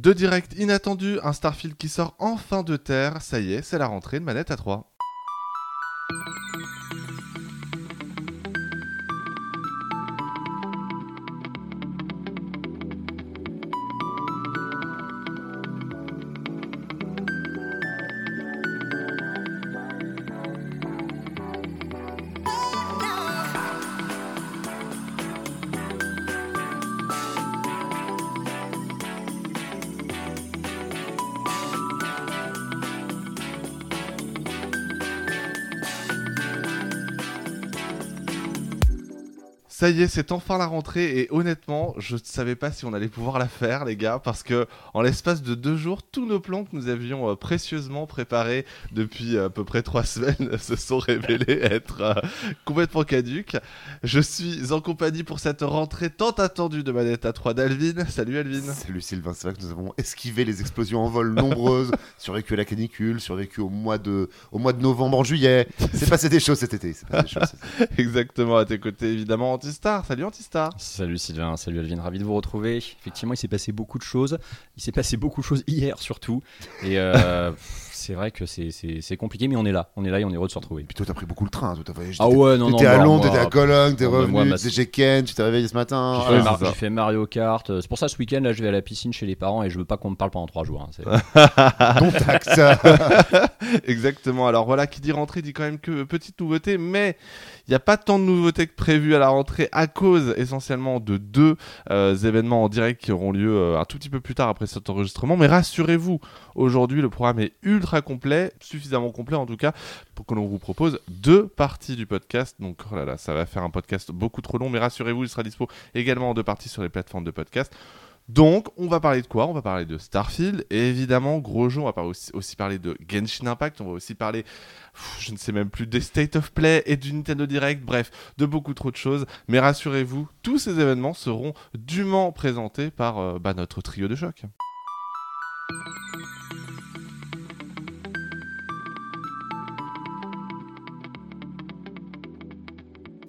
Deux directs inattendus, un Starfield qui sort enfin de terre, ça y est, c'est la rentrée de manette à 3. Ça y est, c'est enfin la rentrée et honnêtement, je ne savais pas si on allait pouvoir la faire, les gars, parce que en l'espace de deux jours, tous nos plans que nous avions euh, précieusement préparés depuis à peu près trois semaines se sont révélés être euh, complètement caduques. Je suis en compagnie pour cette rentrée tant attendue de Manette à 3 d'Alvin. Salut Alvin. Salut Sylvain, c'est vrai que nous avons esquivé les explosions en vol nombreuses, survécu à la canicule, survécu au mois de, au mois de novembre, en juillet. C'est passé des choses cet été. passé des choses cet été. Exactement, à tes côtés évidemment Antistar. Salut Antistar. Salut Sylvain, salut Alvin, ravi de vous retrouver. Effectivement, il s'est passé beaucoup de choses. Il s'est passé beaucoup de choses hier surtout. Et euh, c'est vrai que c'est- compliqué, mais on est là. On est là et on est heureux de se retrouver. Puis toi, t'as pris beaucoup le train. Toi, t'as voyagé. Ah ouais, non, non. T'étais à bah, Londres, t'étais à Cologne, t'es revenu, t'étais chez Ken, tu t'es réveillé ce matin. J'ai voilà. fait, fait Mario Kart. C'est pour ça ce week-end là, je vais à la piscine chez les parents et je veux pas qu'on me parle pendant trois jours. hein. Taxe. Exactement. Alors voilà, qui dit rentrée dit quand même que petite nouveauté, mais il n'y a pas tant de nouveautés que prévues à la rentrée à cause essentiellement de deux euh, événements en direct qui auront lieu euh, un tout petit peu plus tard après cet enregistrement. Mais rassurez-vous, aujourd'hui le programme est ultra complet, suffisamment complet en tout cas, pour que l'on vous propose deux parties du podcast. Donc oh là ça va faire un podcast beaucoup trop long, mais rassurez-vous, il sera dispo également en deux parties sur les plateformes de podcast. Donc, on va parler de quoi? On va parler de Starfield. Et évidemment, gros jeu, on va aussi, parler de Genshin Impact. On va aussi parler, je ne sais même plus, des State of Play et du Nintendo Direct. Bref, de beaucoup trop de choses. Mais rassurez-vous, tous ces événements seront dûment présentés par euh, bah, notre trio de choc.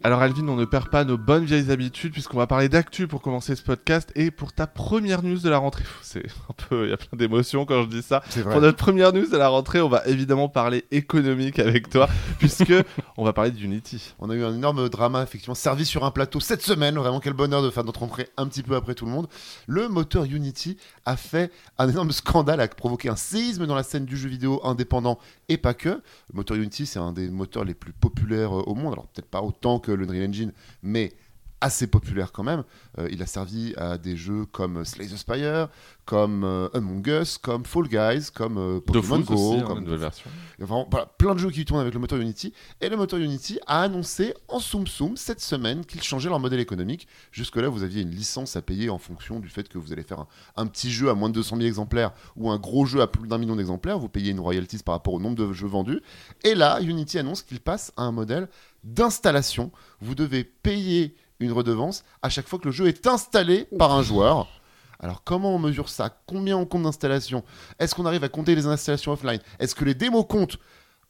Alors Alvin, on ne perd pas nos bonnes vieilles habitudes puisqu'on va parler d'actu pour commencer ce podcast et pour ta première news de la rentrée. C'est un peu, il y a plein d'émotions quand je dis ça. Pour notre première news de la rentrée, on va évidemment parler économique avec toi puisque on va parler d'Unity. On a eu un énorme drama, effectivement, servi sur un plateau cette semaine. Vraiment, quel bonheur de faire notre entrée un petit peu après tout le monde. Le moteur Unity a fait un énorme scandale, a provoqué un séisme dans la scène du jeu vidéo indépendant et pas que. Le moteur Unity, c'est un des moteurs les plus populaires euh, au monde. Alors, peut-être pas autant que le Unreal Engine, mais assez populaire quand même. Euh, il a servi à des jeux comme Slay the Spire, comme euh, Among Us, comme Fall Guys, comme euh, Pokémon Go, aussi, hein, comme nouvelle version. il y a vraiment voilà, plein de jeux qui tournent avec le moteur Unity. Et le moteur Unity a annoncé en Soum Soum cette semaine qu'ils changeaient leur modèle économique. Jusque-là, vous aviez une licence à payer en fonction du fait que vous allez faire un, un petit jeu à moins de 200 000 exemplaires ou un gros jeu à plus d'un million d'exemplaires. Vous payez une royalties par rapport au nombre de jeux vendus. Et là, Unity annonce qu'il passe à un modèle d'installation. Vous devez payer une redevance à chaque fois que le jeu est installé par un joueur. Alors comment on mesure ça? Combien on compte d'installations? Est-ce qu'on arrive à compter les installations offline? Est-ce que les démos comptent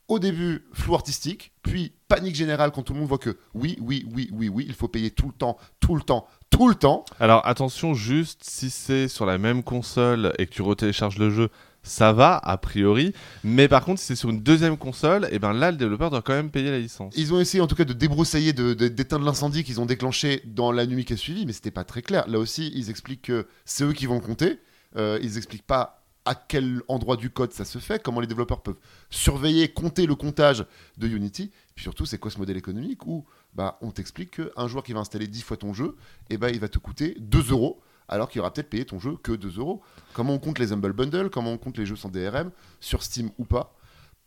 au début flou artistique, puis panique générale quand tout le monde voit que oui, oui, oui, oui, oui, il faut payer tout le temps, tout le temps, tout le temps? Alors attention, juste si c'est sur la même console et que tu retélécharges le jeu, ça va a priori. Mais par contre, si c'est sur une deuxième console, et ben là, le développeur doit quand même payer la licence. Ils ont essayé en tout cas de débroussailler, de- de- d'éteindre l'incendie qu'ils ont déclenché dans la nuit qui a suivi, mais c'était pas très clair. Là aussi, ils expliquent que c'est eux qui vont compter. Euh, ils expliquent pas à quel endroit du code ça se fait, comment les développeurs peuvent surveiller, compter le comptage de Unity. Puis surtout, c'est quoi ce modèle économique où bah, on t'explique qu'un joueur qui va installer 10 fois ton jeu, et bah, il va te coûter 2 euros, alors qu'il aura peut-être payé ton jeu que 2 euros. Comment on compte les Humble Bundle, comment on compte les jeux sans DRM, sur Steam ou pas.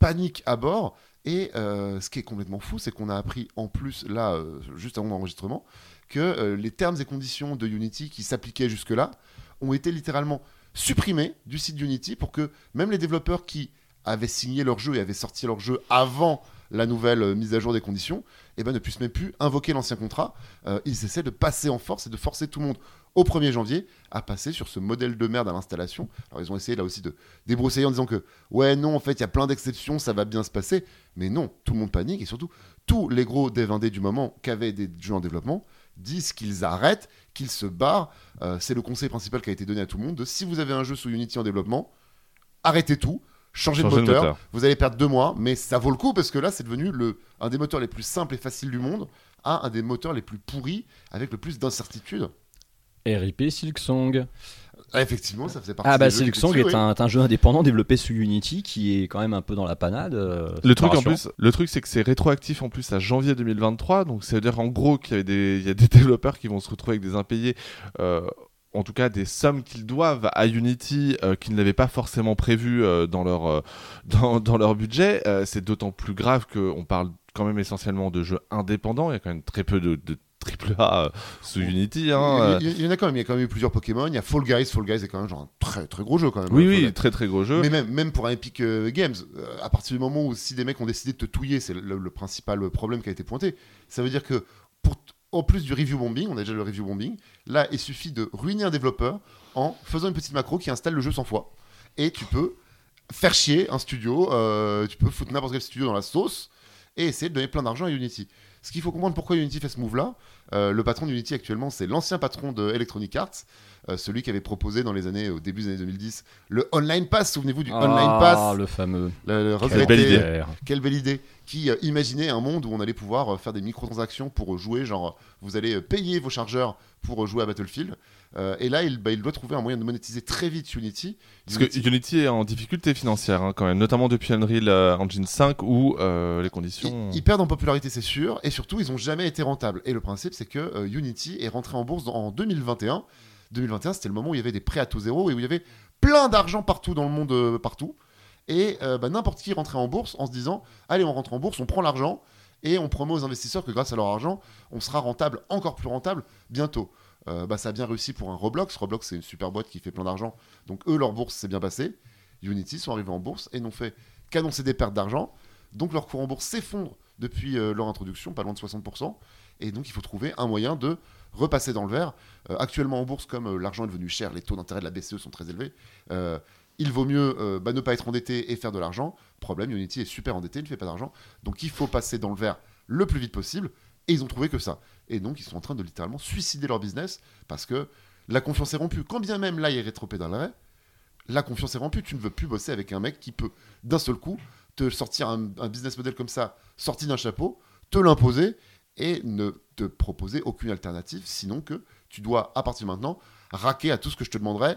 Panique à bord. Et euh, ce qui est complètement fou, c'est qu'on a appris en plus, là, euh, juste avant l'enregistrement, que euh, les termes et conditions de Unity qui s'appliquaient jusque-là ont été littéralement supprimés du site Unity pour que même les développeurs qui avaient signé leur jeu et avaient sorti leur jeu avant la nouvelle mise à jour des conditions, eh ben, ne puissent même plus invoquer l'ancien contrat. Ils essaient de passer en force et de forcer tout le monde au 1er janvier à passer sur ce modèle de merde à l'installation. Alors ils ont essayé là aussi de débroussailler en disant que ouais non en fait il y a plein d'exceptions, ça va bien se passer. Mais non, tout le monde panique et surtout tous les gros dev indés du moment qui avaient des jeux en développement disent qu'ils arrêtent, qu'ils se barrent. Euh, c'est le conseil principal qui a été donné à tout le monde de si vous avez un jeu sous Unity en développement, arrêtez tout, changez, Changez de de moteur. moteur. Vous allez perdre deux mois, mais ça vaut le coup parce que là, c'est devenu le, un des moteurs les plus simples et faciles du monde à un des moteurs les plus pourris avec le plus d'incertitudes. RIP Silksong. Ah, effectivement, ça faisait partie Ah bah dessus, est oui. un, un jeu indépendant développé sous Unity qui est quand même un peu dans la panade. euh, Le truc en plus, le truc c'est que c'est rétroactif en plus à janvier 2023, donc ça veut dire en gros qu'il y a des, il y a des développeurs qui vont se retrouver avec des impayés, euh, en tout cas des sommes qu'ils doivent à Unity euh, qu'ils n'avaient pas forcément prévues euh, dans leur euh, dans, dans leur budget. Euh, c'est d'autant plus grave qu'on parle quand même essentiellement de jeux indépendants. Il y a quand même très peu de, de triple A sous Unity. Hein. Il y, il y en a quand même, il y a quand même eu plusieurs Pokémon. Il y a Fall Guys, Fall Guys est quand même genre un très très gros jeu quand même. Oui, Faut oui, très très gros jeu. Mais même, même pour un Epic euh, Games, euh, à partir du moment où si des mecs ont décidé de te touiller, c'est le, le principal problème qui a été pointé. Ça veut dire que pour en plus du review bombing, on a déjà le review bombing, là il suffit de ruiner un développeur en faisant une petite macro qui installe le jeu 100 fois. Et tu peux faire chier un studio, euh, tu peux foutre n'importe quel studio dans la sauce et essayer de donner plein d'argent à Unity. Ce qu'il faut comprendre pourquoi Unity fait ce move-là, euh, le patron d'Unity actuellement, c'est l'ancien patron de Electronic Arts, euh, celui qui avait proposé dans les années, au début des années 2010, le Online Pass. Souvenez-vous du Online Ah, Pass le fameux. le- le Quelle belle idée. Quelle belle idée Qui euh, imaginait un monde où on allait pouvoir faire des microtransactions pour jouer, genre vous allez payer vos chargeurs pour jouer à Battlefield. Euh, et là, il, bah, il doit trouver un moyen de monétiser très vite Unity. Parce que Unity- est en difficulté financière hein, quand même, notamment depuis Unreal euh, Engine 5 où euh, les conditions. Ils, ils perdent en popularité, c'est sûr, et surtout, ils n'ont jamais été rentables. Et le principe, c'est que euh, Unity est rentré en bourse dans- en 2021. 2021, c'était le moment où il y avait des prêts à taux zéro et où il y avait plein d'argent partout dans le monde, partout. Et bah, n'importe qui rentrait en bourse en se disant Allez, on rentre en bourse, on prend l'argent et on promet aux investisseurs que grâce à leur argent, on sera rentable, encore plus rentable bientôt. Euh, bah, ça a bien réussi pour un Roblox. Roblox, c'est une super boîte qui fait plein d'argent. Donc, eux, leur bourse s'est bien passée. Unity sont arrivés en bourse et n'ont fait qu'annoncer des pertes d'argent. Donc, leur cours en bourse s'effondre depuis euh, leur introduction, pas loin de 60%. Et donc, il faut trouver un moyen de repasser dans le vert. Euh, actuellement, en bourse, comme l'argent est devenu cher, les taux d'intérêt de la BCE sont très élevés. il vaut mieux bah, ne pas être endetté et faire de l'argent. Problème, Unity est super endetté, il ne fait pas d'argent. Donc, il faut passer dans le vert le plus vite possible. Et ils ont trouvé que ça. Et donc, ils sont en train de littéralement suicider leur business parce que la confiance est rompue. Quand bien même là, il rétropédalerait, la confiance est rompue. Tu ne veux plus bosser avec un mec qui peut, d'un seul coup, te sortir un, business model comme ça, sorti d'un chapeau, te l'imposer et ne te proposer aucune alternative, sinon que tu dois, à partir de maintenant, raquer à tout ce que je te demanderai,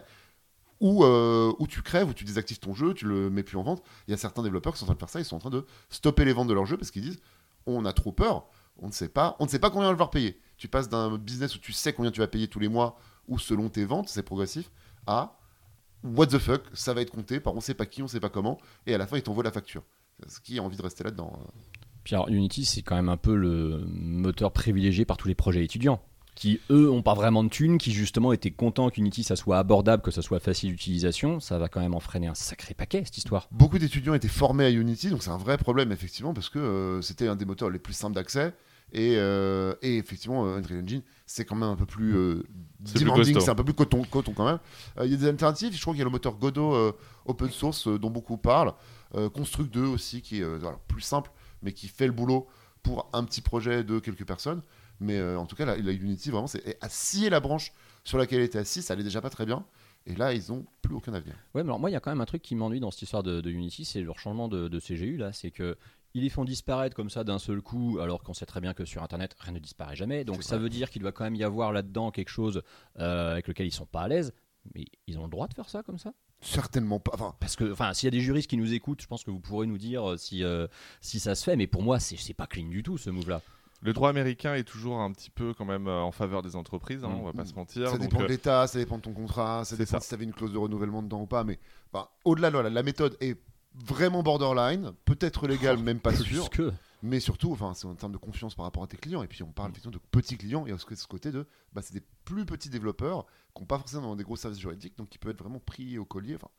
ou euh, ou tu crèves, ou tu désactives ton jeu, tu le mets plus en vente. Il y a certains développeurs qui sont en train de faire ça, ils sont en train de stopper les ventes de leur jeu parce qu'ils disent on a trop peur, on ne sait pas, on ne sait pas combien on va devoir payer. Tu passes d'un business où tu sais combien tu vas payer tous les mois, ou selon tes ventes, c'est progressif, à what the fuck, ça va être compté par on sait pas qui, on sait pas comment, et à la fin ils t'envoient la facture. Ce qui a envie de rester là-dedans. Puis alors, Unity, c'est quand même un peu le moteur privilégié par tous les projets étudiants qui eux ont pas vraiment de thunes, qui justement étaient contents qu'Unity ça soit abordable, que ça soit facile d'utilisation, ça va quand même en freiner un sacré paquet cette histoire. Beaucoup d'étudiants étaient formés à Unity, donc c'est un vrai problème effectivement parce que euh, c'était un des moteurs les plus simples d'accès. Et, euh, et effectivement, euh, Unreal Engine, c'est quand même un peu plus euh, demanding, c'est un peu plus coton, coton quand même. Euh, Il y a des alternatives, je crois qu'il y a le moteur Godot euh, open source euh, dont beaucoup parlent. Euh, Construct 2 aussi, qui est euh, voilà, plus simple, mais qui fait le boulot pour un petit projet de quelques personnes. Mais euh, en tout cas, la, la Unity, vraiment, c'est a scié la branche sur laquelle elle était assise, ça allait déjà pas très bien. Et là, ils ont plus aucun avenir. Ouais, mais alors moi, il y a quand même un truc qui m'ennuie dans cette histoire de, de Unity, c'est leur changement de, de CGU là. C'est que ils les font disparaître comme ça d'un seul coup, alors qu'on sait très bien que sur Internet, rien ne disparaît jamais. Donc ça vrai. veut dire qu'il doit quand même y avoir là-dedans quelque chose euh, avec lequel ils sont pas à l'aise. Mais ils ont le droit de faire ça comme ça? Certainement pas. Enfin, Parce que, enfin, s'il y a des juristes qui nous écoutent, je pense que vous pourrez nous dire euh, si, euh, si ça se fait. Mais pour moi, c'est c'est pas clean du tout ce move-là. Le droit américain est toujours un petit peu quand même en faveur des entreprises, hein, Mm. on va pas se mentir. Ça donc, dépend euh, de l'État, ça dépend de ton contrat, ça dépend ça. si tu avais une clause de renouvellement dedans ou pas. Mais enfin, au-delà, la méthode est vraiment borderline, peut-être légale, même pas sûr. que. Mais surtout, enfin, c'est en termes de confiance par rapport à tes clients. Et puis on parle effectivement de petits clients et à ce ce côté de, bah, c'est des plus petits développeurs qui n'ont pas forcément des gros services juridiques, donc qui peuvent être vraiment pris au collier. Enfin,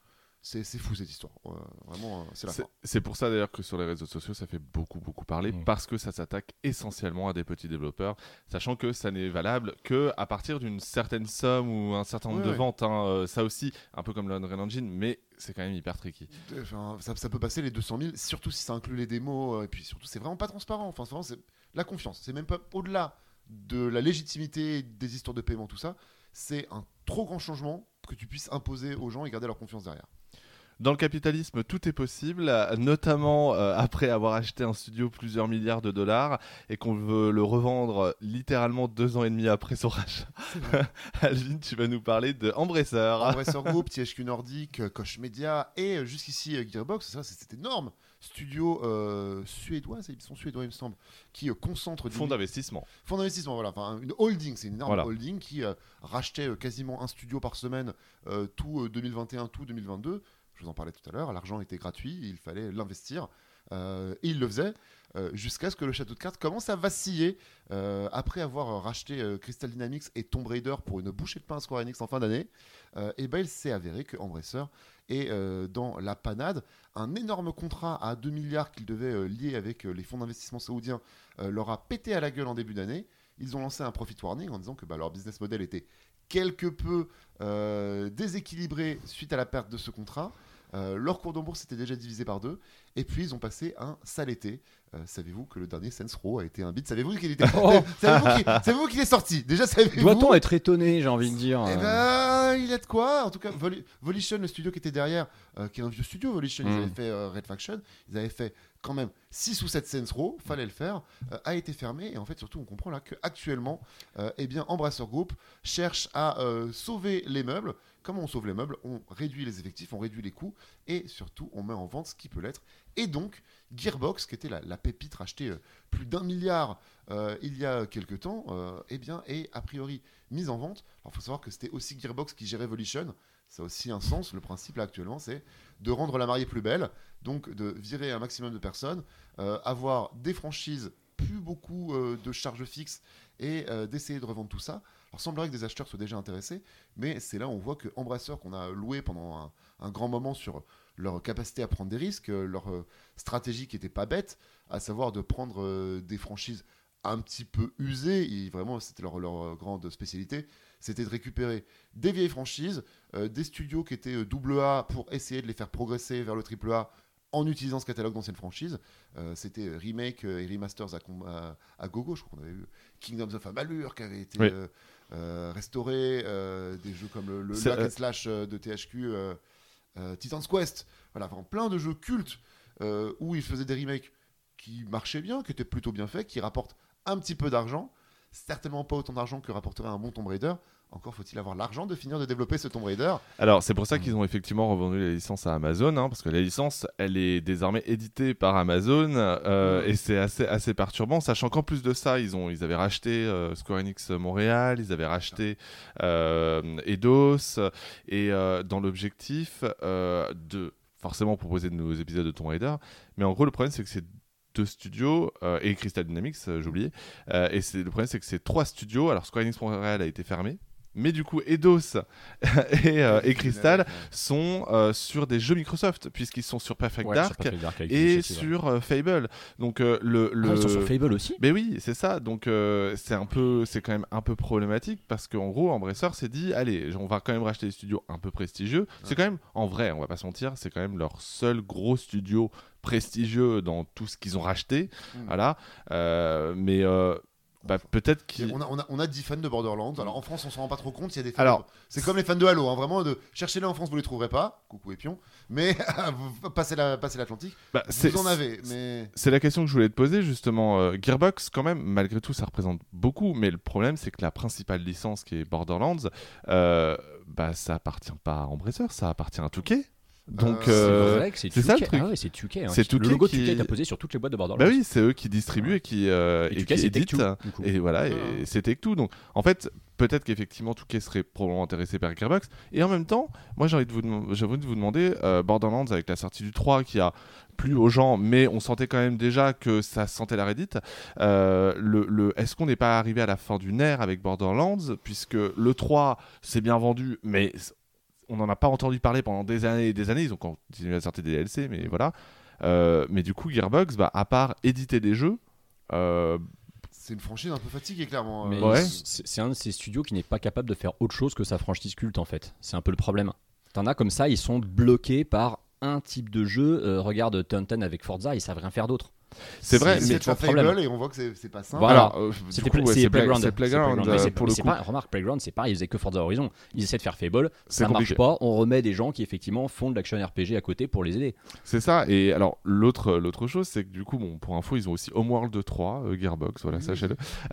c'est fou cette histoire. Euh, vraiment, euh, c'est la C'est- fin. C'est pour ça d'ailleurs que sur les réseaux sociaux, ça fait beaucoup beaucoup parler Mm. parce que ça s'attaque essentiellement à des petits développeurs, sachant que ça n'est valable que à partir d'une certaine somme ou un certain nombre Ouais, de ouais. ventes. hein. Euh, ça aussi, un peu comme l'Unreal Engine, mais c'est quand même hyper tricky. Enfin, ça, ça peut passer les 200 000, surtout si ça inclut les démos. euh, et puis surtout, c'est vraiment pas transparent. Enfin, c'est la confiance. C'est même pas au-delà de la légitimité des histoires de paiement, tout ça, c'est un trop grand changement que tu puisses imposer aux gens et garder leur confiance derrière. Dans le capitalisme, tout est possible, notamment euh, après avoir acheté un studio plusieurs milliards de dollars et qu'on veut le revendre littéralement deux ans et demi après son rachat. Alvin, tu vas nous parler de. Embracer Group, THQ Nordic, euh, Koch Media et euh, jusqu'ici Gearbox, ça c'est énorme. Studio suédois, ils sont suédois il me semble, qui concentre... Fonds d'investissement. Fonds d'investissement, voilà. Enfin, une holding, c'est une énorme holding qui rachetait quasiment un studio par semaine tout 2021, tout 2022 je vous en parlais tout à l'heure, l'argent était gratuit, il fallait l'investir. Euh, et il le faisait euh, jusqu'à ce que le château de cartes commence à vaciller euh, après avoir racheté Crystal Dynamics et Tomb Raider pour une bouchée de pain à Square Enix en fin d'année. et ben il s'est avéré que Embracer est dans la panade. Un énorme contrat à 2 milliards qu'il devait lier avec les fonds d'investissement saoudiens leur a pété à la gueule en début d'année. Ils ont lancé un profit warning en disant que bah, leur business model était quelque peu déséquilibré suite à la perte de ce contrat. Euh, leur cours de bourse était déjà divisé par deux. Et puis ils ont passé un sale été. Euh, savez-vous que le dernier Sense Row a été un beat Savez-vous qu'il était oh. Savez-vous qu'il est sorti? Déjà savez-vous? Doit-on être étonné, j'ai envie de dire Eh ben, il est de quoi En tout cas, Volition, le studio qui était derrière, euh, qui est un vieux studio, Volition, ils hmm. avaient fait Red Faction, ils avaient fait quand même 6 ou 7 Sense Row, fallait le faire, a été fermé. Et en fait, surtout, on comprend là qu'actuellement, eh bien, Embracer Group cherche à sauver les meubles Comment on sauve les meubles On réduit les effectifs, on réduit les coûts et surtout on met en vente ce qui peut l'être. Et donc Gearbox, qui était la, pépite rachetée euh, plus d'un milliard euh, il y a quelques temps, euh, eh bien, est a priori mise en vente. Alors il faut savoir que c'était aussi Gearbox qui gérait Volition. Ça a aussi un sens. Le principe actuellement, c'est de rendre la mariée plus belle, donc de virer un maximum de personnes, avoir des franchises plus beaucoup de charges fixes et d'essayer de revendre tout ça. Alors, semblerait que des acheteurs soient déjà intéressés, mais c'est là où on voit que Embracer, qu'on a loué pendant un, grand moment sur leur capacité à prendre des risques, euh, leur euh, stratégie qui n'était pas bête, à savoir de prendre euh, des franchises un petit peu usées, et vraiment c'était leur, leur, grande spécialité, c'était de récupérer des vieilles franchises, des studios qui étaient double A pour essayer de les faire progresser vers le triple A en utilisant ce catalogue d'anciennes franchises. Euh, c'était remake et remasters à, à, gogo. Je crois qu'on avait vu Kingdoms of Amalur qui avait été euh, restauré, des jeux comme le, le Slash de THQ, Titan's Quest. Voilà, plein de jeux cultes où ils faisaient des remakes qui marchaient bien, qui étaient plutôt bien faits, qui rapportent un petit peu d'argent. Certainement pas autant d'argent que rapporterait un bon Tomb Raider, encore faut-il avoir l'argent de finir de développer ce Tomb Raider. Alors c'est pour ça qu'ils ont effectivement revendu la licence à Amazon, hein, parce que la licence, elle est désormais éditée par Amazon, euh, et c'est assez, assez perturbant, sachant qu'en plus de ça, ils, ont, ils avaient racheté euh, Square Enix Montréal, ils avaient racheté euh, Eidos, et dans l'objectif de forcément proposer de nouveaux épisodes de Tomb Raider, mais en gros le problème c'est que c'est deux studios et Crystal Dynamics, j'ai oublié. et c'est le problème, c'est que c'est trois studios. Alors Square Enix Montréal a été fermé, mais du coup, Eidos et, euh, et, Crystal sont euh, sur des jeux Microsoft, puisqu'ils sont sur Perfect Dark, et sur euh, Fable. Donc, le, le... Ah, ils sont sur Fable aussi? Mais oui, c'est ça. Donc, c'est un peu, c'est quand même un peu problématique, parce qu'en gros, Embracer s'est dit, allez, on va quand même racheter des studios un peu prestigieux. C'est quand même, en vrai, on va pas se mentir, c'est quand même leur seul gros studio prestigieux dans tout ce qu'ils ont racheté. Hmm. Voilà. mais bah, peut-être qu'il. On a, on, a, on a 10 fans de Borderlands. Alors en France, on s'en rend pas trop compte. Il y a des fans. Alors, c'est comme les fans de Halo. Hein, vraiment, de chercher les en France, vous les trouverez pas. Coucou Epion. Mais passez l'Atlantique, bah, vous en avez. Mais c'est la question que je voulais te poser justement. Euh, Gearbox, quand même, malgré tout, ça représente beaucoup. Mais le problème, c'est que la principale licence qui est Borderlands, euh, bah, ça appartient pas à Embracer, ça appartient à Touquet. Donc euh, c'est ça le truc. Ah ouais, c'est Touquet. Hein, c'est le logo qui... Est posé sur toutes les boîtes de Borderlands. Bah oui, c'est eux qui distribuent et qui euh, et, et qui éditent. Et voilà, ah. c'était tout. Donc en fait, peut-être qu'effectivement Touquet serait probablement intéressé par Gearbox. Et en même temps, moi j'ai envie de vous, envie de vous demander euh, Borderlands avec la sortie du 3 qui a plu aux gens, mais on sentait quand même déjà que ça sentait la Reddit. Euh, le, le Est-ce qu'on n'est pas arrivé à la fin du nerf avec Borderlands Puisque le 3 s'est bien vendu, mais on n'en a pas entendu parler pendant des années et des années. Ils ont continué à sortir des DLC, mais voilà. Euh, mais du coup, Gearbox, bah, à part éditer des jeux. Euh, c'est une franchise un peu fatiguée, clairement. Euh. Mais C'est un de ces studios qui n'est pas capable de faire autre chose que sa franchise culte, en fait. C'est un peu le problème. T'en as comme ça, ils sont bloqués par un type de jeu. regarde Taunton avec Forza, ils savent rien faire d'autre. C'est vrai, mais problème. Fable et on voit que c'est pas simple. Voilà. Alors, euh, du Pla- ouais, c'est c'est Play- Playground. c'est Playground, Mais euh, c'est- pour mais le coup. pas- remarque, Playground, c'est pareil, ils faisaient que Forza Horizon. Ils essaient de faire Fable, C'est ça marche compliqué. pas. On remet des gens qui effectivement font de l'action RPG à côté pour les aider. C'est ça. Et alors, l'autre l'autre chose, c'est que du coup, bon, pour info, ils ont aussi Homeworld 3, euh, Gearbox, voilà, sachez-le.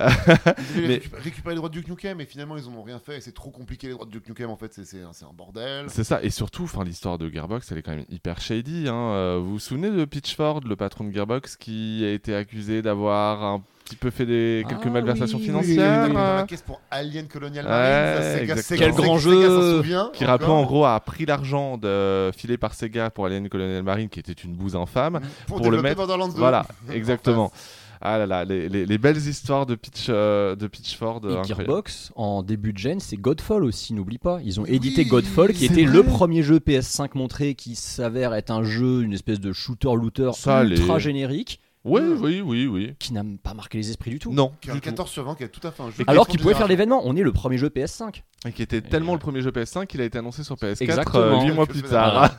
Mais- récup- récupérer les droits de Duke Nukem et finalement ils en ont rien fait et c'est trop compliqué les droits de Duke Nukem en fait c'est- c'est un, bordel. C'est ça, et surtout, enfin, l'histoire de Gearbox, elle est quand même hyper shady. hein. Euh, Vous vous souvenez de Pitchford, le patron de Gearbox, qui a été accusé d'avoir un petit peu fait des quelques Ah malversations oui, Oui, financières tapé dans euh, la caisse pour Alien Colonial Ouais. Sega- exactement. Sega- Quel Sega- grand Sega jeu souvient qui rappelait en gros a pris l'argent de, filé par Sega pour Alien Colonial Marine, qui était une bouse infâme. pour, pour le mettre- Borderlands 2. Voilà, En exactement. Ah là là, les, les- les belles histoires de, Pitch, euh, de Pitchford. Et incroyables. Gearbox, en début de gen, c'est Godfall aussi, n'oublie pas. Ils ont Oui, édité Godfall, qui était vrai. le premier jeu PS5 montré qui s'avère être un jeu, une espèce de shooter-looter ultra les- générique, Oui, oui, oui, oui. qui n'a pas marqué les esprits du tout. Non, Qui tout. 14 sur 20 qui est tout à fait un jeu. Alors qu'il pouvait faire l'événement. On est le premier jeu PS5. Et qui était tellement le premier jeu PS5 qu'il a été annoncé sur PS4 Exactement. 8 mois plus tard.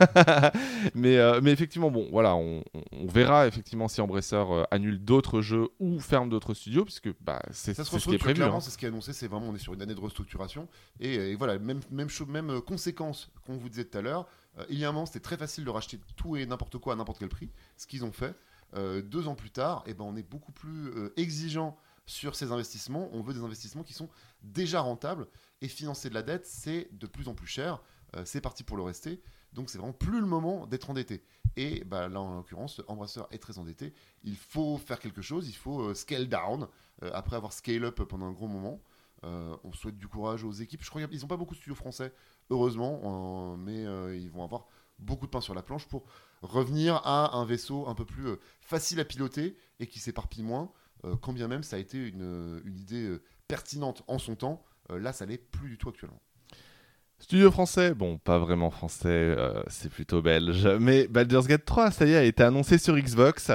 mais, euh, mais effectivement, bon, voilà, on, verra effectivement si Embracer euh, annule d'autres jeux ou ferme d'autres studios, puisque bah, c'est Ça se c'est ce qui est prévu. clairement, hein. c'est ce qui est annoncé, c'est vraiment on est sur une année de restructuration et, euh, et voilà même même chose, même euh, conséquence qu'on vous disait tout à l'heure. Euh, il y a un moment, c'était très facile de racheter tout et n'importe quoi à n'importe quel prix. Ce qu'ils ont fait Euh, deux ans plus tard, et ben on est beaucoup plus euh, exigeant sur ces investissements. On veut des investissements qui sont déjà rentables et financer de la dette, c'est de plus en plus cher. Euh, c'est parti pour le rester. Donc c'est vraiment plus le moment d'être endetté. Et bah, là, en l'occurrence, Embracer est très endetté. Il faut faire quelque chose, il faut euh, scale down euh, après avoir scale up pendant un gros moment. Euh, on souhaite du courage aux équipes. Je crois qu'ils n'ont pas beaucoup de studios français, heureusement, euh, mais euh, ils vont avoir beaucoup de pain sur la planche pour revenir à un vaisseau un peu plus euh, facile à piloter et qui s'éparpille moins. Euh, quand bien même ça a été une, une idée euh, pertinente en son temps, euh, là ça l'est plus du tout actuellement. Studio français, bon, pas vraiment français, euh, c'est plutôt belge. Mais Baldur's Gate 3, ça y est, a été annoncé sur Xbox.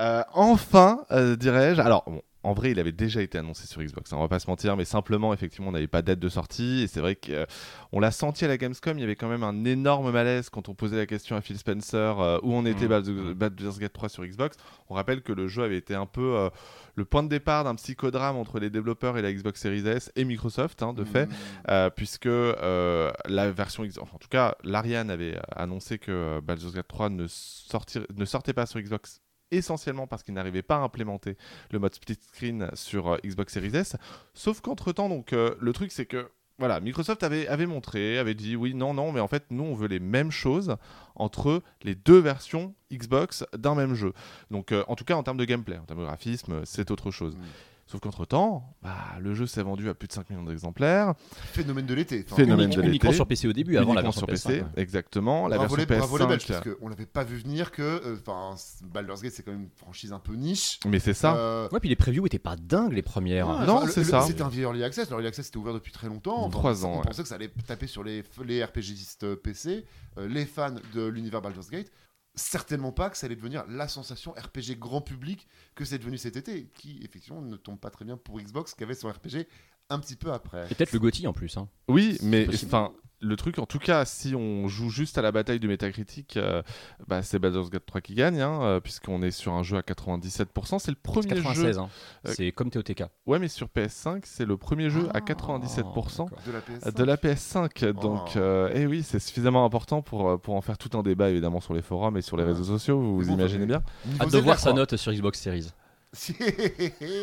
Euh, enfin, euh, dirais-je. Alors, bon, en vrai, il avait déjà été annoncé sur Xbox, hein, on va pas se mentir, mais simplement, effectivement, on n'avait pas de date de sortie. Et c'est vrai qu'on l'a senti à la Gamescom, il y avait quand même un énorme malaise quand on posait la question à Phil Spencer euh, où en était Mhm. Baldur's Gate 3 sur Xbox. On rappelle que le jeu avait été un peu euh, le point de départ d'un psychodrame entre les développeurs et la Xbox Series S et Microsoft, hein, de fait. Mmh. Euh, puisque euh, la version X- enfin, en tout cas l'Ariane avait euh, annoncé que euh, Baldur's Gate 3 ne, sortir- ne sortait pas sur Xbox essentiellement parce qu'il n'arrivait pas à implémenter le mode split screen sur euh, Xbox Series S sauf qu'entre temps donc euh, le truc c'est que voilà, Microsoft avait, montré, avait dit oui, non, non, mais en fait, nous, on veut les mêmes choses entre les deux versions Xbox d'un même jeu. Donc, euh, en tout cas, en termes de gameplay, en termes de graphisme, c'est autre chose. Mm. Sauf qu'entre-temps, bah, le jeu s'est vendu à plus de 5 millions d'exemplaires. Phénomène de l'été. Enfin, Phénomène Unique- de uniquement l'été. sur PC au début, avant la version sur PC, PS5, ouais. exactement. La bravo, les, version bravo les Belges, PS5, parce qu'on l'avait pas vu venir que euh, enfin Baldur's Gate c'est quand même une franchise un peu niche. mais c'est ça. Euh, Ouais, puis les previews étaient pas dingues les premières. Ouais, Non, enfin, c'est ça. C'était un vieil early access. L'early access était ouvert depuis très longtemps. Enfin, Trois on- ans, On ouais. pensait que ça allait taper sur les, les RPGistes PC, euh, les fans de l'univers Baldur's Gate. Certainement pas que ça allait devenir la sensation RPG grand public que c'est devenu cet été, qui effectivement ne tombe pas très bien pour Xbox, qui avait son RPG un petit peu après. Et peut-être le Gotti en plus. Hein. Oui, mais enfin, le truc, en tout cas, si on joue juste à la bataille du Metacritic, euh, bah, c'est Baldur's Gate 3 qui gagne, hein, euh, puisqu'on est sur un jeu à 97%. C'est le premier 96, jeu. hein. Euh, c'est comme TOTK. Ouais, mais sur PS5, c'est le premier jeu à Ah, 97%. d'accord. De la PS5. De la PS5, donc Oh. euh, eh oui, c'est suffisamment important pour, pour en faire tout un débat évidemment sur les forums et sur les réseaux sociaux, vous vous imaginez bien. Hâte de voir sa note sur Xbox Series.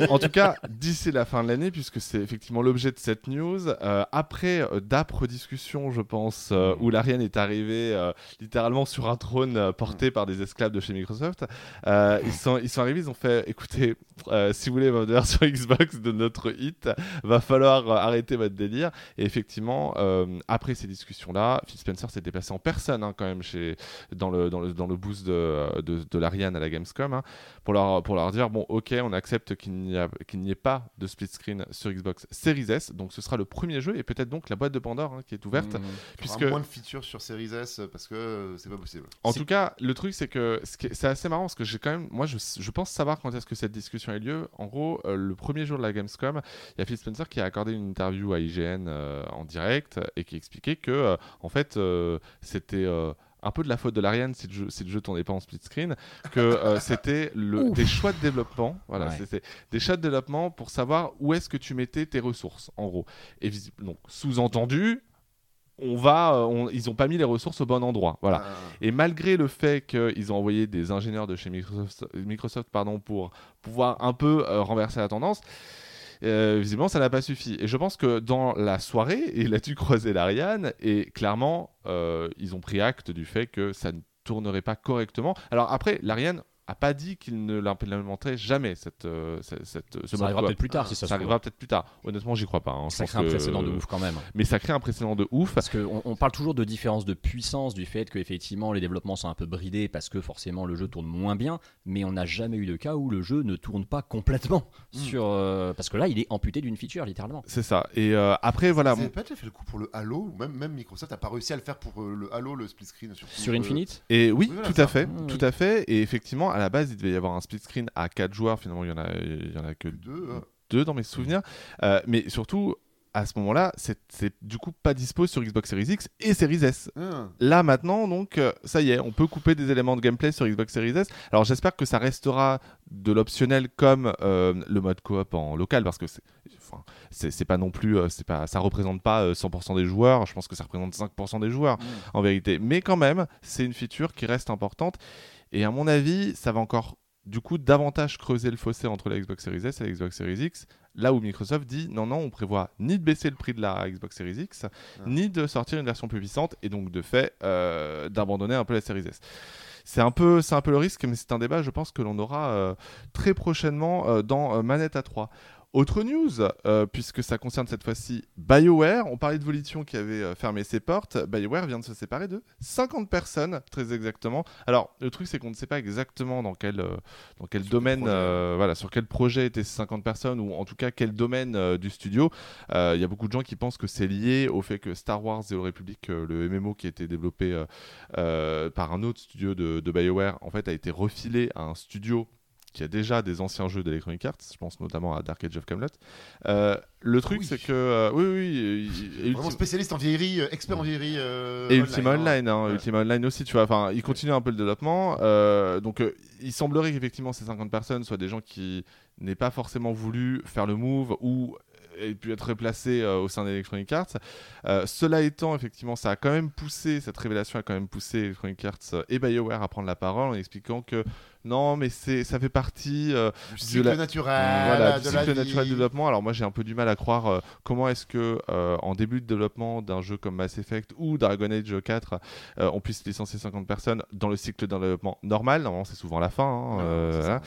En tout cas, d'ici la fin de l'année, puisque c'est effectivement l'objet de cette news, euh, après euh, d'âpres discussions, je pense, euh, où l'Ariane est arrivée euh, littéralement sur un trône porté par des esclaves de chez Microsoft, ils, sont, ils sont arrivés, ils ont fait écoutez, si vous voulez vendre sur Xbox de notre hit, va falloir arrêter votre délire. Et effectivement, après ces discussions-là, Phil Spencer s'est déplacé en personne hein, quand même chez, dans, le, dans, le, dans le booth de, de, de l'Ariane à la Gamescom hein, pour, leur, pour leur dire bon, ok, on accepte qu'il n'y, a- qu'il n'y ait pas de split screen sur Xbox Series S. Donc ce sera le premier jeu et peut-être donc la boîte de Pandore hein, qui est ouverte. Il y aura Puisque- moins de features sur Series S parce que euh, c'est pas possible. En C'est- tout cas, le truc, c'est que ce qui est- c'est assez marrant parce que j'ai quand même, moi, je, je pense savoir quand est-ce que cette discussion a eu lieu. En gros, euh, le premier jour de la Gamescom, il y a Phil Spencer qui a accordé une interview à IGN euh, en direct et qui expliquait que, euh, en fait, euh, c'était. Un peu de la faute de l'Ariane si, le jeu- si le jeu tournait pas en split screen, que euh, c'était des choix de développement. Voilà, Ouais. c'était des choix de développement pour savoir où est-ce que tu mettais tes ressources, en gros. Et donc, sous-entendu, on va, euh, on- ils ont pas mis les ressources au bon endroit. Voilà. Ah. Et malgré le fait qu'ils ont envoyé des ingénieurs de chez Microsoft, Microsoft pardon, pour pouvoir un peu euh, renverser la tendance, euh, visiblement ça n'a pas suffi. Et je pense que dans la soirée, et là-dessus croisé l'Ariane, et clairement euh, ils ont pris acte du fait que ça ne tournerait pas correctement. Alors après, l'Ariane a pas dit qu'il ne l'implémenterait jamais cette, euh, cette, cette- ce Ça mode arrivera peut-être plus tard si ça, Ça arrivera peut-être plus tard. Honnêtement, j'y crois pas. hein. Ça crée un que- précédent de ouf quand même. Mais ça crée un précédent de ouf. Parce qu'on on parle toujours de différence de puissance, du fait qu'effectivement les développements sont un peu bridés parce que forcément le jeu tourne moins bien, mais on n'a jamais eu de cas où le jeu ne tourne pas complètement. Mm. sur, euh, parce que là, il est amputé d'une feature littéralement. C'est ça. Et euh, après, voilà. Avaient mon- pas déjà fait le coup pour le Halo, ou même, même Microsoft n'a pas réussi à le faire pour le Halo, le split screen. Sur, Sur euh, Infinite Et oui, Oui, voilà, tout ça. à fait, Mmh, tout oui. à fait. Et effectivement, à la base, il devait y avoir un split screen à 4 joueurs. Finalement, il y en a, il y en a que Deux, deux dans mes souvenirs. Euh, mais surtout, à ce moment-là, c'est c'est du coup pas dispo sur Xbox Series X et Series S. ah. Là maintenant, donc euh, ça y est, on peut couper des éléments de gameplay sur Xbox Series S. Alors j'espère que ça restera de l'optionnel comme euh, le mode coop en local parce que c'est pas non plus euh, c'est pas ça représente pas euh, 100% des joueurs, je pense que ça représente 5% des joueurs Mm. en vérité. Mais quand même, c'est une feature qui reste importante. Et à mon avis, ça va encore du coup davantage creuser le fossé entre la Xbox Series S et la Xbox Series X. Là où Microsoft dit non, non, on prévoit ni de baisser le prix de la Xbox Series X, ni de sortir une version plus puissante, et donc de fait euh, d'abandonner un peu la Series S. C'est un, peu, un peu le risque, mais c'est un débat, je pense, que l'on aura euh, très prochainement euh, dans euh, Manette à 3. Autre news, euh, puisque ça concerne cette fois-ci BioWare. On parlait de Volition qui avait euh, fermé ses portes. BioWare vient de se séparer de 50 personnes, très exactement. Alors, le truc, c'est qu'on ne sait pas exactement dans quel, euh, dans quel Sur quel domaine, euh, voilà, sur quel projet étaient ces 50 personnes, ou en tout cas quel domaine euh, du studio. Il y a beaucoup de gens qui pensent que c'est lié au fait que Star Wars The Old Republic, le MMO qui a été développé par un autre studio de, de BioWare, en fait, a été refilé à un studio qui a déjà des anciens jeux d'Electronic Arts, je pense notamment à Dark Age of Camelot. Euh, le truc, oui. c'est que euh, oui, oui, et- et Vraiment Ultima- spécialiste en vieillerie, euh, expert en vieillerie. euh, et Ultima Online, hein, Ouais. Ultima Online aussi, tu vois. Enfin, il continue un peu le développement. donc, il semblerait qu'effectivement ces 50 personnes soient des gens qui n'aient pas forcément voulu faire le move ou aient pu être replacés euh, au sein d'Electronic Arts. Euh, cela étant, effectivement, ça a quand même poussé, cette révélation a quand même poussé Electronic Arts et BioWare à prendre la parole en expliquant que non, mais c'est, ça fait partie euh, Du cycle la- naturel, voilà, de du la cycle naturel de développement. Alors moi j'ai un peu du mal à croire euh, comment est-ce que euh, en début de développement d'un jeu comme Mass Effect ou Dragon Age 4, euh, on puisse licencier 50 personnes dans le cycle d'un développement normal. Normalement c'est souvent la fin. hein, Ouais, euh, c'est ça, voilà. ouais.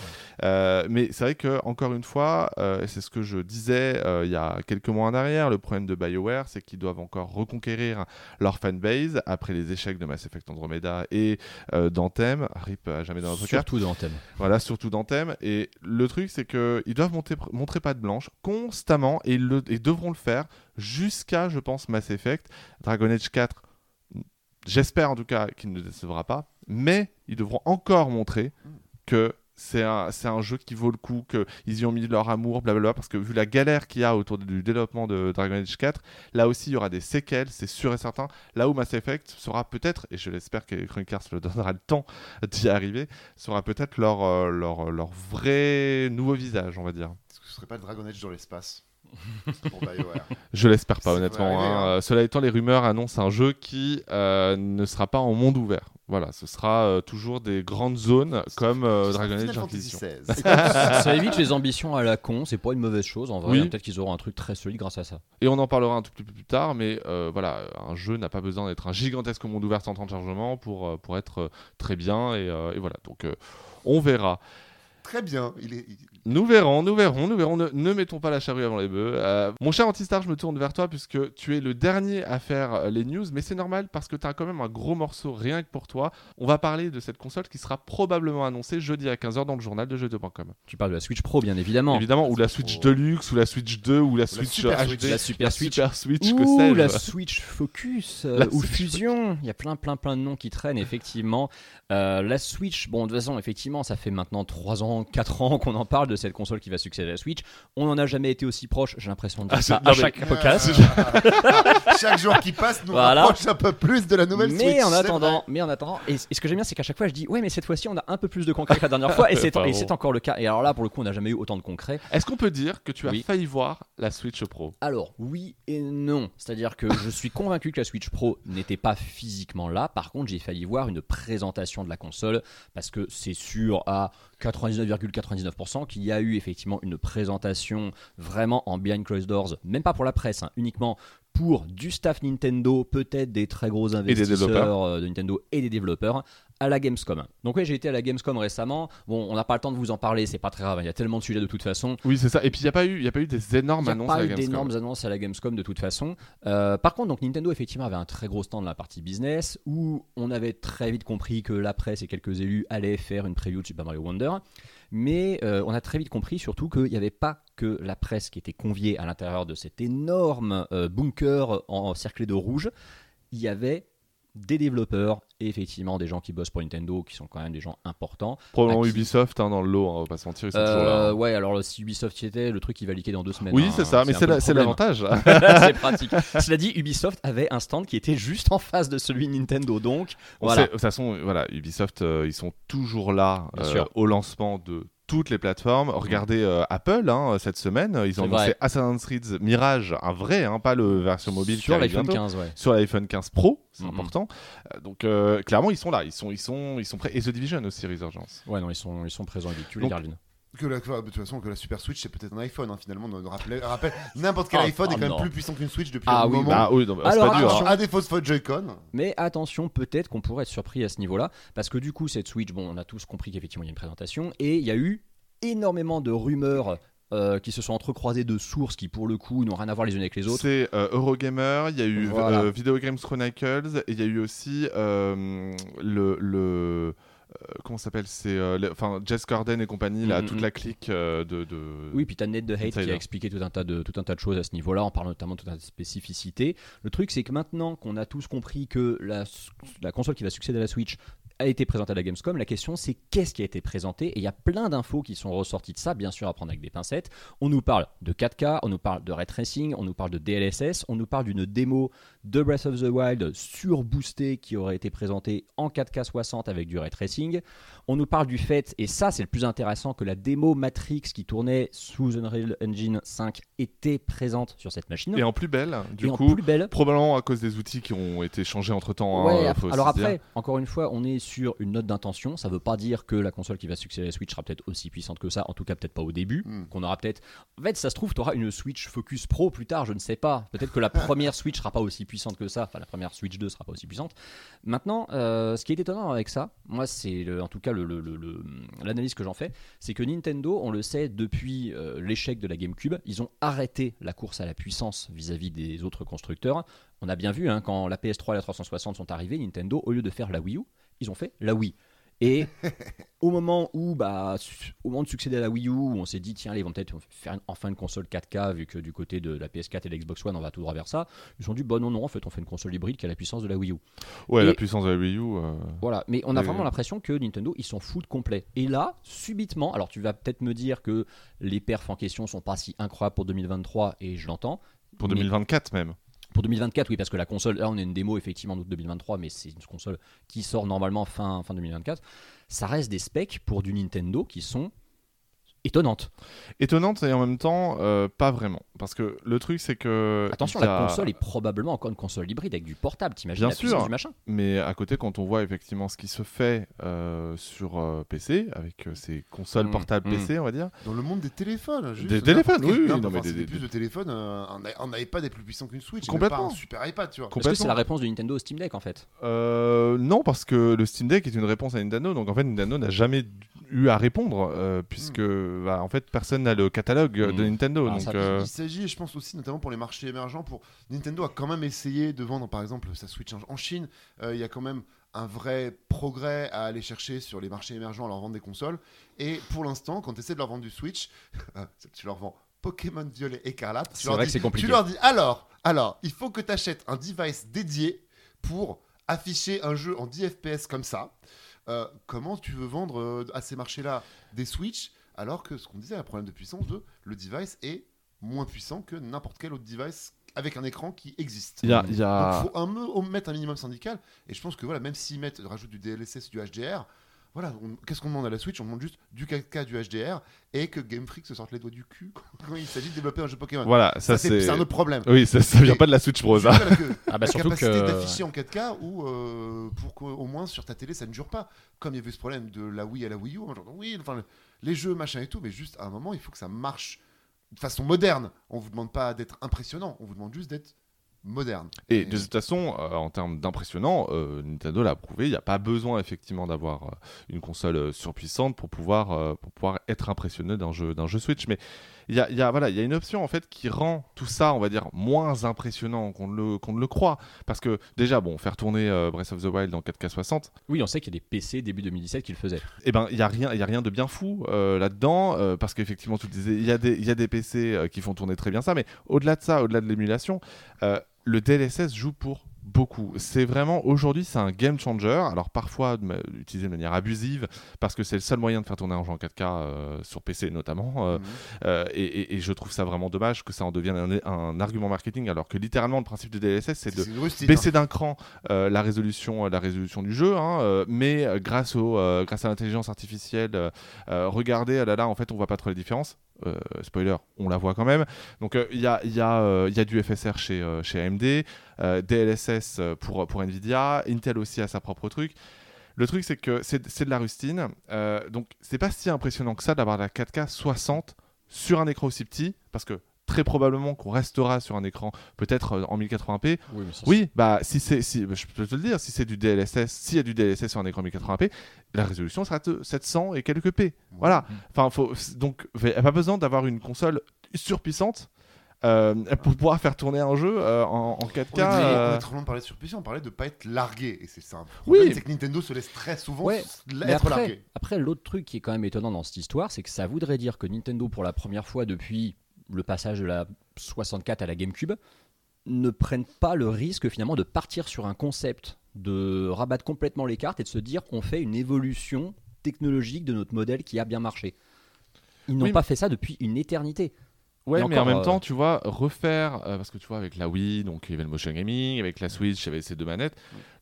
Euh, mais c'est vrai que encore une fois, euh, c'est ce que je disais euh, il y a quelques mois en arrière, le problème de BioWare, c'est qu'ils doivent encore reconquérir leur fanbase après les échecs de Mass Effect Andromeda et euh, d'Anthem. Rip à jamais dans notre cœur. Surtout dans. Voilà, surtout d'Anthem. Et le truc, c'est qu'ils doivent monter, montrer patte blanche constamment et ils, devront le faire jusqu'à, je pense, Mass Effect. Dragon Age 4, j'espère en tout cas qu'il ne décevra pas, mais ils devront encore montrer que c'est un, un jeu qui vaut le coup, qu'ils y ont mis leur amour, blablabla, parce que vu la galère qu'il y a autour du développement de Dragon Age 4, là aussi il y aura des séquelles, c'est sûr et certain. Là où Mass Effect sera peut-être, et je l'espère que Electronic Arts le donnera le temps d'y arriver, sera peut-être leur, euh, leur, leur vrai nouveau visage, on va dire. Est-ce que ce serait pas Dragon Age dans l'espace pour BioWare Je l'espère pas, Ça honnêtement. arriver, hein. hein. Euh, Cela étant, les rumeurs annoncent un jeu qui euh, ne sera pas en monde ouvert. Voilà, ce sera euh, toujours des grandes zones comme euh, Dragon Final Age Fantasy Inquisition. XVI. ça évite les ambitions à la con, c'est pas une mauvaise chose en vrai. Oui. Peut-être qu'ils auront un truc très solide grâce à ça. Et on en parlera un tout petit peu plus tard, mais euh, voilà, un jeu n'a pas besoin d'être un gigantesque monde ouvert sans temps de chargement pour, euh, pour être euh, très bien. Et, euh, et voilà, donc euh, on verra. Très bien. Il est, il- Nous verrons, nous verrons, nous verrons. Ne, ne mettons pas la charrue avant les bœufs. Euh, mon cher Antistar, je me tourne vers toi puisque tu es le dernier à faire euh, les news, mais c'est normal parce que tu as quand même un gros morceau rien que pour toi. On va parler de cette console qui sera probablement annoncée jeudi à 15h dans le journal de jeux2.com. Tu parles de la Switch Pro, bien évidemment. Évidemment, ou la Switch Pro. Deluxe, ou la Switch 2, ou la Switch Super HD, Switch. La Super la Switch. Super Switch, que Ouh, sais-je. la Switch Focus euh, La ou Switch Fusion. Il y a plein, plein, plein de noms qui traînent, effectivement. Euh, la Switch, bon, de toute façon, effectivement, ça fait maintenant trois ans ans, 4 ans qu'on en parle de cette console qui va succéder à la Switch. On n'en a jamais été aussi proche, j'ai l'impression de dire Ah, ça à mais- chaque podcast. Chaque jour qui passe nous Voilà. rapproche un peu plus de la nouvelle Switch. Mais en c'est attendant, mais en attendant, et, et ce que j'aime bien, c'est qu'à chaque fois, je dis, ouais, mais cette fois-ci, on a un peu plus de concret que la dernière fois, et bon. c'est encore le cas. Et alors là, pour le coup, on n'a jamais eu autant de concret. Est-ce qu'on peut dire que tu as Oui. failli voir la Switch Pro? Alors, oui et non. C'est-à-dire que je suis convaincu que la Switch Pro n'était pas physiquement là. Par contre, j'ai failli voir une présentation de la console parce que c'est sûr à 99,99% qu'il y a eu effectivement une présentation vraiment en behind closed doors, même pas pour la presse, hein, uniquement pour du staff Nintendo, peut-être des très gros investisseurs euh, de Nintendo et des développeurs à la Gamescom. Donc oui, j'ai été à la Gamescom récemment. Bon, on n'a pas le temps de vous en parler, c'est pas très grave, il y a tellement de sujets de toute façon. Oui, c'est ça. Et puis, il n'y a, pas eu- il y a pas eu des énormes Il n'y a annonces pas à la eu d'énormes annonces à la Gamescom de toute façon. Euh, par contre, donc Nintendo effectivement avait un très gros stand dans la partie business où on avait très vite compris que la presse et quelques élus allaient faire une preview de Super Mario Wonder. Mais euh, on a très vite compris surtout qu'il n'y avait pas que la presse qui était conviée à l'intérieur de cet énorme euh, bunker encerclé de rouge. Il y avait des développeurs et effectivement des gens qui bossent pour Nintendo qui sont quand même des gens importants. Probablement Ubisoft hein, dans le lot, hein, on va pas se mentir, ils sont toujours là. Euh, hein. ouais, alors si Ubisoft y était, le truc il va liquer dans deux semaines. Oui, hein. c'est ça, mais c'est l'avantage. c'est pratique. Cela dit, Ubisoft avait un stand qui était juste en face de celui de Nintendo, donc On voilà. sait- de toute façon, voilà, Ubisoft, euh, ils sont toujours là euh, au lancement de toutes les plateformes. Regardez euh, Apple hein, cette semaine, ils ont annoncé vrai. Assassin's Creed Mirage, un vrai, hein, pas le version mobile sur l'iPhone bientôt. 15, ouais. Sur l'iPhone 15 Pro, c'est important. Euh, donc euh, clairement, ils sont là, ils sont, ils sont, ils sont prêts. Et The Division aussi, Resurgence. Ouais, non, ils sont, ils sont présents. Tu les Darlene. Que la, de toute façon, que la Super Switch, c'est peut-être un iPhone, hein, finalement. Rappelle, rappelle, n'importe quel Ah, iPhone est ah, quand même non. plus puissant qu'une Switch depuis Ah un oui, moment. Bah oui, non, bah, c'est Alors, pas dur. hein. à défaut de Joy-Con. Mais attention, peut-être qu'on pourrait être surpris à ce niveau-là, parce que du coup, cette Switch, bon, on a tous compris qu'effectivement il y a une présentation, et il y a eu énormément de rumeurs euh, qui se sont entrecroisées de sources qui, pour le coup, n'ont rien à voir les unes avec les autres. C'est euh, Eurogamer, il y a eu Voilà. euh, Video Games Chronicles, et il y a eu aussi euh, le. le comment ça s'appelle C'est euh, enfin Jess Corden et compagnie, là, Mhm, toute la clique euh, de, de. Oui, puis t'as Ned de Hate qui a expliqué tout un tas de tout un tas de choses à ce niveau-là, en parlant notamment de toute un spécificités. Le truc, c'est que maintenant qu'on a tous compris que la, la console qui va succéder à la Switch a été présentée à la Gamescom, la question c'est qu'est-ce qui a été présenté? Et il y a plein d'infos qui sont ressorties de ça, bien sûr à prendre avec des pincettes. On nous parle de 4K, on nous parle de ray tracing, on nous parle de DLSS, on nous parle d'une démo de Breath of the Wild surboostée qui aurait été présentée en 4K 60 avec du ray tracing. On nous parle du fait, et ça c'est le plus intéressant, que la démo Matrix qui tournait sous Unreal Engine 5 était présente sur cette machine. Et en plus belle, du Et en coup, plus belle. probablement à cause des outils qui ont été changés entre temps. Ouais, hein, alors après, dire. encore une fois, on est sur une note d'intention. Ça veut pas dire que la console qui va succéder à la Switch sera peut-être aussi puissante que ça. En tout cas, peut-être pas au début. Hmm. Qu'on aura peut-être. En fait, ça se trouve, tu auras une Switch Focus Pro plus tard. Je ne sais pas. Peut-être que la première Switch sera pas aussi puissante que ça. Enfin, la première Switch 2 sera pas aussi puissante. Maintenant, euh, ce qui est étonnant avec ça, moi, c'est en tout cas le- le- le- le- l'analyse que j'en fais, c'est que Nintendo, on le sait depuis euh, l'échec de la GameCube, ils ont arrêté la course à la puissance vis-à-vis des autres constructeurs. On a bien vu hein, quand la PS3 et la 360 sont arrivées, Nintendo, au lieu de faire la Wii U, ils ont fait la Wii. Et au moment où, bah, au moment de succéder à la Wii U, où on s'est dit tiens, allez, ils vont peut-être faire enfin une console 4K vu que du côté de la PS4 et de l'Xbox One, on va tout droit vers ça. Ils se sont dit bah non non, en fait, on fait une console hybride qui a la puissance de la Wii U. Ouais, Et- la puissance de la Wii U. euh, Voilà, mais on a vraiment l'impression que Nintendo, ils s'en foutent complet. Et là, subitement, alors tu vas peut-être me dire que les perfs en question sont pas si incroyables pour 2023, et je l'entends. pour Mais- 2024 même. Pour 2024, oui, parce que la console, là on a une démo effectivement en août 2023, mais c'est une console qui sort normalement fin, fin 2024. Ça reste des specs pour du Nintendo qui sont étonnantes. Étonnante et en même temps, euh, pas vraiment. Parce que le truc, c'est que. Attention, la a- console est probablement encore une console hybride avec du portable, t'imagines Bien la sûr. du machin Mais à côté, quand on voit effectivement ce qui se fait euh, sur euh, PC, avec euh, ces consoles Mm, portables mm. PC, on va dire. Dans le monde des téléphones. Juste, Des téléphones, oui, non, mais enfin, des- plus de téléphone, euh, un, un iPad est plus puissant qu'une Switch. Complètement. Pas un super iPad, tu vois. Est-ce que c'est la réponse de Nintendo au Steam Deck en fait? Euh, non, parce que le Steam Deck est une réponse à Nintendo, donc en fait Nintendo n'a jamais eu à répondre, euh, puisque bah, en fait personne n'a le catalogue euh, de Mm. Nintendo. Ah, donc, ça, euh, s'agit, je pense aussi, notamment pour les marchés émergents, pour Nintendo a quand même essayé de vendre, par exemple, sa Switch en- Chine. Euh, Il y a quand même un vrai progrès à aller chercher sur les marchés émergents à leur vendre des consoles. Et pour l'instant, quand tu essaies de leur vendre du Switch, tu leur vends Pokémon Violet Écarlate. Tu C'est leur vrai dis- que c'est compliqué. Tu leur dis alors, alors, il faut que tu achètes un device dédié pour afficher un jeu en 10 FPS comme ça. Euh, comment tu veux vendre euh, à ces marchés-là des Switch alors que ce qu'on disait, un problème de puissance de le device est moins puissant que n'importe quel autre device avec un écran qui existe. Il y a, il y a- Donc, faut un, me- mettre un minimum syndical. Et je pense que voilà, même s'ils mettent, rajoutent du DLSS, du HDR, voilà, on- qu'est-ce qu'on demande à la Switch? On demande juste du 4K, du HDR et que Game Freak se sorte les doigts du cul quand il s'agit de développer un jeu Pokémon. Voilà, ça, Ça, c'est un autre problème. Oui, ça, ça vient Et- pas de la Switch Pro, ça. que Ah bah la surtout capacité que d'afficher en 4K ou euh, pour qu'au moins sur ta télé ça ne dure pas. Comme il y avait ce problème de la Wii à la Wii U, genre, oui, enfin le- les jeux machin et tout, mais juste à un moment il faut que ça marche de façon moderne. On vous demande pas d'être impressionnant, on vous demande juste d'être moderne. Et de toute façon, euh, en termes d'impressionnant, euh, Nintendo l'a prouvé, il n'y a pas besoin effectivement d'avoir euh, une console surpuissante pour pouvoir, pour pouvoir être impressionné d'un jeu, d'un jeu Switch. Mais il y a, y, a, voilà, il y a une option en fait qui rend tout ça, on va dire, moins impressionnant qu'on ne le, qu'on le croit. Parce que déjà, bon, faire tourner euh, Breath of the Wild en 4K 60, oui, on sait qu'il y a des PC début 2017 qui le faisaient. eh ben, il n'y a, rien- il y a rien de bien fou euh, là-dedans, euh, parce qu'effectivement, tu disais, il y, a des- il y a des PC qui font tourner très bien ça, mais au-delà de ça, au-delà de l'émulation, le DLSS joue pour beaucoup. C'est vraiment, aujourd'hui, c'est un game changer, alors parfois utilisé de manière abusive, parce que c'est le seul moyen de faire tourner un jeu en 4K euh, sur PC notamment, euh, Mhm. euh, et, et- et je trouve ça vraiment dommage que ça en devienne un, un argument marketing, alors que littéralement, le principe du DLSS, c'est de baisser d'un cran la résolution la résolution du jeu hein, mais grâce au grâce à l'intelligence artificielle regardez ah là là en fait on voit pas trop la différence Euh, spoiler on la voit quand même. Donc euh, euh, il y a du FSR chez AMD DLSS pour Nvidia Intel aussi a sa propre truc. Le truc c'est que c'est de la rustine donc c'est pas si impressionnant que ça d'avoir la 4K 60 sur un écran aussi petit parce que très probablement qu'on restera sur un écran peut-être euh, en 1080p Oui, mais ça, oui, bah si c'est si bah, je peux te le dire, si c'est du DLSS, s'il y a du DLSS sur un écran 1080p, la résolution sera de 700 et quelques p. Voilà. Enfin faut donc il n'y a pas besoin d'avoir une console surpuissante euh, pour pouvoir faire tourner un jeu euh, en, en 4K. On euh, trop loin de surpuissance, on parlait de pas être largué. Et c'est ça. un Oui. problème, c'est que Nintendo se laisse très souvent Ouais, être après, largué. après l'autre truc qui est quand même étonnant dans cette histoire, c'est que ça voudrait dire que Nintendo, pour la première fois depuis le passage de la 64 à la GameCube, ne prennent pas le risque finalement de partir sur un concept, de rabattre complètement les cartes et de se dire qu'on fait une évolution technologique de notre modèle qui a bien marché. Ils n'ont Oui, pas fait ça depuis une éternité. Ouais, mais en même euh, temps, tu vois, refaire, euh, parce que tu vois, avec la Wii, donc il y avait le motion gaming, avec la Switch, il y avait ces deux manettes.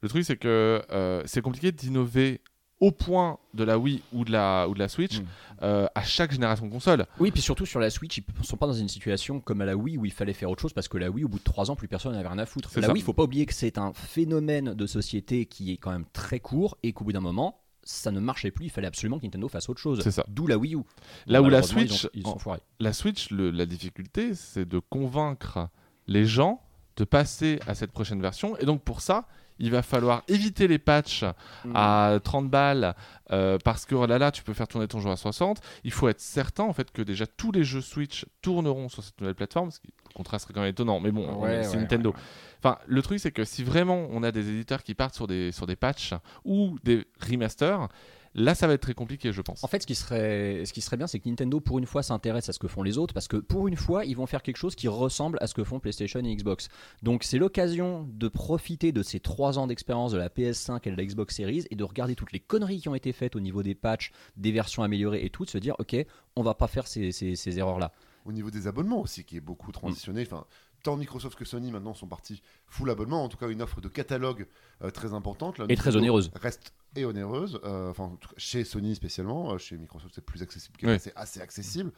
Le truc, c'est que euh, c'est compliqué d'innover au point de la Wii ou de la, ou de la Switch Mm. euh, à chaque génération de console. Oui, puis surtout sur la Switch, ils ne sont pas dans une situation comme à la Wii où il fallait faire autre chose parce que la Wii, au bout de 3 ans, plus personne n'avait rien à foutre. La ça. Wii, il faut pas oublier que c'est un phénomène de société qui est quand même très court et qu'au bout d'un moment, ça ne marchait plus. Il fallait absolument que Nintendo fasse autre chose. C'est ça. D'où la Wii U. Là où la Malheureusement, ils ont- Switch- ils, sont foirés. La Switch, le- la difficulté, c'est de convaincre les gens de passer à cette prochaine version. Et donc pour ça, il va falloir éviter les patchs Mm. à 30 balles euh, parce que oh là là, tu peux faire tourner ton jeu à 60. Il faut être certain en fait que déjà tous les jeux Switch tourneront sur cette nouvelle plateforme. Ce qui, le contraste serait quand même étonnant, mais bon, Ouais, c'est ouais, Nintendo. ouais. Enfin, le truc c'est que si vraiment on a des éditeurs qui partent sur des sur des patchs ou des remasters, là ça va être très compliqué, je pense. En fait, ce qui serait, ce qui serait bien, c'est que Nintendo, pour une fois, s'intéresse à ce que font les autres, parce que pour une fois, ils vont faire quelque chose qui ressemble à ce que font PlayStation et Xbox. Donc, c'est l'occasion de profiter de ces trois ans d'expérience de la PS5 et de la Xbox Series et de regarder toutes les conneries qui ont été faites au niveau des patchs, des versions améliorées et tout, de se dire, ok, on va pas faire ces, ces- ces erreurs-là. Au niveau des abonnements aussi, qui est beaucoup transitionné. Enfin, tant Microsoft que Sony maintenant sont partis full abonnement. En tout cas, une offre de catalogue euh, très importante. Là, Et très onéreuse. Reste et onéreuse. euh, enfin, chez Sony spécialement. euh, chez Microsoft, c'est plus accessible. C'est assez accessible.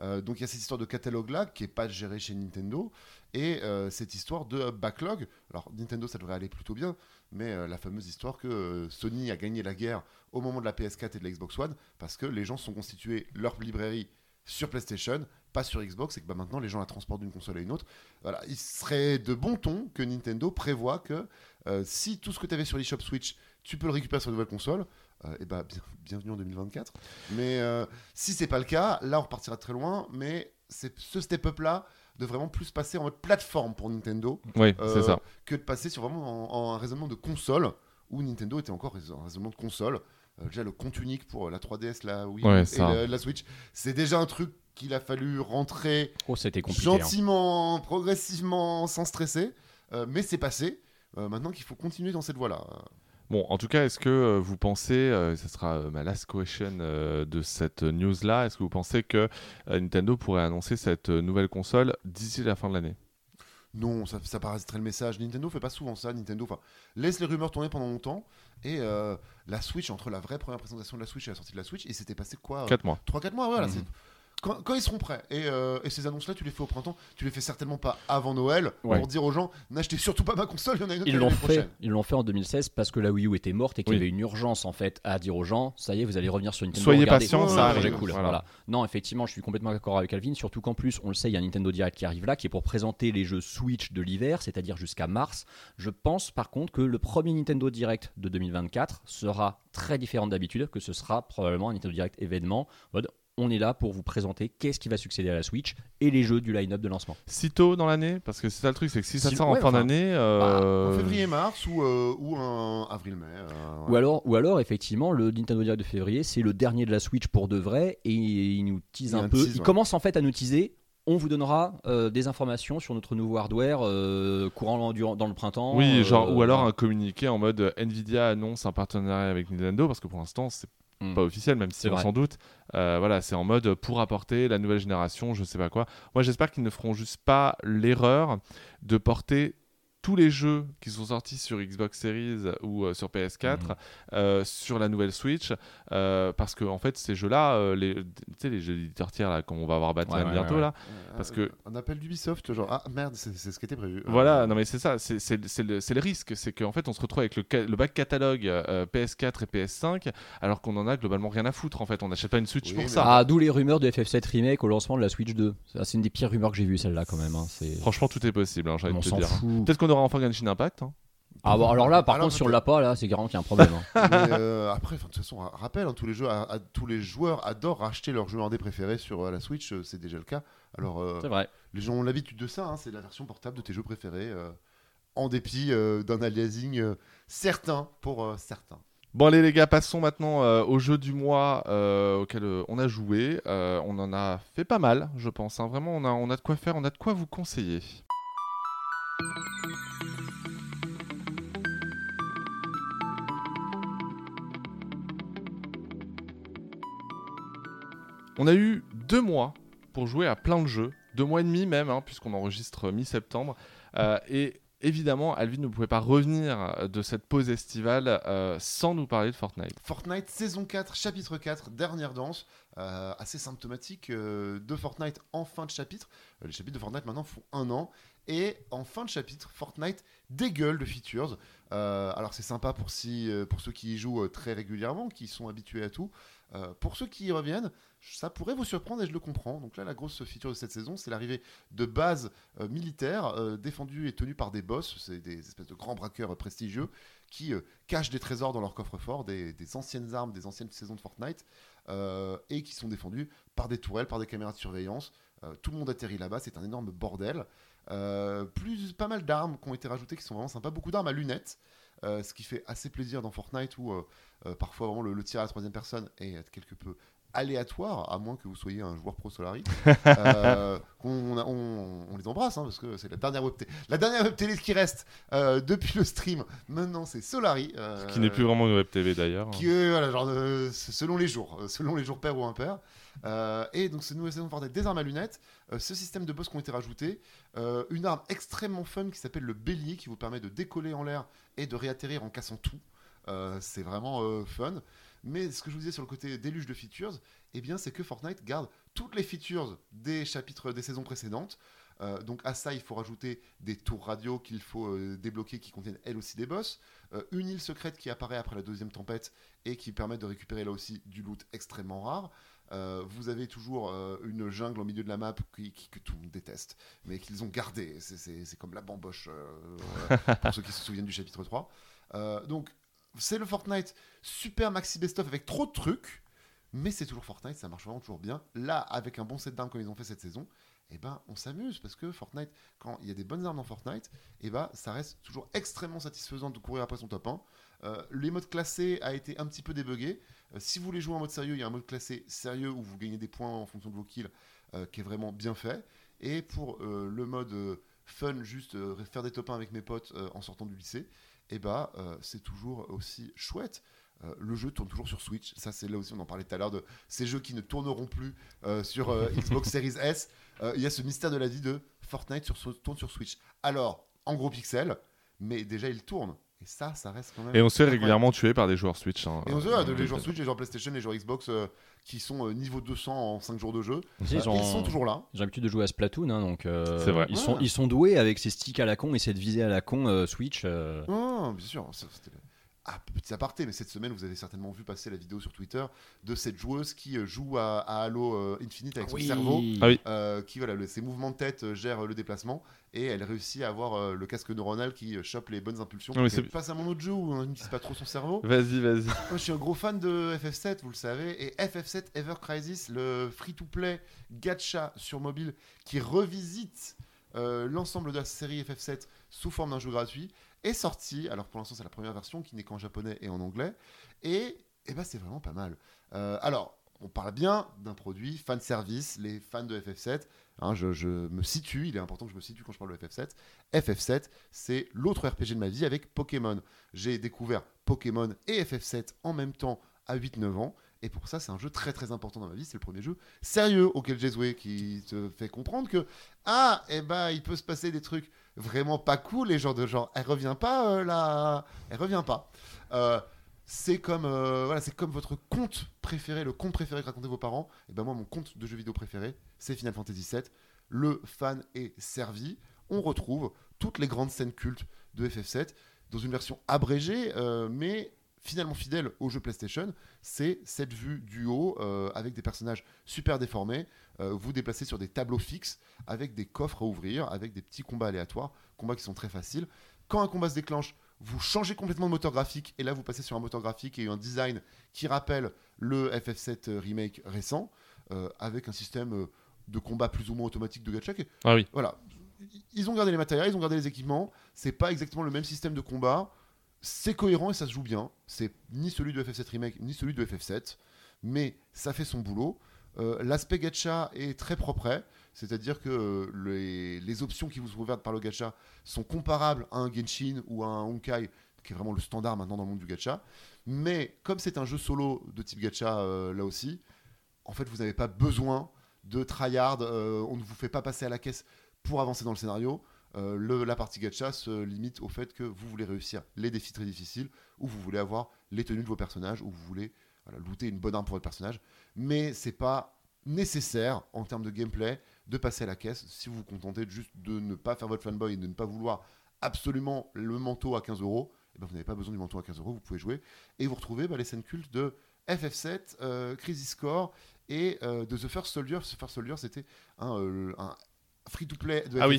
Donc il y a cette histoire de catalogue là qui est pas gérée chez Nintendo et cette histoire de backlog. Alors Nintendo, ça devrait aller plutôt bien, mais la fameuse histoire que Sony a gagné la guerre au moment de la PS4 et de la Xbox One parce que les gens sont constitués leur librairie sur PlayStation, pas sur Xbox, et que bah, maintenant les gens la transportent d'une console à une autre. Voilà, il serait de bon ton que Nintendo prévoit que euh, si tout ce que tu avais sur l'eShop Switch, tu peux le récupérer sur une nouvelle console, et bah bien- bienvenue en 2024. Mais euh, si c'est pas le cas, là on repartira très loin, mais c'est ce step-up là de vraiment plus passer en mode plateforme pour Nintendo Oui, euh, c'est ça. que de passer sur vraiment en, en un raisonnement de console où Nintendo était encore un raisonnement de console. Euh, déjà le compte unique pour la 3DS, la Wii Ouais, et la Switch, c'est déjà un truc qu'il a fallu rentrer Oh, hein. gentiment, progressivement, sans stresser. Euh, mais c'est passé. Euh, maintenant qu'il faut continuer dans cette voie-là. Bon, en tout cas, est-ce que euh, vous pensez, euh, ça sera ma last question euh, de cette news-là, est-ce que vous pensez que euh, Nintendo pourrait annoncer cette nouvelle console d'ici la fin de l'année? Non, ça, ça paraîtrait le message. Nintendo fait pas souvent ça. Nintendo enfin, laisse les rumeurs tourner pendant longtemps. Et euh, la Switch, entre la vraie première présentation de la Switch et la sortie de la Switch, et c'était passé quoi 4 mois. 3-4 mois, voilà. Mhm. Quand, quand ils seront prêts. Et, euh, et ces annonces-là, tu les fais au printemps. Tu les fais certainement pas avant Noël Ouais. pour dire aux gens n'achetez surtout pas ma console, il y en a une autre Ils qui l'ont fait, prochaine. ils l'ont fait en 2016 parce que la Wii U était morte et qu'il Oui. y avait une urgence en fait à dire aux gens ça y est vous allez revenir sur Nintendo. Soyez patients, ça arrive. cool. Voilà. Voilà. Non effectivement je suis complètement d'accord avec Alvin surtout qu'en plus on le sait il y a un Nintendo Direct qui arrive là qui est pour présenter les jeux Switch de l'hiver c'est-à-dire jusqu'à mars. Je pense par contre que le premier Nintendo Direct de 2024 sera très différent d'habitude que ce sera probablement un Nintendo Direct événement. On est là pour vous présenter qu'est-ce qui va succéder à la Switch et les jeux du line-up de lancement. Si tôt dans l'année Parce que c'est ça le truc, c'est que si ça Si- sort en fin enfin, d'année. Bah, euh, En février-mars ou, euh, ou un avril-mai. euh, Ou alors, ou alors, effectivement, le Nintendo Direct de février, c'est le dernier de la Switch pour de vrai, et il nous tease Il un un peu. tease, il ouais. commence en fait à nous teaser. On vous donnera euh, des informations sur notre nouveau hardware euh, courant durant- dans le printemps. Oui, euh, genre, ou alors un communiqué en mode Nvidia annonce un partenariat avec Nintendo, parce que pour l'instant, c'est Hmm. pas officiel, même si on s'en doute. Euh, voilà, c'est en mode pour apporter la nouvelle génération, je sais pas quoi. Moi, j'espère qu'ils ne feront juste pas l'erreur de porter tous les jeux qui sont sortis sur Xbox Series ou euh, sur PS4 Mhm. euh, sur la nouvelle Switch euh, parce que en fait ces jeux-là euh, les tu sais les jeux d'éditeurs tiers là comme on va avoir Batman Ouais, ouais, bientôt ouais, là Euh, parce que- Un appel d'Ubisoft, genre ah merde, c'est ce qui était prévu. Voilà, Euh, non mais c'est ça, c'est c'est- c'est le, le risque, c'est qu'en fait on se retrouve avec le, le back catalogue euh, PS4 et PS5 alors qu'on en a globalement rien à foutre en fait, on n'achète pas une Switch Oui, pour mais- ça. Ah, d'où les rumeurs de FF7 Remake au lancement de la Switch 2. Ça, C'est une des pires rumeurs que j'ai vues, celle-là, quand même. hein. Franchement tout est possible, hein, j'ai envie On de te s'en dire. fout. Peut-être qu'on aura enfin Genshin Impact. hein. Ah, bon, alors là, par Alors, contre, si on l'a pas, là, c'est garant qu'il y a un problème. hein. Mais, euh, après, enfin, de toute façon, ra- rappel, hein, tous les jeux, à- à- tous les joueurs adorent racheter leurs jeux indés préférés sur euh, la Switch, euh, c'est déjà le cas. Alors, euh, c'est vrai. les gens ont l'habitude de ça, hein, c'est la version portable de tes jeux préférés, euh, en dépit euh, d'un aliasing euh, certain pour euh, certains. Bon allez les gars, passons maintenant euh, au jeu du mois euh, auquel euh, on a joué. Euh, on en a fait pas mal, je pense. hein. Vraiment, on a, on a de quoi faire, on a de quoi vous conseiller. On a eu deux mois pour jouer à plein de jeux, deux mois et demi même, hein, puisqu'on enregistre mi-septembre. Euh, et évidemment, Alvin ne pouvait pas revenir de cette pause estivale euh, sans nous parler de Fortnite. Fortnite saison 4, chapitre 4, dernière danse, euh, assez symptomatique de Fortnite en fin de chapitre. Les chapitres de Fortnite maintenant font un an. Et en fin de chapitre, Fortnite dégueule de features. Alors c'est sympa pour, pour ceux qui y jouent très régulièrement, qui sont habitués à tout. Euh, pour ceux qui y reviennent, ça pourrait vous surprendre et je le comprends. Donc là, la grosse feature de cette saison, c'est l'arrivée de bases euh, militaires euh, défendues et tenues par des boss. C'est des espèces de grands braqueurs prestigieux qui cachent des trésors dans leur coffre-fort, des, des anciennes armes, des anciennes saisons de Fortnite, et qui sont défendus par des tourelles, par des caméras de surveillance. Tout le monde atterrit là-bas, c'est un énorme bordel. Plus pas mal d'armes qui ont été rajoutées qui sont vraiment sympas, beaucoup d'armes à lunettes, ce qui fait assez plaisir dans Fortnite où parfois vraiment le, le tir à la troisième personne est quelque peu aléatoire, à moins que vous soyez un joueur pro Solari. Euh, on, on- on les embrasse hein, parce que c'est la dernière web télé, la dernière web télé qui reste euh, depuis le stream. Maintenant, c'est Solari. euh, Qui n'est plus vraiment une web TV d'ailleurs. qui voilà, genre, euh, selon les jours, euh, selon les jours pairs ou impairs. Euh, et donc, cette nouvelle saison Fortnite, des armes à lunettes, euh, ce système de boss qui ont été rajoutés, euh, une arme extrêmement fun qui s'appelle le bélier qui vous permet de décoller en l'air et de réatterrir en cassant tout. Euh, c'est vraiment euh, fun. Mais ce que je vous disais sur le côté déluge de features, eh bien, c'est que Fortnite garde toutes les features des chapitres des saisons précédentes. Euh, donc à ça, il faut rajouter des tours radio qu'il faut débloquer qui contiennent elles aussi des boss. Une île secrète qui apparaît après la deuxième tempête et qui permet de récupérer là aussi du loot extrêmement rare. Vous avez toujours une jungle au milieu de la map qui- que tout le monde déteste, mais qu'ils ont gardé. C'est- comme la bamboche pour ceux qui se souviennent du chapitre 3. Euh, donc c'est le Fortnite super maxi best-of avec trop de trucs, mais c'est toujours Fortnite, ça marche vraiment toujours bien. Là, avec un bon set d'armes comme ils ont fait cette saison, eh ben, on s'amuse parce que Fortnite, quand il y a des bonnes armes dans Fortnite, eh ben, ça reste toujours extrêmement satisfaisant de courir après son top 1. Euh, les modes classés a été un petit peu débugué. Euh, si vous voulez jouer en mode sérieux, il y a un mode classé sérieux où vous gagnez des points en fonction de vos kills euh, qui est vraiment bien fait. Et pour le mode fun, juste faire des top 1 avec mes potes en sortant du lycée, et bah euh, c'est toujours aussi chouette. Euh, le jeu tourne toujours sur Switch. Ça, c'est là aussi, on en parlait tout à l'heure de ces jeux qui ne tourneront plus euh, sur euh, Xbox Series S. Il y a ce mystère de la vie de Fortnite sur, sur- tourne sur Switch. Alors, en gros pixels, mais déjà il tourne. Et ça, ça reste quand même. Et on se fait régulièrement tuer par des joueurs Switch. hein. Et on se Euh, les joueurs Switch, les joueurs PlayStation, les joueurs Xbox qui sont euh, niveau 200 en 5 jours de jeu. Si, Euh, ils, ont, Ils sont toujours là. ils ont l'habitude de jouer à Splatoon, hein, donc euh, vrai. Ils, sont, Ouais. ils sont doués avec ces sticks à la con et cette visée à la con euh, Switch. euh, Non, bien sûr. c'était- Ah, petit aparté, mais cette semaine, vous avez certainement vu passer la vidéo sur Twitter de cette joueuse qui euh, joue à, à Halo euh, Infinite avec son cerveau. Ah oui. euh, qui voilà, le- ses mouvements de tête gèrent le déplacement et elle réussit à avoir euh, le casque neuronal qui chope les bonnes impulsions. Non, c'est- passe à mon autre jeu où on n'utilise pas trop son cerveau. Vas-y, vas-y. Moi, je suis un gros fan de FF7, vous le savez, et FF7 Ever Crisis, le free-to-play gacha sur mobile qui revisite euh, l'ensemble de la série FF7 sous forme d'un jeu gratuit, est sorti. Alors pour l'instant, c'est la première version qui n'est qu'en japonais et en anglais, et, et ben, c'est vraiment pas mal. Euh, alors, on parle bien d'un produit fan service, les fans de FF7. hein, je, je me situe, il est important que je me situe quand je parle de FF7. FF7, c'est l'autre RPG de ma vie avec Pokémon. J'ai découvert Pokémon et FF7 en même temps à 8-9 ans. Et pour ça, c'est un jeu très très important dans ma vie. C'est le premier jeu sérieux auquel j'ai joué qui te fait comprendre que, ah, eh ben, il peut se passer des trucs vraiment pas cool. Et genre de genre, elle revient pas euh, là, elle revient pas. Euh, c'est comme, euh, voilà, c'est comme votre conte préféré, le conte préféré que racontaient vos parents. Et ben moi, mon conte de jeu vidéo préféré, c'est Final Fantasy VII. Le fan est servi. On retrouve toutes les grandes scènes cultes de FF7 dans une version abrégée, mais finalement fidèle au jeu PlayStation. C'est cette vue du haut euh, avec des personnages super déformés. Euh, vous déplacez sur des tableaux fixes avec des coffres à ouvrir, avec des petits combats aléatoires, combats qui sont très faciles. Quand un combat se déclenche, vous changez complètement de moteur graphique et là vous passez sur un moteur graphique et un design qui rappelle le FF7 remake récent euh, avec un système euh, de combat plus ou moins automatique de gacha. Ah oui. Voilà, ils ont gardé les matériels, ils ont gardé les équipements. C'est pas exactement le même système de combat. C'est cohérent et ça se joue bien. C'est ni celui de FF7 remake ni celui de FF7, mais ça fait son boulot. Euh, L'aspect gacha est très propre, c'est-à-dire que euh, les, options qui vous sont ouvertes par le gacha sont comparables à un Genshin ou à un Honkai, qui est vraiment le standard maintenant dans le monde du gacha. Mais comme c'est un jeu solo de type gacha euh, là aussi, en fait vous n'avez pas besoin de tryhard, on ne vous fait pas passer à la caisse pour avancer dans le scénario. Euh, le- la partie gacha se limite au fait que vous voulez réussir les défis très difficiles, ou vous voulez avoir les tenues de vos personnages, ou vous voulez voilà, looter une bonne arme pour votre personnage. Mais c'est pas nécessaire en termes de gameplay de passer à la caisse si vous vous contentez juste de ne pas faire votre fanboy et de ne pas vouloir absolument le manteau à 15 euros. eh ben, vous n'avez pas besoin du manteau à 15 euros, vous pouvez jouer et vous retrouvez bah, les scènes cultes de FF7, euh, Crisis Core et euh, de The First Soldier. The First Soldier, c'était un, euh, un free-to-play de Ah oui.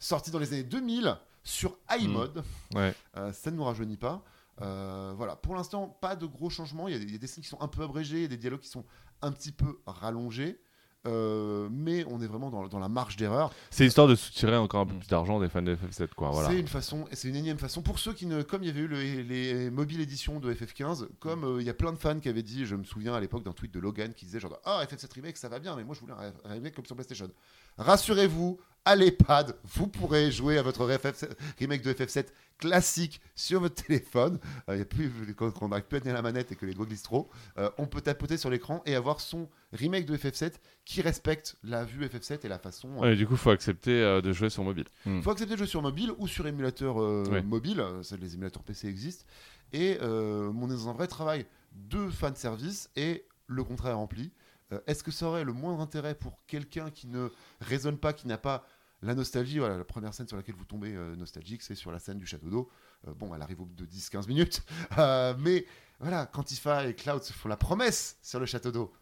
FF7 sorti dans les années 2000 sur iMode. Ouais. Euh, ça ne nous rajeunit pas. Euh, voilà, pour l'instant, pas de gros changements. Il y, a des, il y a des scènes qui sont un peu abrégées, des dialogues qui sont un petit peu rallongés. Euh, mais on est vraiment dans, dans la marge d'erreur. C'est histoire de soutirer encore un peu plus d'argent des fans de FF7, quoi. Voilà. C'est une façon, c'est une énième façon. Pour ceux qui ne, comme il y avait eu le- les mobile éditions de FF15, comme euh, il y a plein de fans qui avaient dit, je me souviens à l'époque d'un tweet de Logan qui disait genre ah FF7 remake ça va bien, mais moi je voulais un remake comme sur PlayStation. Rassurez-vous, à l'EHPAD, vous pourrez jouer à votre FF7 remake de FF7 classique sur votre téléphone. Euh, Il y a plus quand, on n'arrive plus à tenir la manette et que les doigts glissent trop, euh, on peut tapoter sur l'écran et avoir son remake de FF7 qui respecte la vue FF7 et la façon. euh, Ouais, du coup, faut accepter euh, de jouer sur mobile. il faut accepter de jouer sur mobile ou sur émulateur euh, Ouais. mobile. euh, les émulateurs PC existent. Et euh, on est dans un vrai travail de fan service et le contrat est rempli. Euh, Est-ce que ça aurait le moindre intérêt pour quelqu'un qui ne raisonne pas, qui n'a pas la nostalgie? Voilà, la première scène sur laquelle vous tombez euh, nostalgique, c'est sur la scène du château d'eau. Euh, bon, elle arrive au bout de 10-15 minutes. Mais voilà, quand et Cloud se font la promesse sur le château d'eau,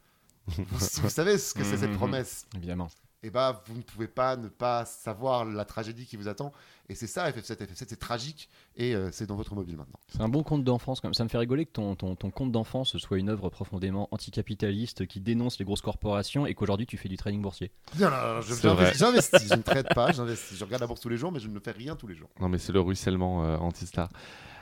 vous, vous savez ce que c'est cette Mhm. promesse? Évidemment. et bah vous ne pouvez pas ne pas savoir la tragédie qui vous attend. Et c'est ça FF7. FF7 c'est tragique et euh, c'est dans votre mobile maintenant. C'est un bon conte d'enfance. quand même. Ça me fait rigoler que ton, ton, ton conte d'enfance soit une œuvre profondément anticapitaliste qui dénonce les grosses corporations et qu'aujourd'hui tu fais du trading boursier. Non, non, j'investis, je ne traite pas, j'investis. Je regarde la bourse tous les jours, mais je ne fais rien tous les jours. Non, mais c'est le ruissellement euh, anti-star.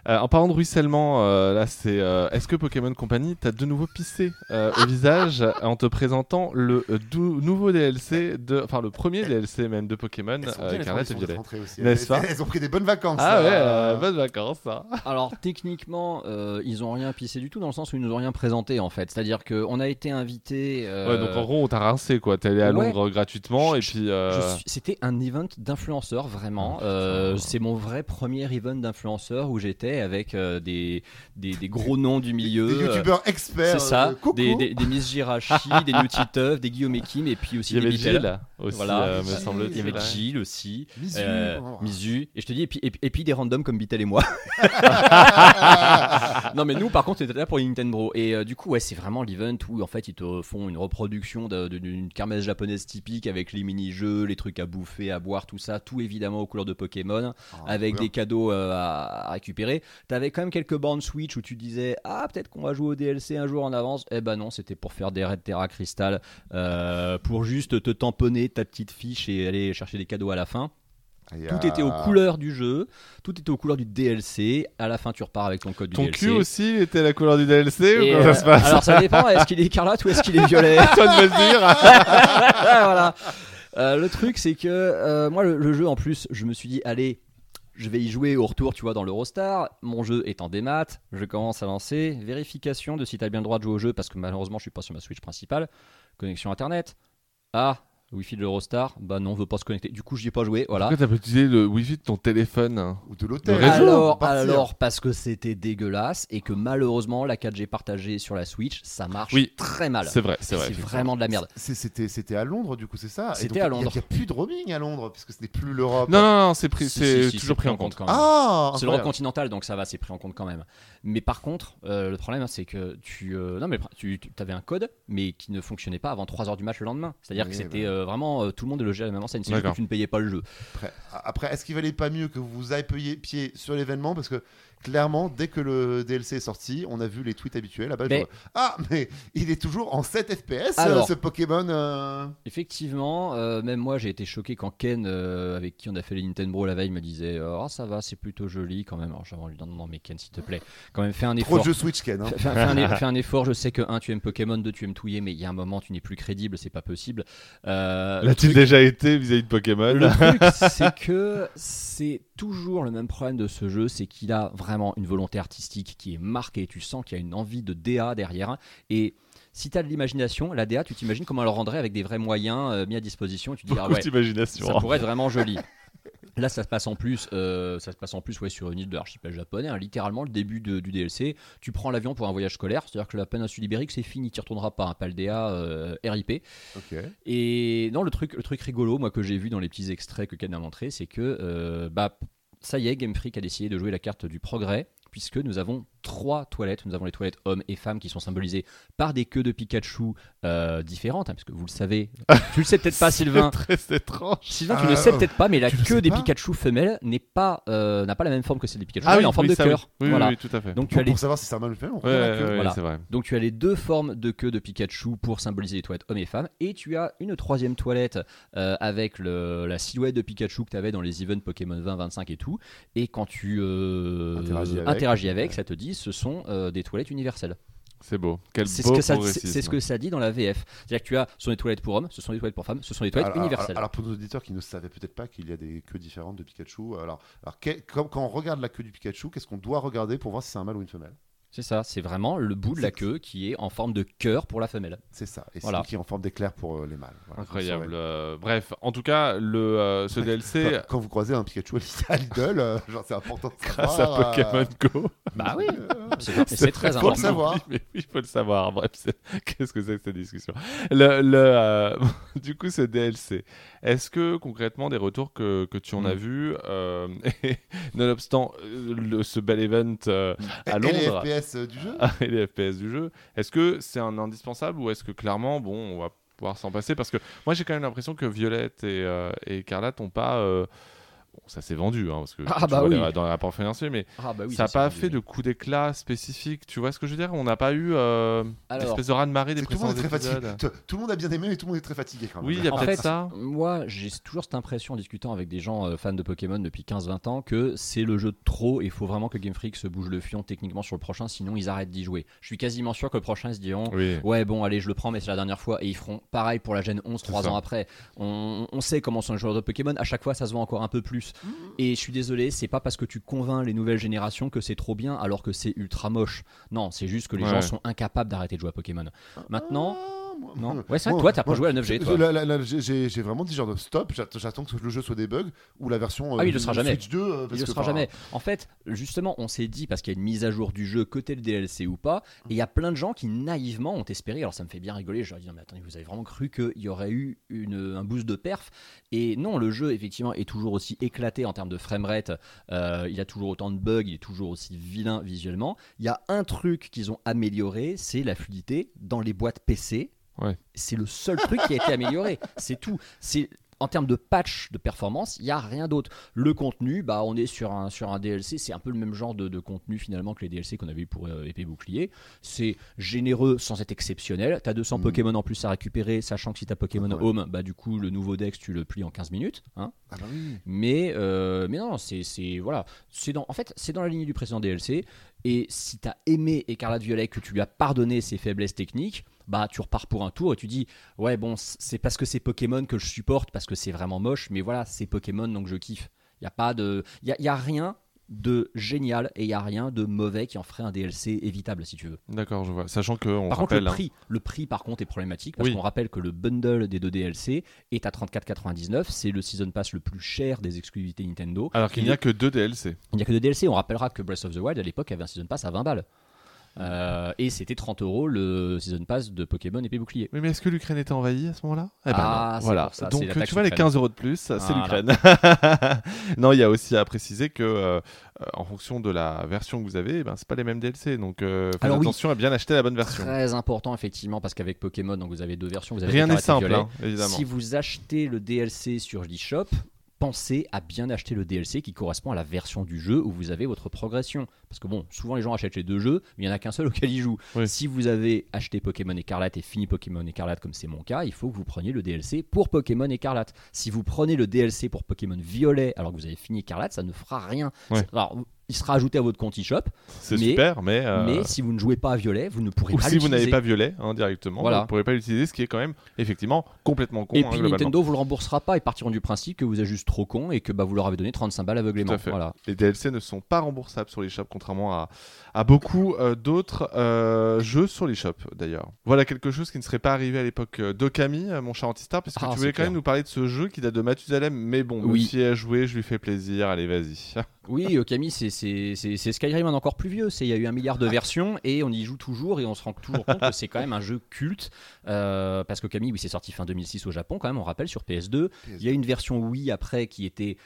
Euh, en parlant de ruissellement, euh, là, c'est. euh, Est-ce que Pokémon Company t'a de nouveau pissé euh, au visage en te présentant le euh, nouveau DLC de, enfin le premier DLC même de Pokémon, euh, Scarlet et Violet. N'est-ce pas Elles ont pris des bonnes vacances. Ah ouais, euh, euh, bonnes vacances ça. Alors techniquement, euh, ils ont rien pissé du tout dans le sens où ils nous ont rien présenté en fait. C'est-à-dire qu'on a été invité. Ouais, donc en gros on t'a rincé quoi. T'es allé à ouais. Londres gratuitement et puis. euh, suis- C'était un event d'influenceurs vraiment. Euh, putain. c'est mon vrai premier event d'influenceurs où j'étais avec euh, des, des, des gros noms du milieu. Des euh, youtubeurs experts. c'est ça, euh, coucou. des, des, des Miss Jirachi, des Newty Tuff, des Guillaume et Kim, et puis aussi Il y des avait. Gilles aussi, Voilà. euh, me Gilles, semble-t-il. Il y avait. Jill aussi, Misu. Et je te dis, et puis, et, puis- et puis des randoms comme Beatle et moi. non, mais nous, par contre, on était là pour Nintendo. Et euh, du coup, ouais, c'est vraiment l'event où en fait ils te font une reproduction d'une kermesse japonaise typique avec les mini-jeux, les trucs à bouffer, à boire, tout ça, tout évidemment aux couleurs de Pokémon, Ah, avec bien. des cadeaux euh, à, à récupérer. T'avais quand même quelques bornes Switch où tu disais, ah, peut-être qu'on va jouer au DLC un jour en avance. Eh ben non, c'était pour faire des raids Terra Crystal, euh, pour juste te tamponner ta petite fiche et aller chercher des cadeaux à la fin. Tout était aux couleurs du jeu, tout était aux couleurs du DLC. À la fin, tu repars avec ton code du Ton DLC. cul aussi était la couleur du DLC ou Et, comment euh, ça se passe alors ça dépend, est-ce qu'il est écarlate ou est-ce qu'il est violet Toi de me le dire. Voilà. Euh, le truc, c'est que euh, moi, le, le jeu, en plus, je me suis dit, allez, je vais y jouer au retour, tu vois, dans l'Eurostar. Mon jeu est en démat, je commence à lancer. Vérification de si tu as bien le droit de jouer au jeu, parce que malheureusement, je suis pas sur ma Switch principale. Connexion Internet. Ah, Wi-Fi de l'Eurostar. Bah non, on veut pas se connecter. Du coup, j'y ai pas joué, voilà. Pourquoi t'as pas utilisé le wifi de ton téléphone Ou de l'hôtel. Alors, parce que c'était dégueulasse et que malheureusement, la 4G partagée sur la Switch, ça marche Oui. très mal. C'est vrai, c'est vrai. C'est vraiment de la merde. C'était c'était à Londres, du coup, c'est ça? C'était à Londres. Il n'y a, plus de roaming à Londres, puisque ce n'est plus l'Europe. Non, non, non, c'est pris, Si, c'est si, si, toujours pris en compte. quand même. Ah C'est l'Europe continentale, donc ça va, c'est pris en compte quand même. Mais par contre, euh, le problème, c'est que tu, euh, non, mais tu, avais un code, mais qui ne fonctionnait pas avant 3h du match le lendemain. C'est-à-dire que c'était bah. euh, vraiment euh, tout le monde est logé à la même enseigne. C'est juste que tu ne payais pas le jeu. Après, après, est-ce qu'il valait pas mieux que vous appuyez pied sur l'événement? Parce que clairement, dès que le DLC est sorti, on a vu les tweets habituels. là-bas, Mais- ah, mais il est toujours en 7 FPS, euh, ce Pokémon. euh. Effectivement, euh, même moi j'ai été choqué quand Ken, euh, avec qui on a fait les Nintendo la veille, me disait Oh, ça va, c'est plutôt joli quand même. Alors j'avais envie de dire Non, non, mais Ken, s'il te plaît, quand même fais un Trop effort. de jeux Switch, Ken. hein. Fais, fais un, fais un effort, je sais que un tu aimes Pokémon, deux tu aimes touiller, mais il y a un moment tu n'es plus crédible, c'est pas possible. Euh, le L'a-t-il truc- déjà été vis-à-vis de Pokémon Le truc, c'est que c'est toujours le même problème de ce jeu, c'est qu'il a vraiment une volonté artistique qui est marquée. Tu sens qu'il y a une envie de DA derrière. Et si tu as de l'imagination, la DA, tu t'imagines comment elle le rendrait avec des vrais moyens euh, mis à disposition. Et tu te dis, ah ouais, ça pourrait être vraiment joli. Là, ça se passe en plus, euh, ça se passe en plus ouais, sur une île de l'archipel japonais. hein. littéralement, le début de- du DLC, tu prends l'avion pour un voyage scolaire, c'est-à-dire que la péninsule ibérique, c'est fini, tu y retourneras pas. Un Paldea euh, RIP. Et non, le truc, le truc rigolo, moi, que j'ai vu dans les petits extraits que Ken a montré, c'est que, euh, bah, ça y est, Game Freak a décidé de jouer la carte du progrès, puisque nous avons trois toilettes. Nous avons les toilettes hommes et femmes qui sont symbolisées par des queues de Pikachu euh, différentes, hein, parce que vous le savez, tu le sais peut-être pas, Sylvain. C'est très étrange. Sylvain, tu Ah, ne sais euh, peut-être pas, mais la le queue des Pikachu femelles n'est pas, euh, n'a pas la même forme que celle des Pikachu. Ah elle oui, est en forme oui, de cœur. Oui, oui, voilà. oui, tout à fait. Donc tu Pour, as les pour savoir si ça mal fait, on Ouais, regarde la ouais, queue. ouais, Voilà. c'est vrai. Donc tu as les deux formes de queue de Pikachu pour symboliser les toilettes hommes et femmes. Et tu as une troisième toilette euh, avec le- la silhouette de Pikachu que tu avais dans les events Pokémon 20, 25 et tout. Et quand tu euh, Interagis avec. Interagis avec, ça te dit ce sont euh, des toilettes universelles. C'est beau. Quel C'est beau ce, que ça- c'est- progressisme. c'est ce que ça dit dans la VF. C'est-à-dire que tu as ce sont des toilettes pour hommes, ce sont des toilettes pour femmes, ce sont des toilettes Alors, universelles. alors, alors, pour nos auditeurs qui ne savaient peut-être pas qu'il y a des queues différentes de Pikachu, alors, alors que- quand, quand on regarde la queue du Pikachu, qu'est-ce qu'on doit regarder pour voir si c'est un mâle ou une femelle? C'est ça, c'est vraiment le bout de la C'est- queue qui est en forme de cœur pour la femelle. C'est ça. Et Voilà. celui qui est en forme d'éclair pour euh, les mâles. Voilà, Incroyable. Euh, bref, en tout cas, le, euh, ce DLC, Quand, quand vous croisez un Pikachu à Lidl, euh, genre c'est important de grâce à savoir, Pokémon Go, Bah oui, c'est c'est très Faut le important. savoir. Oui, mais oui, il faut le savoir. Bref, c'est- qu'est-ce que c'est que cette discussion? Le, le, euh, Du coup, ce DLC, est-ce que concrètement, des retours que, que tu en as Mm. vus, euh, et nonobstant euh, le- ce bel event euh, à Et les Londres FPS du jeu et les FPS du jeu, est-ce que c'est un indispensable ou est-ce que clairement, bon, on va pouvoir s'en passer? Parce que moi, j'ai quand même l'impression que Violette et, et n'ont pas. Ça s'est vendu, hein, parce que Ah bah vois oui. les- dans les rapports financiers, mais Ah bah oui, ça n'a pas vendu. fait de coup d'éclat spécifique. Tu vois ce que je veux dire? On n'a pas eu euh, Alors, l'espèce de raz-de-marée des que tout le monde est précédents très fatigué. Tout- Tout le monde a bien aimé, mais tout le monde est très fatigué quand même. Oui, il y a peut-être ça. Moi, j'ai toujours cette impression en discutant avec des gens euh, fans de Pokémon depuis 15-20 ans que c'est le jeu de trop et il faut vraiment que Game Freak se bouge le fion techniquement sur le prochain, sinon ils arrêtent d'y jouer. Je suis quasiment sûr que le prochain ils se diront Oui. Ouais, bon, allez, je le prends, mais c'est la dernière fois. Et ils feront pareil pour la Gen 11, C'est 3 ça. ans après. On, on sait comment sont les joueurs de Pokémon. À chaque fois, ça se vend encore un peu plus. Mmh. Et je suis désolé, c'est pas parce que tu convaincs les nouvelles générations que c'est trop bien alors que c'est ultra moche. Non, c'est juste que les Ouais. gens sont incapables d'arrêter de jouer à Pokémon. Maintenant, moi- non Ouais, c'est vrai que toi, t'as pas joué à la 9G, j'ai- toi. J'ai vraiment dit genre de stop, j'attends j'attends que le jeu soit des bugs ou la version euh, Ah oui, il le sera jamais. Switch 2. euh, Il parce ne que, sera enfin, jamais. En fait, justement, on s'est dit, parce qu'il y a une mise à jour du jeu, côté le DLC ou pas, et il y a plein de gens qui naïvement ont espéré, alors ça me fait bien rigoler, je leur dis, non mais attendez, vous avez vraiment cru qu'il y aurait eu une, un boost de perf? Et non, le jeu, effectivement, est toujours aussi éclaté en termes de framerate, euh, il a toujours autant de bugs, il est toujours aussi vilain visuellement. Il y a un truc qu'ils ont amélioré, c'est la fluidité dans les boîtes PC. Ouais. C'est le seul truc qui a été amélioré, c'est tout. C'est en termes de patch de performance, il n'y a rien d'autre. Le contenu, bah, on est sur un, sur un DLC, c'est un peu le même genre de, de contenu finalement que les DLC qu'on avait eu pour euh, Épée Bouclier. C'est généreux sans être exceptionnel. Tu as 200 Mhm. Pokémon en plus à récupérer, sachant que si tu as Pokémon Ouais. Home, bah, du coup, le nouveau Dex, tu le plies en 15 minutes. Hein. Ah bah oui. Mais, euh, mais non, c'est c'est- voilà, c'est dans, en fait, c'est dans la lignée du précédent DLC. Et si t'as aimé Écarlate Violet, que tu lui as pardonné ses faiblesses techniques, bah tu repars pour un tour et tu dis ouais bon c'est parce que c'est Pokémon que je supporte parce que c'est vraiment moche, mais voilà c'est Pokémon donc je kiffe. Il y a pas de, il y a, y a rien de génial et il y a rien de mauvais qui en ferait un DLC évitable si tu veux. D'accord, je vois. Sachant que on Par contre, le hein, prix, le prix par contre est problématique parce Oui. qu'on rappelle que le bundle des deux DLC est à 34,99. C'est le season pass le plus cher des exclusivités Nintendo. alors qu'il n'y a que deux DLC. Il n'y a que deux DLC. On rappellera que Breath of the Wild à l'époque avait un season pass à 20 balles. Euh, et c'était 30 euros le season pass de Pokémon épée bouclier. Oui, mais est-ce que l'Ukraine était envahie à ce moment-là? Eh ben Ah, non. voilà. pour ça, Donc tu vois les ukraine. 15 euros de plus, c'est l'Ukraine. non, il y a aussi à préciser que euh, en fonction de la version que vous avez, eh ben c'est pas les mêmes DLC. Donc euh, faites Alors oui. attention à bien acheter la bonne version. Très important effectivement parce qu'avec Pokémon, donc vous avez deux versions. Vous avez Rien n'est simple, hein, évidemment. Si vous achetez le DLC sur l'eShop, pensez à bien acheter le DLC qui correspond à la version du jeu où vous avez votre progression. Parce que bon, souvent les gens achètent les deux jeux, mais il n'y en a qu'un seul auquel ils jouent. Oui. Si vous avez acheté Pokémon Écarlate et fini Pokémon Écarlate comme c'est mon cas, il faut que vous preniez le DLC pour Pokémon Écarlate. Si vous prenez le DLC pour Pokémon Violet alors que vous avez fini Écarlate, ça ne fera rien. Ouais. Alors, il sera ajouté à votre compte eShop, C'est super, mais. euh, mais si vous ne jouez pas à Violet, vous ne pourrez Ou pas si vous n'avez l'utiliser. pas violet hein, directement, Voilà. vous ne pourrez pas l'utiliser, ce qui est quand même effectivement complètement con. Et hein, puis. Nintendo vous le remboursera pas et partiront du principe que vous êtes juste trop con et que bah, vous leur avez donné 35 balles aveuglément. Tout à fait. Voilà. Les DLC ne sont pas remboursables sur l'eShop, contrairement à, à beaucoup euh, d'autres euh, jeux sur l'eShop d'ailleurs. Voilà quelque chose qui ne serait pas arrivé à l'époque d'Okami, mon cher Antistar, parce que Ah, tu voulais quand clair. même nous parler de ce jeu qui date de Mathusalem, mais bon, Oui. monsieur a joué, je lui fais plaisir, allez vas-y. Oui, Okami, c'est- c'est Skyrim en encore plus vieux. C'est- Il y a eu un milliard Ah. de versions et on y joue toujours et on se rend toujours compte que c'est quand même un jeu culte. euh, parce qu'Okami, oui, c'est sorti fin 2006 au Japon, quand même, on rappelle, sur PS2. Il y a une version Wii après qui était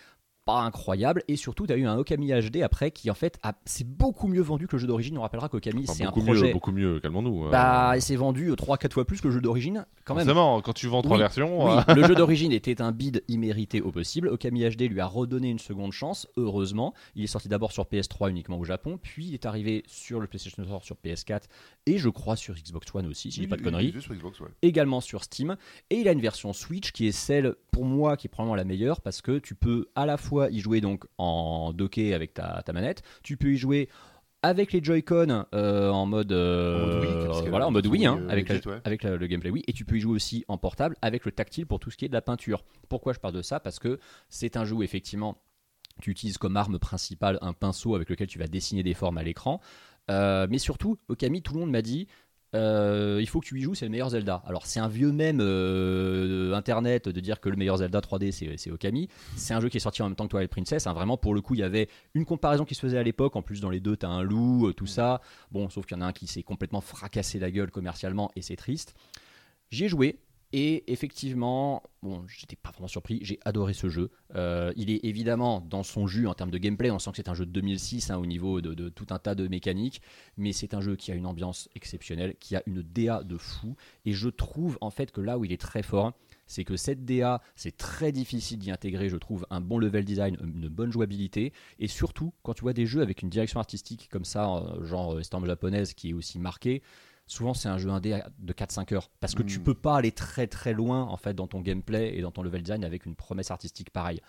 pas incroyable et surtout tu as eu un Okami HD après qui en fait a- c'est beaucoup mieux vendu que le jeu d'origine on rappellera qu'Okami Enfin, c'est un projet mieux, beaucoup mieux, calmons-nous. euh. bah il s'est vendu 3-4 fois plus que le jeu d'origine quand même Forcément, quand tu vends trois versions, Oui, euh, le jeu d'origine était un bid immérité au possible. Okami HD lui a redonné une seconde chance, heureusement. Il est sorti d'abord sur PS3 uniquement au Japon, puis il est arrivé sur le PlayStation Store sur PS4 et je crois sur Xbox One aussi, si je dis pas de conneries. il est sur Xbox, ouais. Également sur Steam. Et il a une version Switch qui est celle, pour moi, qui est probablement la meilleure parce que tu peux à la fois y jouer donc en docké avec ta, ta manette, tu peux y jouer avec les Joy-Con euh, en mode, euh, En mode Wii, parce que voilà, en mode Wii, hein, euh, avec, la- legit, ouais. avec la- le gameplay Wii, et tu peux y jouer aussi en portable avec le tactile pour tout ce qui est de la peinture. Pourquoi je parle de ça? Parce que c'est un jeu où effectivement tu utilises comme arme principale un pinceau avec lequel tu vas dessiner des formes à l'écran. Euh, mais surtout, Okami, tout le monde m'a dit euh, il faut que tu y joues, c'est le meilleur Zelda. Alors, c'est un vieux même euh, internet de dire que le meilleur Zelda 3D c'est Okami. C'est un jeu qui est sorti en même temps que Twilight Princess. hein. Vraiment, pour le coup, il y avait une comparaison qui se faisait à l'époque. En plus, dans les deux, t'as un loup, euh, tout ça. Bon, sauf qu'il y en a un qui s'est complètement fracassé la gueule commercialement et c'est triste. J'y ai joué. Et effectivement, bon, j'étais pas vraiment surpris, j'ai adoré ce jeu. Euh, il est évidemment dans son jus en termes de gameplay, on sent que c'est un jeu de 2006 hein, au niveau de, tout un tas de mécaniques, mais c'est un jeu qui a une ambiance exceptionnelle, qui a une DA de fou, et je trouve en fait que là où il est très fort, c'est que cette DA, c'est très difficile d'y intégrer, je trouve, un bon level design, une bonne jouabilité, et surtout, quand tu vois des jeux avec une direction artistique comme ça, euh, genre euh, Storm japonaise, qui est aussi marquée, souvent c'est un jeu indé de 4-5 heures parce que tu Mm. peux pas aller très très loin en fait dans ton gameplay et dans ton level design avec une promesse artistique pareille.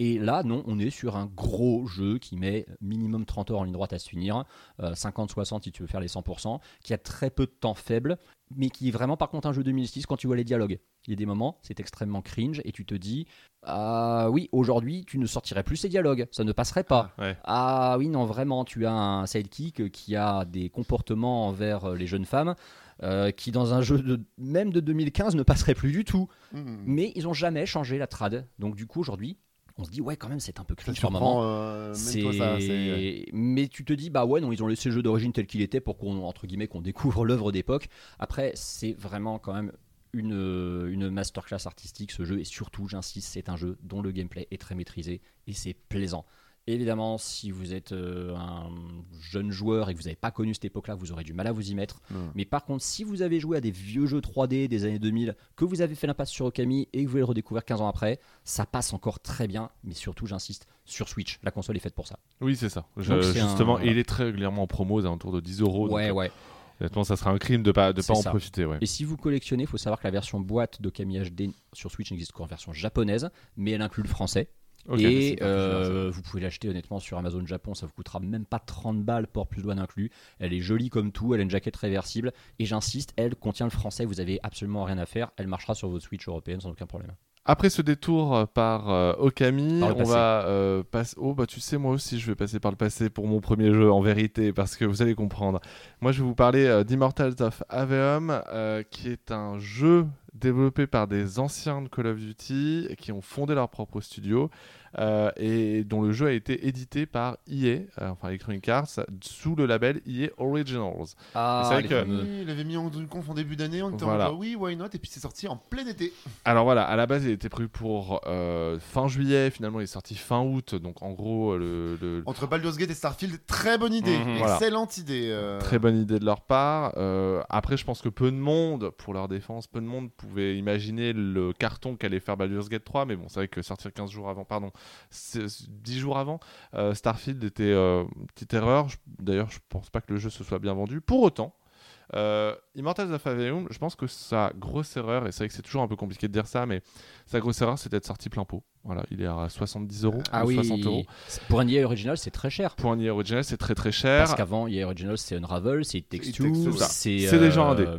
Et là non, on est sur un gros jeu qui met minimum 30 heures en ligne droite à se finir, euh, 50-60 si tu veux faire les 100%, qui a très peu de temps faible, mais qui est vraiment par contre un jeu 2006 quand tu vois les dialogues. Il y a des moments, c'est extrêmement cringe et tu te dis ah oui, aujourd'hui tu ne sortirais plus ces dialogues, ça ne passerait pas. Ouais. Ah oui, non, vraiment, tu as un sidekick qui a des comportements envers euh, les jeunes femmes euh, qui, dans un jeu de, même de 2015, ne passerait plus du tout. Mhm. Mais ils ont jamais changé la trad. Donc, du coup, aujourd'hui, on se dit, ouais, quand même, c'est un peu cringe par moment. euh, Mais tu te dis, bah ouais, non, ils ont laissé le jeu d'origine tel qu'il était pour qu'on, entre guillemets, qu'on découvre l'œuvre d'époque. Après, c'est vraiment quand même une, une masterclass artistique ce jeu et surtout j'insiste c'est un jeu dont le gameplay est très maîtrisé et c'est plaisant. Évidemment si vous êtes euh, un jeune joueur et que vous n'avez pas connu cette époque là vous aurez du mal à vous y mettre. Mais par contre si vous avez joué à des vieux jeux 3D des années 2000 que vous avez fait l'impasse sur Okami et que vous voulez le redécouvrir 15 ans après ça passe encore très bien mais surtout j'insiste sur Switch. La console est faite pour ça. Oui, c'est ça. Je- justement, un- il est très régulièrement en promo aux alentours de 10 euros. ouais euh, ouais Honnêtement, ça serait un crime de pas de pas en ça. profiter. Ouais. Et si vous collectionnez, il faut savoir que la version boîte d'Okami HD sur Switch n'existe qu'en version japonaise, mais elle inclut le français. Et euh, vous pouvez l'acheter honnêtement sur Amazon Japon, ça vous coûtera même pas 30 balles, port plus douane inclus. Elle est jolie comme tout, elle a une jaquette réversible, et j'insiste, elle contient le français, vous avez absolument rien à faire, elle marchera sur votre Switch européenne sans aucun problème. Après ce détour euh, par euh, Okami, Par on passé. va euh, passer. Oh bah tu sais moi aussi je vais passer par le passé pour mon premier jeu en vérité parce que vous allez comprendre. Moi je vais vous parler euh, d'Immortals of Aveum qui est un jeu développé par des anciens de Call of Duty qui ont fondé leur propre studio euh, et dont le jeu a été édité par EA, euh, enfin Electronic Arts, sous le label EA Originals. Ah, C'est vrai que- fameux. Il avait mis en conf en début d'année, on était Voilà. en mode, oui, why not? Et puis c'est sorti en plein été. Alors voilà, à la base il était prévu pour euh, fin juillet, finalement il est sorti fin août, donc en gros le- le, Entre Baldur's Gate et Starfield, très bonne idée, Mhm. Voilà. excellente idée. euh. Très bonne idée de leur part. Euh, après, je pense que peu de monde, pour leur défense, peu de monde pouvait imaginer le carton qu'allait faire Baldur's Gate 3. Mais bon, c'est vrai que sortir 15 jours avant, pardon, 10 jours avant, euh, Starfield était euh, une petite erreur. D'ailleurs, je pense pas que le jeu se soit bien vendu. Pour autant, euh, Immortals of Aveum, je pense que sa grosse erreur, et c'est vrai que c'est toujours un peu compliqué de dire ça, mais sa grosse erreur, c'est d'être sorti plein pot. Voilà, il est à 70 euros, Ah ou oui, 60 euros. pour un EA Original, c'est très cher. Pour un EA Original, c'est très très cher. Parce qu'avant, EA Original, c'est Unravel, c'est ça. c'est C'est des jeux indés. euh,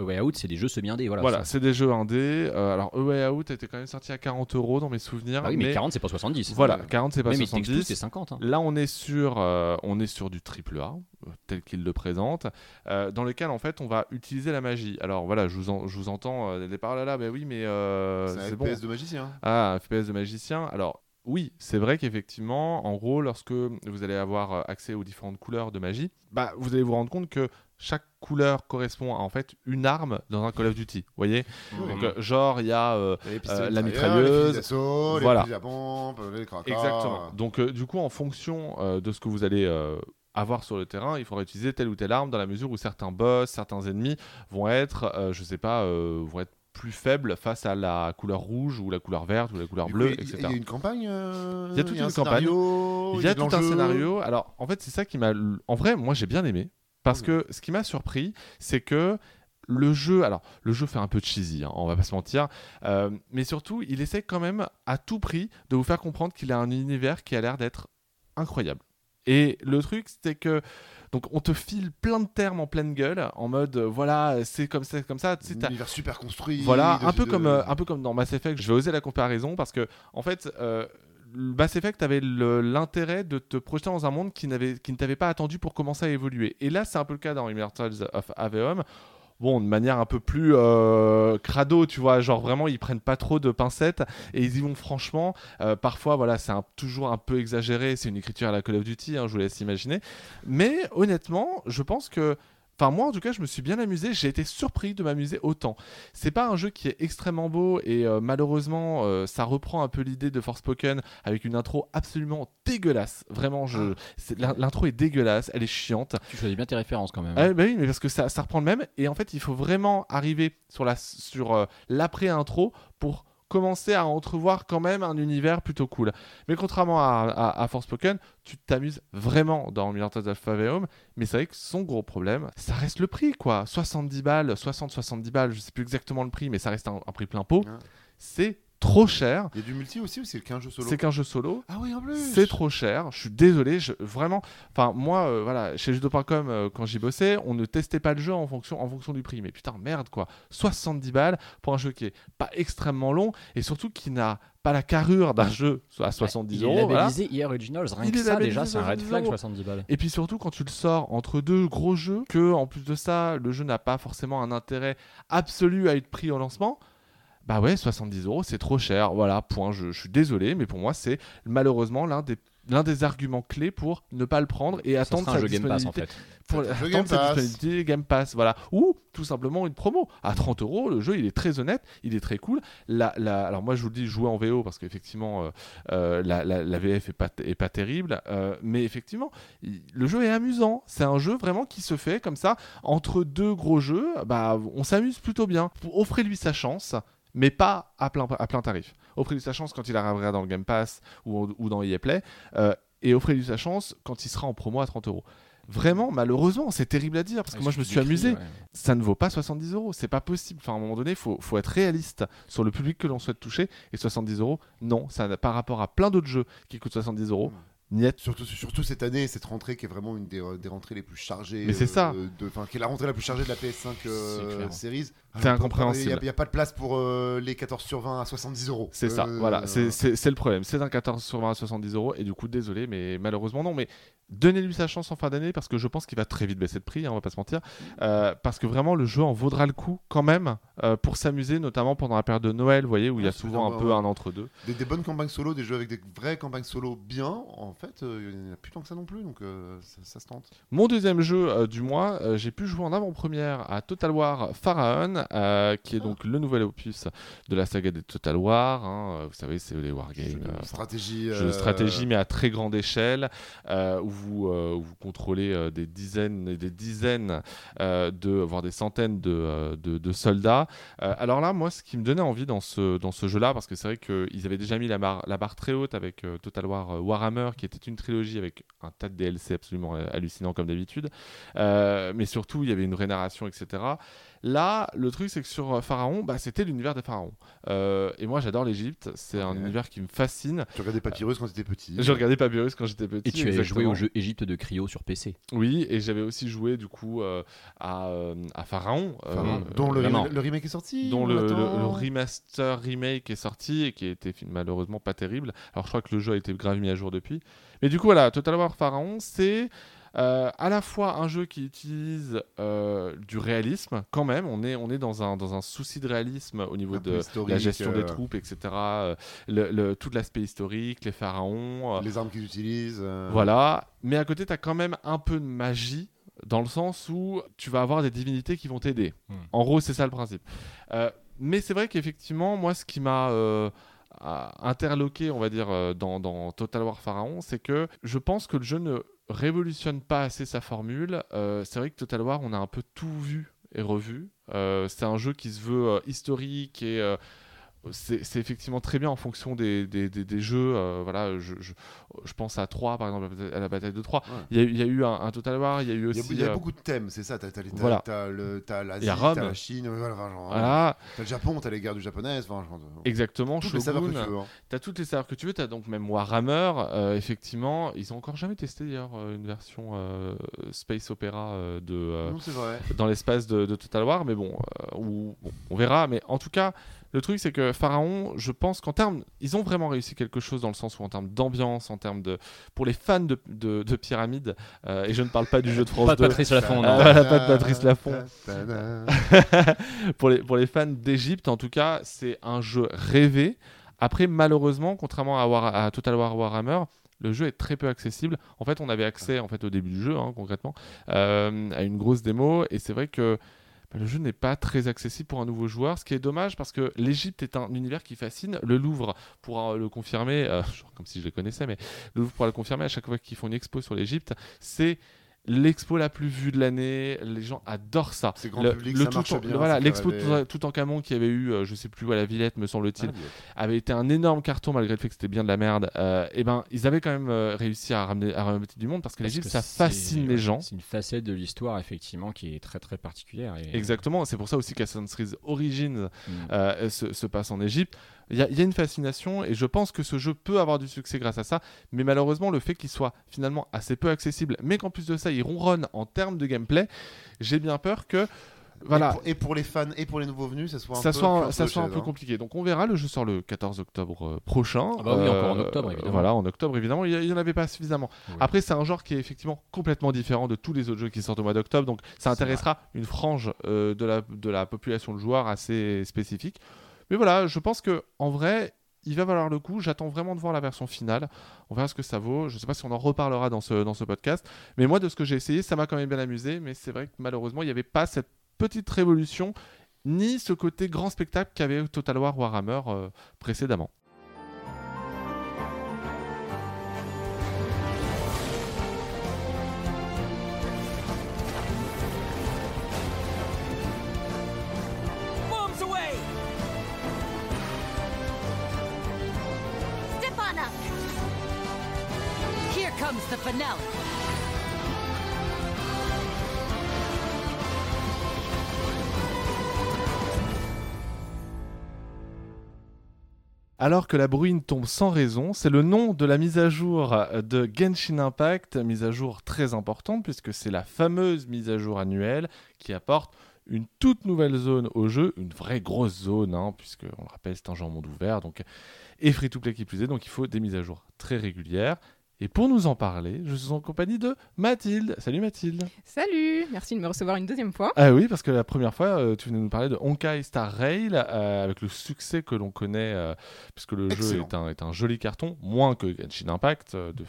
A Way Out, c'est des jeux semi-indés. Voilà, Voilà, c'est des jeux indés. Euh, alors, A Way Out était quand même sorti à 40 euros dans mes souvenirs. Ah oui, mais, 40, c'est pas 70. Voilà, Ouais. 40 c'est pas Two, 70. c'est 50. hein. Là, on est sur, euh, on est sur du triple A, euh, tel qu'il le présente, euh, dans lequel en fait on va utiliser la magie. Alors voilà, je vous, en- je vous entends euh, des paroles là, ben oui, mais euh, c'est un c'est bon. FPS de magicien. Ah, un FPS de magicien. Alors, oui, c'est vrai qu'effectivement, en gros, lorsque vous allez avoir euh, accès aux différentes couleurs de magie, bah, vous allez vous rendre compte que chaque couleur correspond à en fait une arme dans un Call of Duty. Vous voyez? Donc, euh, genre, il y a. euh, Euh, la mitrailleuse, les fusils d'assaut, voilà. les fusils à pompe, les cracas. Exactement. Donc, euh, du coup, en fonction euh, de ce que vous allez euh, avoir sur le terrain, il faudra utiliser telle ou telle arme dans la mesure où certains boss, certains ennemis vont être, euh, je sais pas, euh, vont être plus faibles face à la couleur rouge ou la couleur verte ou la couleur coup, bleue, etc. Il y a une campagne euh, Il y a toute un une campagne. scénario, Il y a tout un scénario. Alors, en fait, c'est ça qui m'a. En vrai, moi, j'ai bien aimé. Parce Mmh. que ce qui m'a surpris, c'est que le jeu. Alors, le jeu fait un peu cheesy, hein, on va pas se mentir. euh, mais surtout, il essaie quand même, à tout prix, de vous faire comprendre qu'il a un univers qui a l'air d'être incroyable. Et le truc, c'est que. Donc, on te file plein de termes en pleine gueule, en mode, euh, voilà, c'est comme ça, comme ça. Un univers super construit. voilà, un peu, de- comme, euh, un peu comme dans Mass Effect, je vais oser la comparaison parce que, en fait, euh, Mass Effect avait l'intérêt de te projeter dans un monde qui, qui ne t'avait pas attendu pour commencer à évoluer. Et là, c'est un peu le cas dans Immortals of Aveum. Bon, de manière un peu plus euh, crado, tu vois, genre vraiment ils prennent pas trop de pincettes et ils y vont franchement. Euh, parfois, voilà, c'est toujours un peu exagéré, c'est une écriture à la Call of Duty, hein, je vous laisse imaginer. Mais honnêtement, je pense que Enfin, moi, en tout cas, je me suis bien amusé. J'ai été surpris de m'amuser autant. C'est pas un jeu qui est extrêmement beau et euh, malheureusement, euh, ça reprend un peu l'idée de Forspoken avec une intro absolument dégueulasse. Vraiment, je... Ah. l'intro est dégueulasse, elle est chiante. Tu choisis bien tes références quand même. Ah, bah oui, mais parce que ça, ça reprend le même. Et en fait, il faut vraiment arriver sur la sur euh, l'après-intro pour commencer à entrevoir quand même un univers plutôt cool. Mais contrairement à, à, à Forspoken, tu t'amuses vraiment dans Miracle of Faveum. Mais c'est vrai que son gros problème, ça reste le prix, quoi. 70 balles, 60-70 balles, je sais plus exactement le prix, mais ça reste un, un prix plein pot. C'est trop cher. Il y a du multi aussi ou c'est qu'un jeu solo C'est qu'un jeu solo. Ah oui, en plus C'est trop cher, je suis désolé, je, vraiment. Enfin, moi, euh, voilà, chez Judo.com, euh, quand j'y bossais, on ne testait pas le jeu en fonction, en fonction du prix. Mais putain, merde quoi, 70 balles pour un jeu qui est pas extrêmement long et surtout qui n'a pas la carrure d'un jeu à 70 il euros. est voilà. labellisé EA Originals, rien Il que est ça déjà c'est un red 70 flag euros. 70 balles. Et puis surtout, quand tu le sors entre deux gros jeux, que en plus de ça, le jeu n'a pas forcément un intérêt absolu à être pris au lancement. Bah ouais, 70 euros, c'est trop cher. Voilà, point. Je, je suis désolé, mais pour moi, c'est malheureusement l'un des, l'un des arguments clés pour ne pas le prendre et attendre sa disponibilité. Pour attendre sa disponibilité Game Pass, voilà. Ou tout simplement une promo. À 30 euros, le jeu, il est très honnête, il est très cool. La, la- alors moi, je vous le dis, jouez en VO parce qu'effectivement, euh, euh, la, la- la VF est pas, est pas terrible. euh, mais effectivement, il- le jeu est amusant. C'est un jeu vraiment qui se fait comme ça. Entre deux gros jeux, bah, on s'amuse plutôt bien. Offrez-lui sa chance. Mais pas à plein, à plein tarif. Offrez-lui sa chance quand il arrivera dans le Game Pass ou, ou dans EA Play. euh, et offrez-lui sa chance quand il sera en promo à 30 euros. Vraiment, malheureusement, c'est terrible à dire parce que moi je me suis amusé. Ça ne vaut pas 70 euros, c'est pas possible. Enfin, à un moment donné, il faut, faut être réaliste sur le public que l'on souhaite toucher. Et 70 euros, non, ça pas rapport à plein d'autres jeux qui coûtent 70 euros. Niet. Surtout, surtout cette année, cette rentrée qui est vraiment une des, euh, des rentrées les plus chargées. Mais c'est ça. euh, de- Enfin, qui est la rentrée la plus chargée de la PS5 euh. Series. C'est incompréhensible. Il n'y a, pas de place pour euh, les 14 sur 20 à 70 euros. C'est ça, Euh, voilà, c'est le problème. C'est un 14 sur 20 à 70 euros. Et du coup, désolé, mais malheureusement, non. Mais donnez-lui sa chance en fin d'année parce que je pense qu'il va très vite baisser de prix, hein, on va pas se mentir. Euh, parce que vraiment, le jeu en vaudra le coup quand même pour s'amuser, notamment pendant la période de Noël, vous voyez, où il y a c'est souvent un vraiment- peu un entre-deux. Des, des bonnes campagnes solo, des jeux avec des vraies campagnes solo bien, en fait, il n'y en a plus tant que ça non plus, donc ça, ça se tente. Mon deuxième jeu du mois, j'ai pu jouer en avant-première à Total War Pharaon, euh, qui est donc le nouvel opus de la saga des Total War. hein. Euh, Vous savez, c'est les wargames. Jeu de euh, stratégie. jeu de euh, stratégie, mais à très grande échelle, euh, où, vous, euh, où vous contrôlez euh, des dizaines et des dizaines, euh, de, voire des centaines de, euh, de- de soldats. Euh, alors là, moi, ce qui me donnait envie dans ce, dans ce jeu-là, parce que c'est vrai qu'ils avaient déjà mis la barre, la barre très haute avec euh, Total War euh, Warhammer, qui était une trilogie avec un tas de DLC absolument euh, hallucinant comme d'habitude, Euh, mais surtout, il y avait une vraie narration, etc. Là, le truc, c'est que sur euh, Pharaon, bah, c'était l'univers des pharaons. Euh, et moi, j'adore l'Égypte. C'est un Ouais. univers qui me fascine. Tu regardais Papyrus quand tu étais petit. Je regardais Papyrus quand j'étais petit. Et tu as joué au jeu Égypte de Cryo sur PC. Oui, et j'avais aussi joué du coup euh, à, à Pharaon, euh, dont le, remake est sorti. dont on le, le remaster remake est sorti et qui était malheureusement pas terrible. Alors je crois que le jeu a été grave mis à jour depuis. Mais du coup voilà, Total War Pharaon, c'est euh, à la fois un jeu qui utilise euh, du réalisme quand même. On est, on est dans, un, dans un souci de réalisme au niveau de historique, la gestion euh, des troupes, etc. euh, le, le- tout l'aspect historique, les pharaons. euh, Les armes qu'ils utilisent. euh, voilà, mais à côté, tu as quand même un peu de magie, dans le sens où tu vas avoir des divinités qui vont t'aider. Hmm. En gros, c'est ça le principe. Euh, mais c'est vrai qu'effectivement, moi, ce qui m'a euh, interloqué, on va dire, euh, dans, dans Total War Pharaon, c'est que je pense que le jeu ne révolutionne pas assez sa formule. Euh, c'est vrai que Total War, on a un peu tout vu et revu. Euh, c'est un jeu qui se veut euh, historique et c'est effectivement très bien en fonction des, des, des- des jeux. euh, voilà, je, je, je pense à 3, par exemple, à la bataille de 3. Ouais. Il y, a eu- il y a eu un, un Total War, il y a eu Il y a, aussi. il y a euh, beaucoup de thèmes, c'est ça. T'as les- Voilà. l'Asie, t'as la Chine, voilà, genre, voilà, t'as le Japon, t'as les guerres du japonaises. Enfin, genre, exactement. toutes les saveurs que Shogun. tu veux. hein. T'as toutes les saveurs que tu veux, t'as donc même Warhammer, euh, effectivement, ils ont encore jamais testé d'ailleurs euh, une version euh, Space Opera euh, de, euh, Non, dans l'espace de, de Total War, mais euh, bon, on verra. Mais en tout cas, le truc c'est que Pharaon, je pense qu'en termes, ils ont vraiment réussi quelque chose dans le sens où en termes d'ambiance, en termes de, pour les fans de, de, de pyramide, euh, et je ne parle pas du jeu de France Pas de 2, Patrice Lafont, non. Voilà, pas de Patrice Lafont. Pour, les, pour les fans d'Egypte, en tout cas, c'est un jeu rêvé. Après, malheureusement, contrairement à, War- à Total War Warhammer, le jeu est très peu accessible. En fait, on avait accès en fait au début du jeu, hein, concrètement, euh, à une grosse démo, et c'est vrai que le jeu n'est pas très accessible pour un nouveau joueur, ce qui est dommage parce que l'Égypte est un univers qui fascine. Le Louvre pourra le confirmer, euh, genre comme si je le connaissais, mais le Louvre pourra le confirmer à chaque fois qu'ils font une expo sur l'Égypte. C'est l'expo la plus vue de l'année. Les gens adorent ça. C'est grand Le- public, le ça tout marche en- bien. voilà, l'expo tout, en Camon qui avait eu, euh, je sais plus où à la Villette, me semble-t-il, Ah, avait été un énorme carton malgré le fait que c'était bien de la merde. Euh, et ben, ils avaient quand même euh, réussi à ramener, à ramener du monde parce que Parce l'Égypte que ça fascine les gens. C'est une facette de l'histoire, effectivement, qui est très très particulière. Et... Exactement, c'est pour ça aussi qu'Assassin's Creed Origins Mm. euh, se, se passe en Égypte. Il y, y a une fascination et je pense que ce jeu peut avoir du succès grâce à ça, mais malheureusement le fait qu'il soit finalement assez peu accessible, mais qu'en plus de ça il ronronne en termes de gameplay, j'ai bien peur que voilà, Et pour, et pour les fans et pour les nouveaux venus, ça soit un ça peu soit, un, ça soit un peu hein. compliqué. Donc on verra, le jeu sort le 14 octobre euh, prochain. Ah bah oui, encore en octobre, évidemment. Voilà, en octobre évidemment, il n'y en avait pas suffisamment. Oui. Après c'est un genre qui est effectivement complètement différent de tous les autres jeux qui sortent au mois d'octobre, donc ça intéressera une frange euh, de, la, de la population de joueurs assez spécifique. Mais voilà, je pense que en vrai, il va valoir le coup. J'attends vraiment de voir la version finale. On verra ce que ça vaut. Je sais pas si on en reparlera dans ce, dans ce podcast. Mais moi, de ce que j'ai essayé, ça m'a quand même bien amusé. Mais c'est vrai que malheureusement, il n'y avait pas cette petite révolution, ni ce côté grand spectacle qu'avait Total War Warhammer euh, précédemment. Alors que la bruine tombe sans raison, c'est le nom de la mise à jour de Genshin Impact, mise à jour très importante puisque c'est la fameuse mise à jour annuelle qui apporte une toute nouvelle zone au jeu, une vraie grosse zone, hein, puisque on le rappelle c'est un en monde ouvert, donc et free to play qui plus est, donc il faut des mises à jour très régulières. Et pour nous en parler, je suis en compagnie de Mathilde. Salut Mathilde. Salut, merci de me recevoir une deuxième fois. Ah oui, parce que la première fois, euh, tu venais nous parler de Honkai Star Rail, euh, avec le succès que l'on connaît, euh, puisque le jeu est un, est un joli carton, moins que Genshin Impact, euh, de,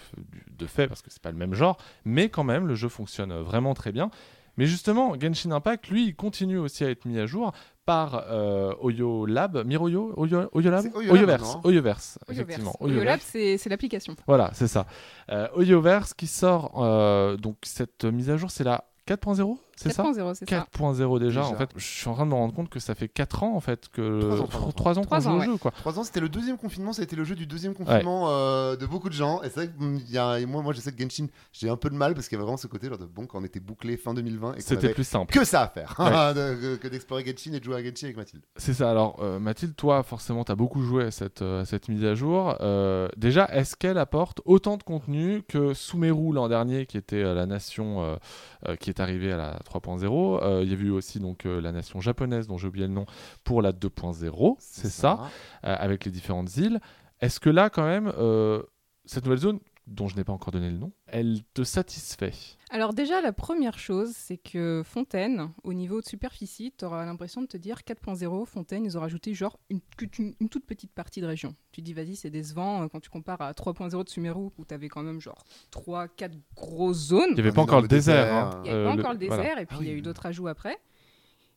de fait, parce que c'est pas le même genre, mais quand même, le jeu fonctionne vraiment très bien. Mais justement, Genshin Impact, lui, il continue aussi à être mis à jour par euh, Oyo Lab, Miroyo, Oyo, Oyo Lab, C'est Oyo Lab Oyoverse. Oyoverse, Oyoverse. effectivement, Oyolab, c'est c'est l'application. voilà, c'est ça. Euh, Oyoverse qui sort, euh, donc cette mise à jour, c'est la 4.0, c'est ça 4.0, c'est ça. 4.0 déjà. Déjà. En fait, je suis en train de me rendre compte que ça fait 4 ans en fait que Trois ans, trois ans, 3 ans qu'on trois joue ans, au ouais. jeu quoi. Trois ans, c'était le deuxième confinement, ça a été le jeu du deuxième confinement euh, de beaucoup de gens. Et c'est vrai que il y a, et moi, moi, je sais que Genshin, j'ai un peu de mal parce qu'il y avait vraiment ce côté genre de bon quand on était bouclé fin 2020 et C'était plus simple. que ça à faire Ouais. de- que, d'explorer Genshin et de jouer à Genshin avec Mathilde. C'est ça. Alors euh, Mathilde, toi forcément, tu as beaucoup joué à cette, euh, à cette mise à jour. Euh, déjà, est-ce qu'elle apporte autant de contenu que Sumeru l'an dernier, qui était euh, la nation euh, euh, qui est arrivée à la 3.0 Euh, Il y a eu aussi donc euh, la nation japonaise, dont j'ai oublié le nom, pour la 2.0. C'est ça. euh, avec les différentes îles. Est-ce que là, quand même, cette nouvelle zone, dont je n'ai pas encore donné le nom, elle te satisfait? Alors déjà, la première chose, c'est que Fontaine, au niveau de superficie, tu auras l'impression de te dire 4.0, Fontaine, ils ont rajouté genre une, une- une toute petite partie de région. Tu te dis, vas-y, c'est décevant euh, quand tu compares à 3.0 de Sumeru, où tu avais quand même genre 3-4 grosses zones. Il n'y avait Un pas encore le désert. hein. Il n'y avait Euh, pas le- encore le désert, voilà. et puis Ah il y a eu d'autres ajouts après.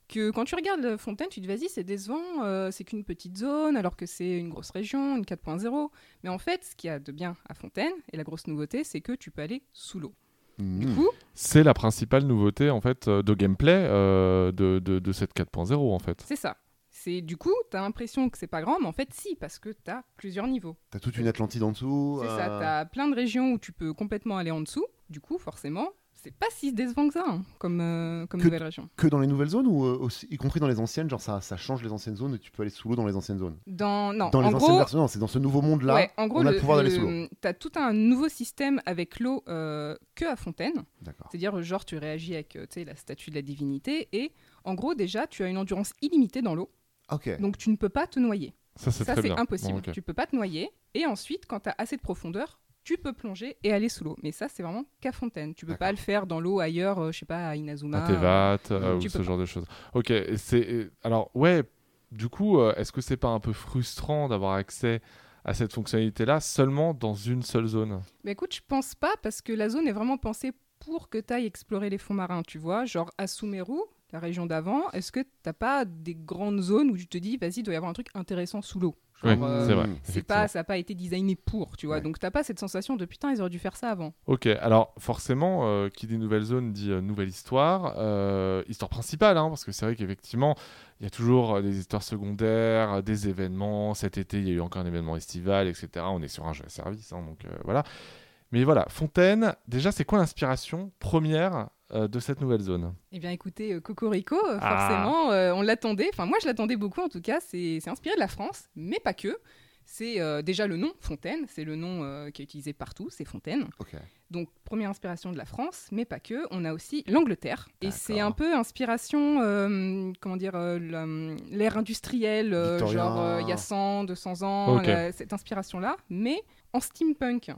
Que quand tu regardes Fontaine, tu te dis vas-y, c'est décevant, euh, c'est qu'une petite zone, alors que c'est une grosse région, une 4.0. Mais en fait, ce qu'il y a de bien à Fontaine, et la grosse nouveauté, c'est que tu peux aller sous l'eau. Du Mm. coup, C'est la principale nouveauté en fait euh, de gameplay euh, de, de, de cette 4.0 en fait. c'est ça. C'est du coup, tu as l'impression que c'est pas grand, mais en fait, si, parce que tu as plusieurs niveaux. T'as toute une Atlantide en dessous. C'est euh, ça, tu as plein de régions où tu peux complètement aller en dessous. Du coup, forcément, c'est pas si décevant que ça, hein, comme, euh, comme Que- nouvelle région. Que dans les nouvelles zones ou euh, aussi, y compris dans les anciennes, genre ça, ça change les anciennes zones et tu peux aller sous l'eau dans les anciennes zones? Dans, non, dans les en anciennes gros, versions, non, c'est dans ce nouveau monde-là. Ouais, en gros, on a le pouvoir d'aller sous l'eau. Tu as tout un nouveau système avec l'eau euh, que à Fontaine. D'accord. C'est-à-dire, genre, tu réagis avec la statue de la divinité. Et en gros, déjà, tu as une endurance illimitée dans l'eau. Ok. Donc, tu ne peux pas te noyer. Ça c'est impossible. Bon, ok. Tu peux pas te noyer. Et ensuite, quand tu as assez de profondeur, tu peux plonger et aller sous l'eau. Mais ça, c'est vraiment qu'à Fontaine. Tu peux pas le faire dans l'eau ailleurs, euh, je sais pas, à Inazuma. À Tevat euh, tu ou ce pas. genre de choses. Ok, c'est alors ouais. Du coup, euh, est-ce que c'est pas un peu frustrant d'avoir accès à cette fonctionnalité-là seulement dans une seule zone? Mais écoute, je pense pas parce que la zone est vraiment pensée pour que tu ailles explorer les fonds marins, tu vois. Genre à Sumeru, la région d'avant, est-ce que t'as pas des grandes zones où tu te dis, vas-y, il doit y avoir un truc intéressant sous l'eau? Oui, euh, c'est vrai. C'est pas, ça n'a pas été designé pour, tu vois. Ouais. Donc t'as pas cette sensation de putain, ils auraient dû faire ça avant. Ok, alors forcément, euh, qui dit nouvelle zone dit euh, nouvelle histoire, euh, histoire principale, hein, parce que c'est vrai qu'effectivement, il y a toujours des histoires secondaires, des événements. Cet été, il y a eu encore un événement estival, etc. On est sur un jeu à service, hein, donc voilà. Mais voilà, Fontaine, déjà, c'est quoi l'inspiration première de cette nouvelle zone Eh bien, écoutez, euh, Cocorico, euh, Ah. forcément, euh, on l'attendait. Enfin, moi, je l'attendais beaucoup, en tout cas. C'est inspiré de la France, mais pas que. C'est euh, déjà le nom, Fontaine. C'est le nom euh, qui est utilisé partout, c'est Fontaine. Donc, première inspiration de la France, mais pas que. On a aussi l'Angleterre. Et c'est un peu inspiration, euh, comment dire, euh, l'ère industrielle, euh, genre euh, il y a 100, 200 ans, cette inspiration-là, mais en steampunk.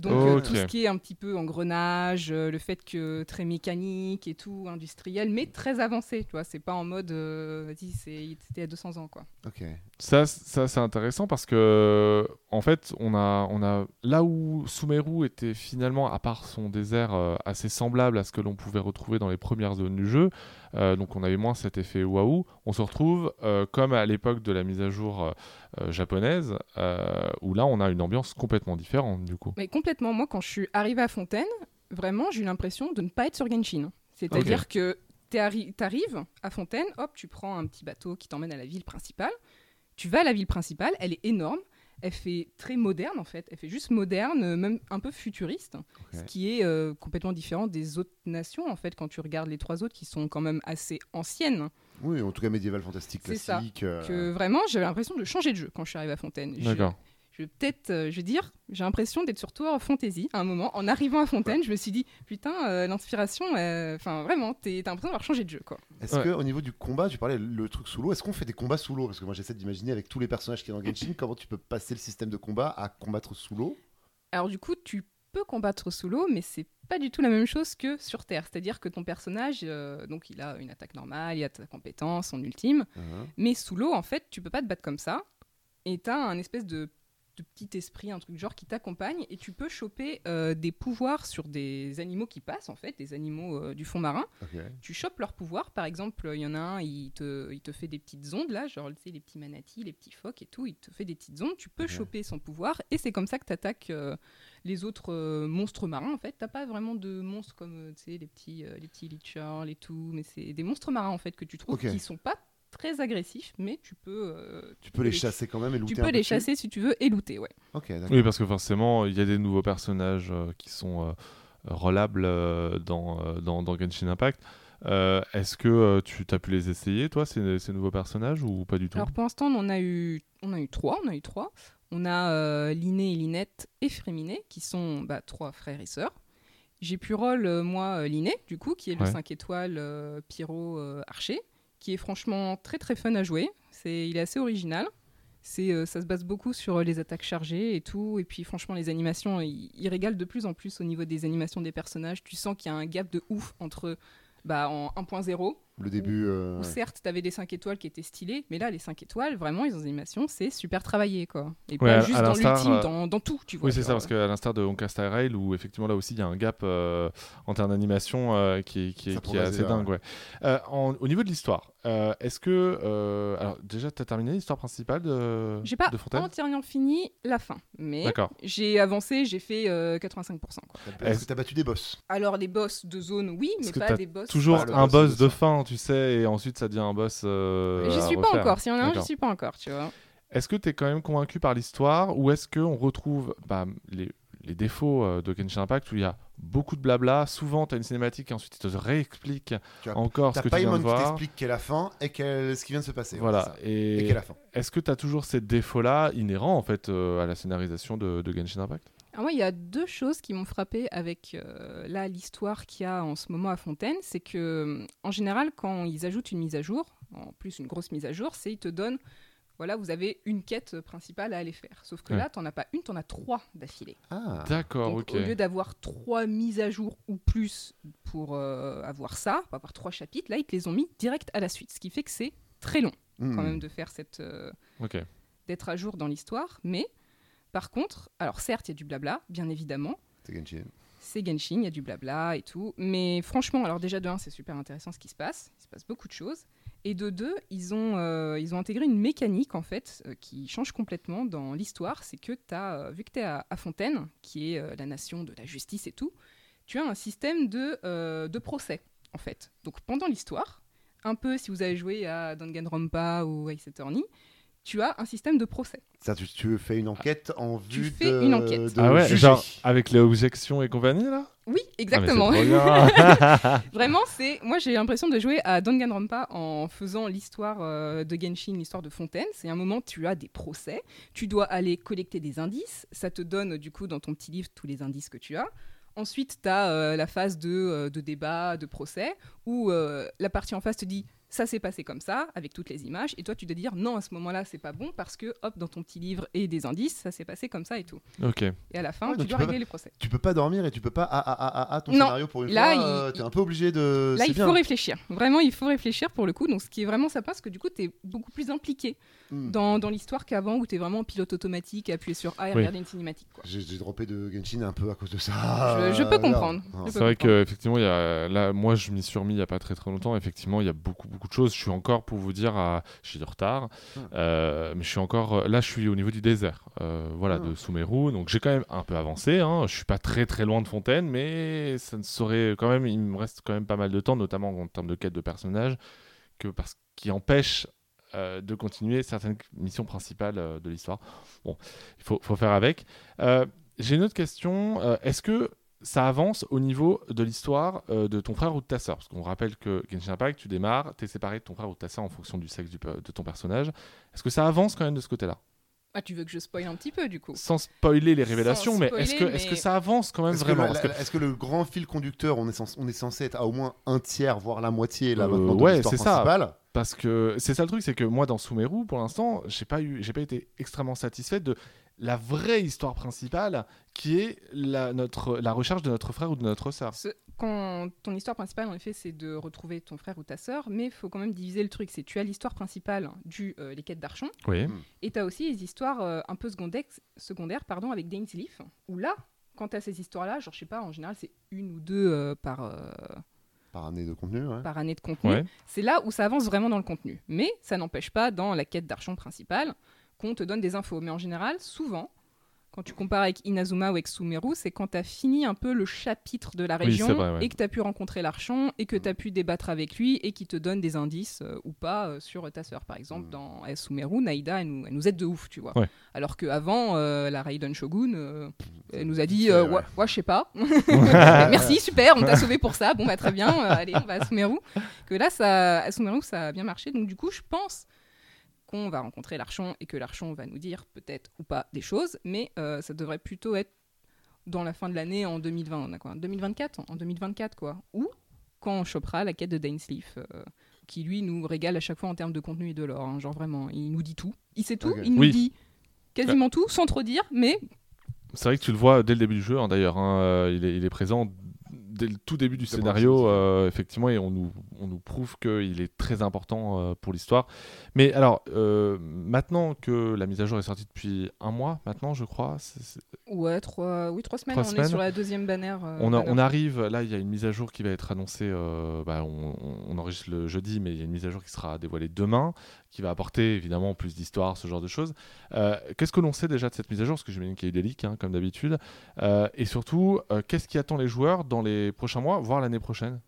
Donc, euh, tout ce qui est un petit peu engrenage, euh, le fait que très mécanique et tout, industriel, mais très avancé, tu vois. C'est pas en mode, euh, vas-y, c'était à 200 ans, quoi. Ok. Ça, ça c'est intéressant parce que, en fait, on a, on a là où Sumeru était finalement, à part son désert, euh, assez semblable à ce que l'on pouvait retrouver dans les premières zones du jeu, euh, donc on avait moins cet effet waouh, on se retrouve euh, comme à l'époque de la mise à jour japonaise, où là on a une ambiance complètement différente du coup. Mais complètement, moi, quand je suis arrivée à Fontaine, vraiment, j'ai eu l'impression de ne pas être sur Genshin. C'est-à-dire que tu arrives à Fontaine, hop, tu prends un petit bateau qui t'emmène à la ville principale. Tu vas à la ville principale, elle est énorme. Elle fait très moderne en fait, elle fait juste moderne, euh, même un peu futuriste, ce qui est euh, complètement différent des autres nations en fait quand tu regardes les trois autres qui sont quand même assez anciennes. Oui, en tout cas médiéval fantastique C'est ça. classique. euh, Que vraiment j'avais l'impression de changer de jeu quand je suis arrivée à Fontaine. D'accord. je vais peut-être, euh, je vais dire, j'ai l'impression d'être sur Tower of Fantasy à un moment. En arrivant à Fontaine, je me suis dit, putain, euh, l'inspiration, euh, enfin vraiment, t'es- t'as l'impression d'avoir changé de jeu, quoi. Est-ce Ouais. que au niveau du combat, tu parlais le truc sous l'eau, est-ce qu'on fait des combats sous l'eau? Parce que moi j'essaie d'imaginer avec tous les personnages qui a dans Genshin, comment tu peux passer le système de combat à combattre sous l'eau? Alors du coup, tu peux combattre sous l'eau, mais c'est pas du tout la même chose que sur Terre. C'est-à-dire que ton personnage, euh, donc il a une attaque normale, il a ta compétence, son ultime, mais sous l'eau, en fait, tu peux pas te battre comme ça. Et t'as un espèce de, de petit esprit, un truc genre qui t'accompagne, et tu peux choper euh, des pouvoirs sur des animaux qui passent, en fait, des animaux euh, du fond marin. Tu chopes leurs pouvoirs. Par exemple, il y en a un, il te, il te fait des petites ondes, là, genre, tu sais, les petits manatis, les petits phoques et tout, il te fait des petites ondes. Tu peux choper son pouvoir, et c'est comme ça que tu attaques les autres euh, monstres marins, en fait. T'as pas vraiment de monstres comme, euh, tu sais, les petits, euh, les petits lichers, les tout, mais c'est des monstres marins, en fait, que tu trouves Ok. qui sont pas très agressifs, mais tu peux, euh, Tu peux les chasser quand même et looter tu peux peu les chasser si tu veux et looter, ouais. Ok, d'accord. Oui, parce que forcément, il y a des nouveaux personnages euh, qui sont euh, relables euh, dans, dans, dans Genshin Impact. Euh, Est-ce que euh, tu as pu les essayer, toi, ces, ces nouveaux personnages, ou pas du tout? Alors pour l'instant, on en a eu, on a eu trois. On a eu trois. On a euh, Liné, Linette et Fréminé, qui sont bah, trois frères et sœurs. J'ai pu rôle, euh, moi, Liné, du coup, qui est le Ouais. 5 étoiles euh, Pyro euh, Archer, qui est franchement très très fun à jouer. C'est, il est assez original. C'est, euh, ça se base beaucoup sur euh, les attaques chargées et tout. Et puis franchement, les animations, il, régale de plus en plus au niveau des animations des personnages. Tu sens qu'il y a un gap de ouf entre bah, en 1.0 Le début. euh, où ouais. certes, tu avais des 5 étoiles qui étaient stylés, mais là, les 5 étoiles, vraiment, les animations, c'est super travaillé, quoi. Et Ouais, pas à- juste à dans l'ultime, euh, dans, dans tout, tu vois. Oui, c'est ça, parce qu'à l'instar de Honka Star Rail, où effectivement là aussi il y a un gap euh, en termes d'animation euh, qui, est- qui, qui assez dingue. Ouais. Euh, en- au niveau de l'histoire, euh, est-ce que. euh, alors, déjà, tu as terminé l'histoire principale de, J'ai pas de Fontaine? entièrement fini la fin, mais D'accord. j'ai avancé, j'ai fait euh, 85%. Quoi. Est-ce que t'as battu des boss? Alors, les boss de zone, oui, mais pas des boss. Toujours un boss de fin, tu sais, et ensuite ça devient un boss. euh, J'y suis pas encore. S'il y en a un, j'y suis pas encore, tu vois. Est-ce que tu es quand même convaincu par l'histoire ou est-ce qu'on retrouve bah, les, les défauts euh, de Genshin Impact où il y a beaucoup de blabla Souvent, tu as une cinématique et ensuite il te réexplique Tu as- encore ce T'as que tu viens de qui voir. t'explique qu'est la fin et ce qui vient de se passer. Voilà. c'est ça. Et qu'est Et la fin. est-ce que tu as toujours ces défauts-là inhérents en fait euh, à la scénarisation de, de Genshin Impact? Alors moi, il y a deux choses qui m'ont frappé avec euh, là l'histoire qu'il y a en ce moment à Fontaine, c'est que euh, en général, quand ils ajoutent une mise à jour, en plus une grosse mise à jour, c'est ils te donnent, voilà, vous avez une quête principale à aller faire. Sauf que Ouais. là, t'en as pas une, t'en as trois d'affilée. Ah. D'accord, Donc ok. au lieu d'avoir trois mises à jour ou plus pour euh, avoir ça, pour avoir trois chapitres, là ils te les ont mis direct à la suite, ce qui fait que c'est très long Hmm. quand même de faire cette euh, Ok. d'être à jour dans l'histoire, mais Par contre, alors certes, il y a du blabla, bien évidemment. C'est Genshin. C'est Genshin, il y a du blabla et tout. Mais franchement, alors déjà de 1, c'est super intéressant ce qui se passe. Il se passe beaucoup de choses. Et de 2, ils ont, euh, ils ont intégré une mécanique en fait euh, qui change complètement dans l'histoire. C'est que tu as, vu que tu es à, à Fontaine, qui est euh, la nation de la justice et tout, tu as un système de, euh, de procès en fait. Donc pendant l'histoire, un peu si vous avez joué à Danganronpa ou Ace Attorney, tu as un système de procès. Ça, tu, tu fais une enquête en Tu vue fais de, une enquête. de Ah ouais, juger. genre avec les objections et compagnie là? Oui, Ah, mais exactement. Vraiment, c'est. Moi, j'ai l'impression de jouer à Danganronpa en faisant l'histoire euh, de Genshin, l'histoire de Fontaine. C'est un moment, tu as des procès, tu dois aller collecter des indices. Ça te donne, du coup, dans ton petit livre, tous les indices que tu as. Ensuite, tu as la phase de, euh, de débat, de procès, où euh, la partie en face te dit ça s'est passé comme ça, avec toutes les images, et toi, tu dois dire non, à ce moment-là, c'est pas bon, parce que, hop, dans ton petit livre et des indices, ça s'est passé comme ça et tout. ok. Et à la fin, Ouais, tu dois tu régler les procès. Tu peux pas dormir et tu peux pas ah ah ah ah, ah ton Non. scénario pour une Là, fois. il- euh, T'es un peu obligé de. Là, c'est il bien. faut réfléchir. Vraiment, il faut réfléchir pour le coup. Donc, ce qui est vraiment sympa, parce que du coup, tu es beaucoup plus impliqué Hmm. dans, dans l'histoire qu'avant, où tu es vraiment en pilote automatique, appuyer sur A et Oui. regarder une cinématique. J'ai droppé de Genshin un peu à cause de ça. Je- je peux comprendre. C'est vrai qu'effectivement, il y a... là, moi, je m'y suis remis il n'y a pas très très longtemps. Effectivement, il y a beaucoup beaucoup de choses. Je suis encore, pour vous dire, à... j'ai du retard, Ah. Euh, mais je suis encore. Là, je suis au niveau du désert, euh, voilà, Ah. de Sumeru. Donc, j'ai quand même un peu avancé. Hein. Je suis pas très très loin de Fontaine, mais ça ne saurait quand même. Il me reste quand même pas mal de temps, notamment en termes de quête de personnages, que parce qui empêche euh, de continuer certaines missions principales euh, de l'histoire. Bon, il faut, faut faire avec. Euh, J'ai une autre question. Euh, Est-ce que ça avance au niveau de l'histoire euh, de ton frère ou de ta sœur Parce qu'on rappelle que Genshin Impact, tu démarres, tu es séparé de ton frère ou de ta sœur en fonction du sexe du de ton personnage. Est-ce que ça avance quand même de ce côté-là? Ah, tu veux que je spoil un petit peu, du coup? Sans spoiler les révélations, mais est-ce que, spoiler, est-ce que mais- ça avance quand même vraiment que- est-ce que le grand fil conducteur, on est, censé, on est censé être à au moins un tiers, voire la moitié là Euh, maintenant de ouais, c'est ça. Parce que c'est ça le truc, c'est que moi dans Sumeru, pour l'instant, j'ai pas eu, j'ai pas été extrêmement satisfait de la vraie histoire principale, qui est la, notre, la recherche de notre frère ou de notre sœur. Ce- Quand ton histoire principale, en effet, c'est de retrouver ton frère ou ta sœur, mais il faut quand même diviser le truc. C'est tu as l'histoire principale du euh, les quêtes d'Archon, Oui. et tu as aussi les histoires euh, un peu secondaires, secondaires pardon, avec Dainsleaf, où là, quand tu as ces histoires-là, genre, je sais pas, en général, c'est une ou deux euh, par, euh, par année de contenu. ouais. par année de contenu. Ouais. C'est là où ça avance vraiment dans le contenu. Mais ça n'empêche pas, dans la quête d'archon principale, qu'on te donne des infos. Mais en général, souvent, quand tu compares avec Inazuma ou avec Sumeru, c'est quand tu as fini un peu le chapitre de la région c'est vrai, ouais. et que tu as pu rencontrer l'archon et que tu as pu débattre avec lui et qui te donne des indices euh, ou pas euh, sur ta sœur. Par exemple, Mm. dans euh, Sumeru, Naïda, elle nous, elle nous aide de ouf, tu vois. Ouais. Alors qu'avant, la Raiden Shogun, euh, elle nous a dit euh, ouais. ouais, ouais, je sais pas. Merci, super, on t'a sauvé pour ça. Bon, bah très bien, euh, allez, on va à Sumeru. Que là, ça, à Sumeru, ça a bien marché. Donc, du coup, je pense qu'on va rencontrer l'Archon et que l'Archon va nous dire peut-être ou pas des choses, mais euh, ça devrait plutôt être dans la fin de l'année en 2020, on a quoi 2024 En 2024, quoi. Ou quand on chopera la quête de Dainsleaf, euh, qui lui nous régale à chaque fois en termes de contenu et de lore. hein. genre vraiment, il nous dit tout. Il sait tout, il nous Oui. dit quasiment tout, sans trop dire, mais C'est vrai que tu le vois dès le début du jeu, hein, d'ailleurs. hein, euh, il, est, il est présent dès le tout début du scénario, euh, effectivement, et on nous, on nous prouve qu'il est très important euh, pour l'histoire. Mais alors, euh, maintenant que la mise à jour est sortie depuis un mois, maintenant, je crois, ouais, trois, oui, trois semaines. Trois on semaines. est sur la deuxième bannière. euh, on, a- banner. on arrive, là, il y a une mise à jour qui va être annoncée, euh, bah, on, on- on enregistre le jeudi, mais il y a une mise à jour qui sera dévoilée demain, qui va apporter évidemment plus d'histoire, ce genre de choses. Euh, qu'est-ce que l'on sait déjà de cette mise à jour? Parce que j'imagine qu'il y a eu des leaks, hein, comme d'habitude. Euh, et surtout, euh, qu'est-ce qui attend les joueurs dans les prochains mois, voire l'année prochaine?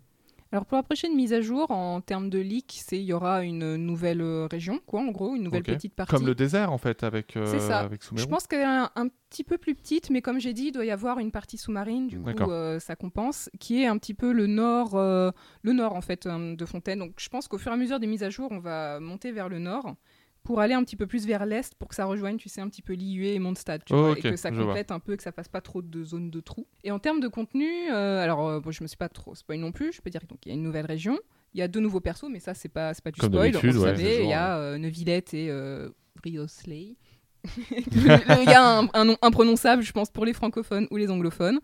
Alors pour la prochaine mise à jour, en termes de leak, c'est il y aura une nouvelle euh, région, quoi, en gros, une nouvelle petite partie. Comme le désert, en fait, avec, euh, C'est ça. avec Sumeru Je pense qu'elle est un, un petit peu plus petite, mais comme j'ai dit, il doit y avoir une partie sous-marine, du coup euh, ça compense, qui est un petit peu le nord, euh, le nord en fait de Fontaine. Donc je pense qu'au fur et à mesure des mises à jour, on va monter vers le nord pour aller un petit peu plus vers l'est pour que ça rejoigne, tu sais, un petit peu l'IUE et Mondstadt, tu Oh, vois, et que ça complète un peu, que ça fasse pas trop de zones de trous. Et en termes de contenu, euh, alors euh, bon, je me suis pas trop spoil non plus, je peux dire qu'il y a une nouvelle région. Il y a deux nouveaux persos, mais ça, c'est pas, pas du Comme spoil. on ouais, savait, il y a euh, Neuvillette et euh, Briosley. Il y a un, un nom imprononçable, je pense, pour les francophones ou les anglophones.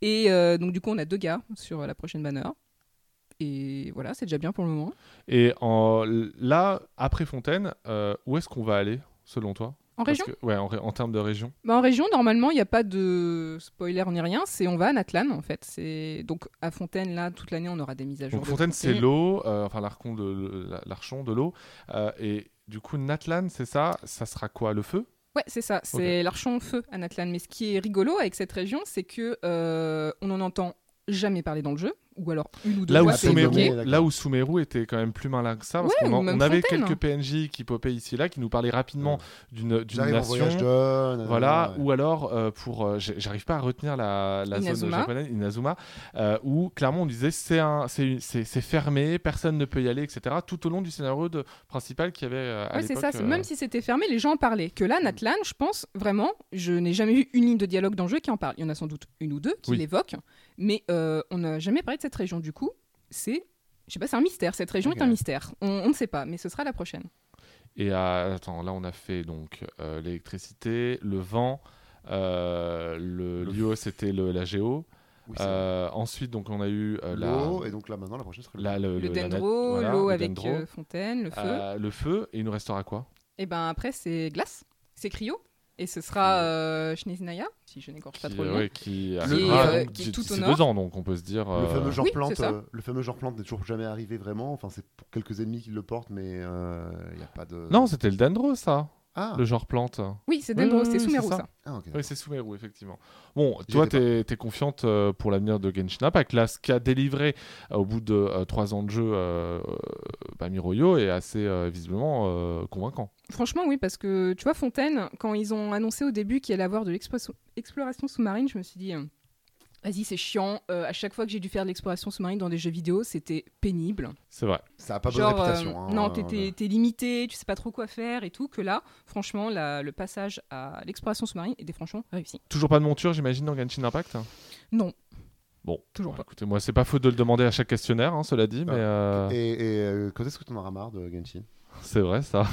Et euh, donc, du coup, on a deux gars sur la prochaine banner. Et voilà, c'est déjà bien pour le moment. Et en, là, après Fontaine, euh, où est-ce qu'on va aller, selon toi? En Parce région que- Ouais, en, en termes de région. Bah, En région, normalement, il n'y a pas de spoiler ni rien. C'est on va à Natlan, en fait. C'est donc à Fontaine, là, toute l'année, on aura des mises à jour. Donc Fontaine, c'est l'eau, euh, enfin l'archon de, l'archon de l'eau. euh, et du coup, Natlan, c'est ça Ça sera quoi Le feu? Ouais, c'est ça. C'est l'archon feu à Natlan. Mais ce qui est rigolo avec cette région, c'est que euh, on n'en entend jamais parler dans le jeu, ou alors une ou deux Là où, fois c'est Sumeru- là où Sumeru était quand même plus malin que ça, parce Ouais, qu'on on avait Fontaine. quelques PNJ qui popaient ici et là, qui nous parlaient rapidement d'une nation. de. Voilà, ouais. ou alors euh, pour, euh, j'arrive pas à retenir la, la zone Inazuma. japonaise, Inazuma, euh, où clairement on disait c'est un, c'est fermé, personne ne peut y aller, etc. Tout au long du scénario de, principal qu'il y avait euh, à Ouais, c'est ça. c'est- euh, Même si c'était fermé, les gens en parlaient. Que là, Natlan, je pense vraiment, je n'ai jamais vu une ligne de dialogue dans le jeu qui en parle. Il y en a sans doute une ou deux qui Oui. l'évoquent, mais euh, on n'a jamais parlé de cette région. Du coup, c'est, je sais pas, c'est un mystère. Cette région est un mystère. On, on ne sait pas, mais ce sera la prochaine. Et à- attends, là on a fait donc euh, l'électricité, le vent, euh, le Le Lio c'était le- la géo. Oui, Euh, ensuite donc on a eu euh, la, et donc là maintenant la prochaine serait la- le, dendro, voilà, l'eau le avec dendro, euh, fontaine, le feu. euh, le feu et il nous restera quoi? Et ben après, c'est glace, c'est cryo. Et ce sera euh, si je n'écorche pas trop le euh, nom. ouais, qui est, arrivera euh, qui est d'ici tout au deux nord. ans donc on peut se dire Le euh, fameux genre Oui, plante, euh, le fameux genre plante n'est toujours jamais arrivé vraiment. Enfin, c'est pour quelques ennemis qui le portent, mais il n'y a pas de. non c'était le dendro ça Ah, le genre plante Oui, c'est Dendro, oui, c'est oui, Sumeru, ça. ça. ah, ok. Oui, c'est Sumeru, effectivement. Bon, toi, t'es es confiante euh, pour l'avenir de Genshin Impact. Là, ce qu'a délivré euh, au bout de euh, trois ans de jeu euh, euh, bah, Miroyo est assez euh, visiblement euh, convaincant. Franchement, oui, parce que tu vois, Fontaine, quand ils ont annoncé au début qu'il allait avoir de l'exploration- exploration sous-marine, je me suis dit, euh, vas-y, c'est chiant. Euh, à chaque fois que j'ai dû faire de l'exploration sous-marine dans des jeux vidéo, c'était pénible. C'est vrai. Ça a pas bonne Genre, euh, réputation. hein, non, euh, t'es- limité, tu sais pas trop quoi faire et tout. Que là, franchement, la- le passage à l'exploration sous-marine était franchement réussi. Toujours pas de monture, j'imagine, dans Genshin Impact? Non. Bon, Toujours Bon, pas. écoutez, moi, c'est pas faute de le demander à chaque questionnaire, hein, cela dit, mais Ah. Et, et, euh, quand est-ce que t'en auras marre de Genshin? C'est vrai ça.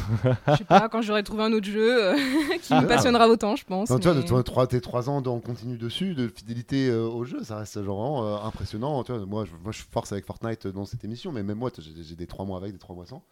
Je sais pas, quand j'aurai trouvé un autre jeu euh, qui Ah. me passionnera autant, je pense. Non, tu vois, de tes 3 ans en continu dessus, de fidélité euh, au jeu, ça reste genre vraiment, euh, impressionnant. Tu vois, moi, je, moi, je force avec Fortnite dans cette émission, mais même moi, j'ai des 3 mois avec, des 3 mois sans.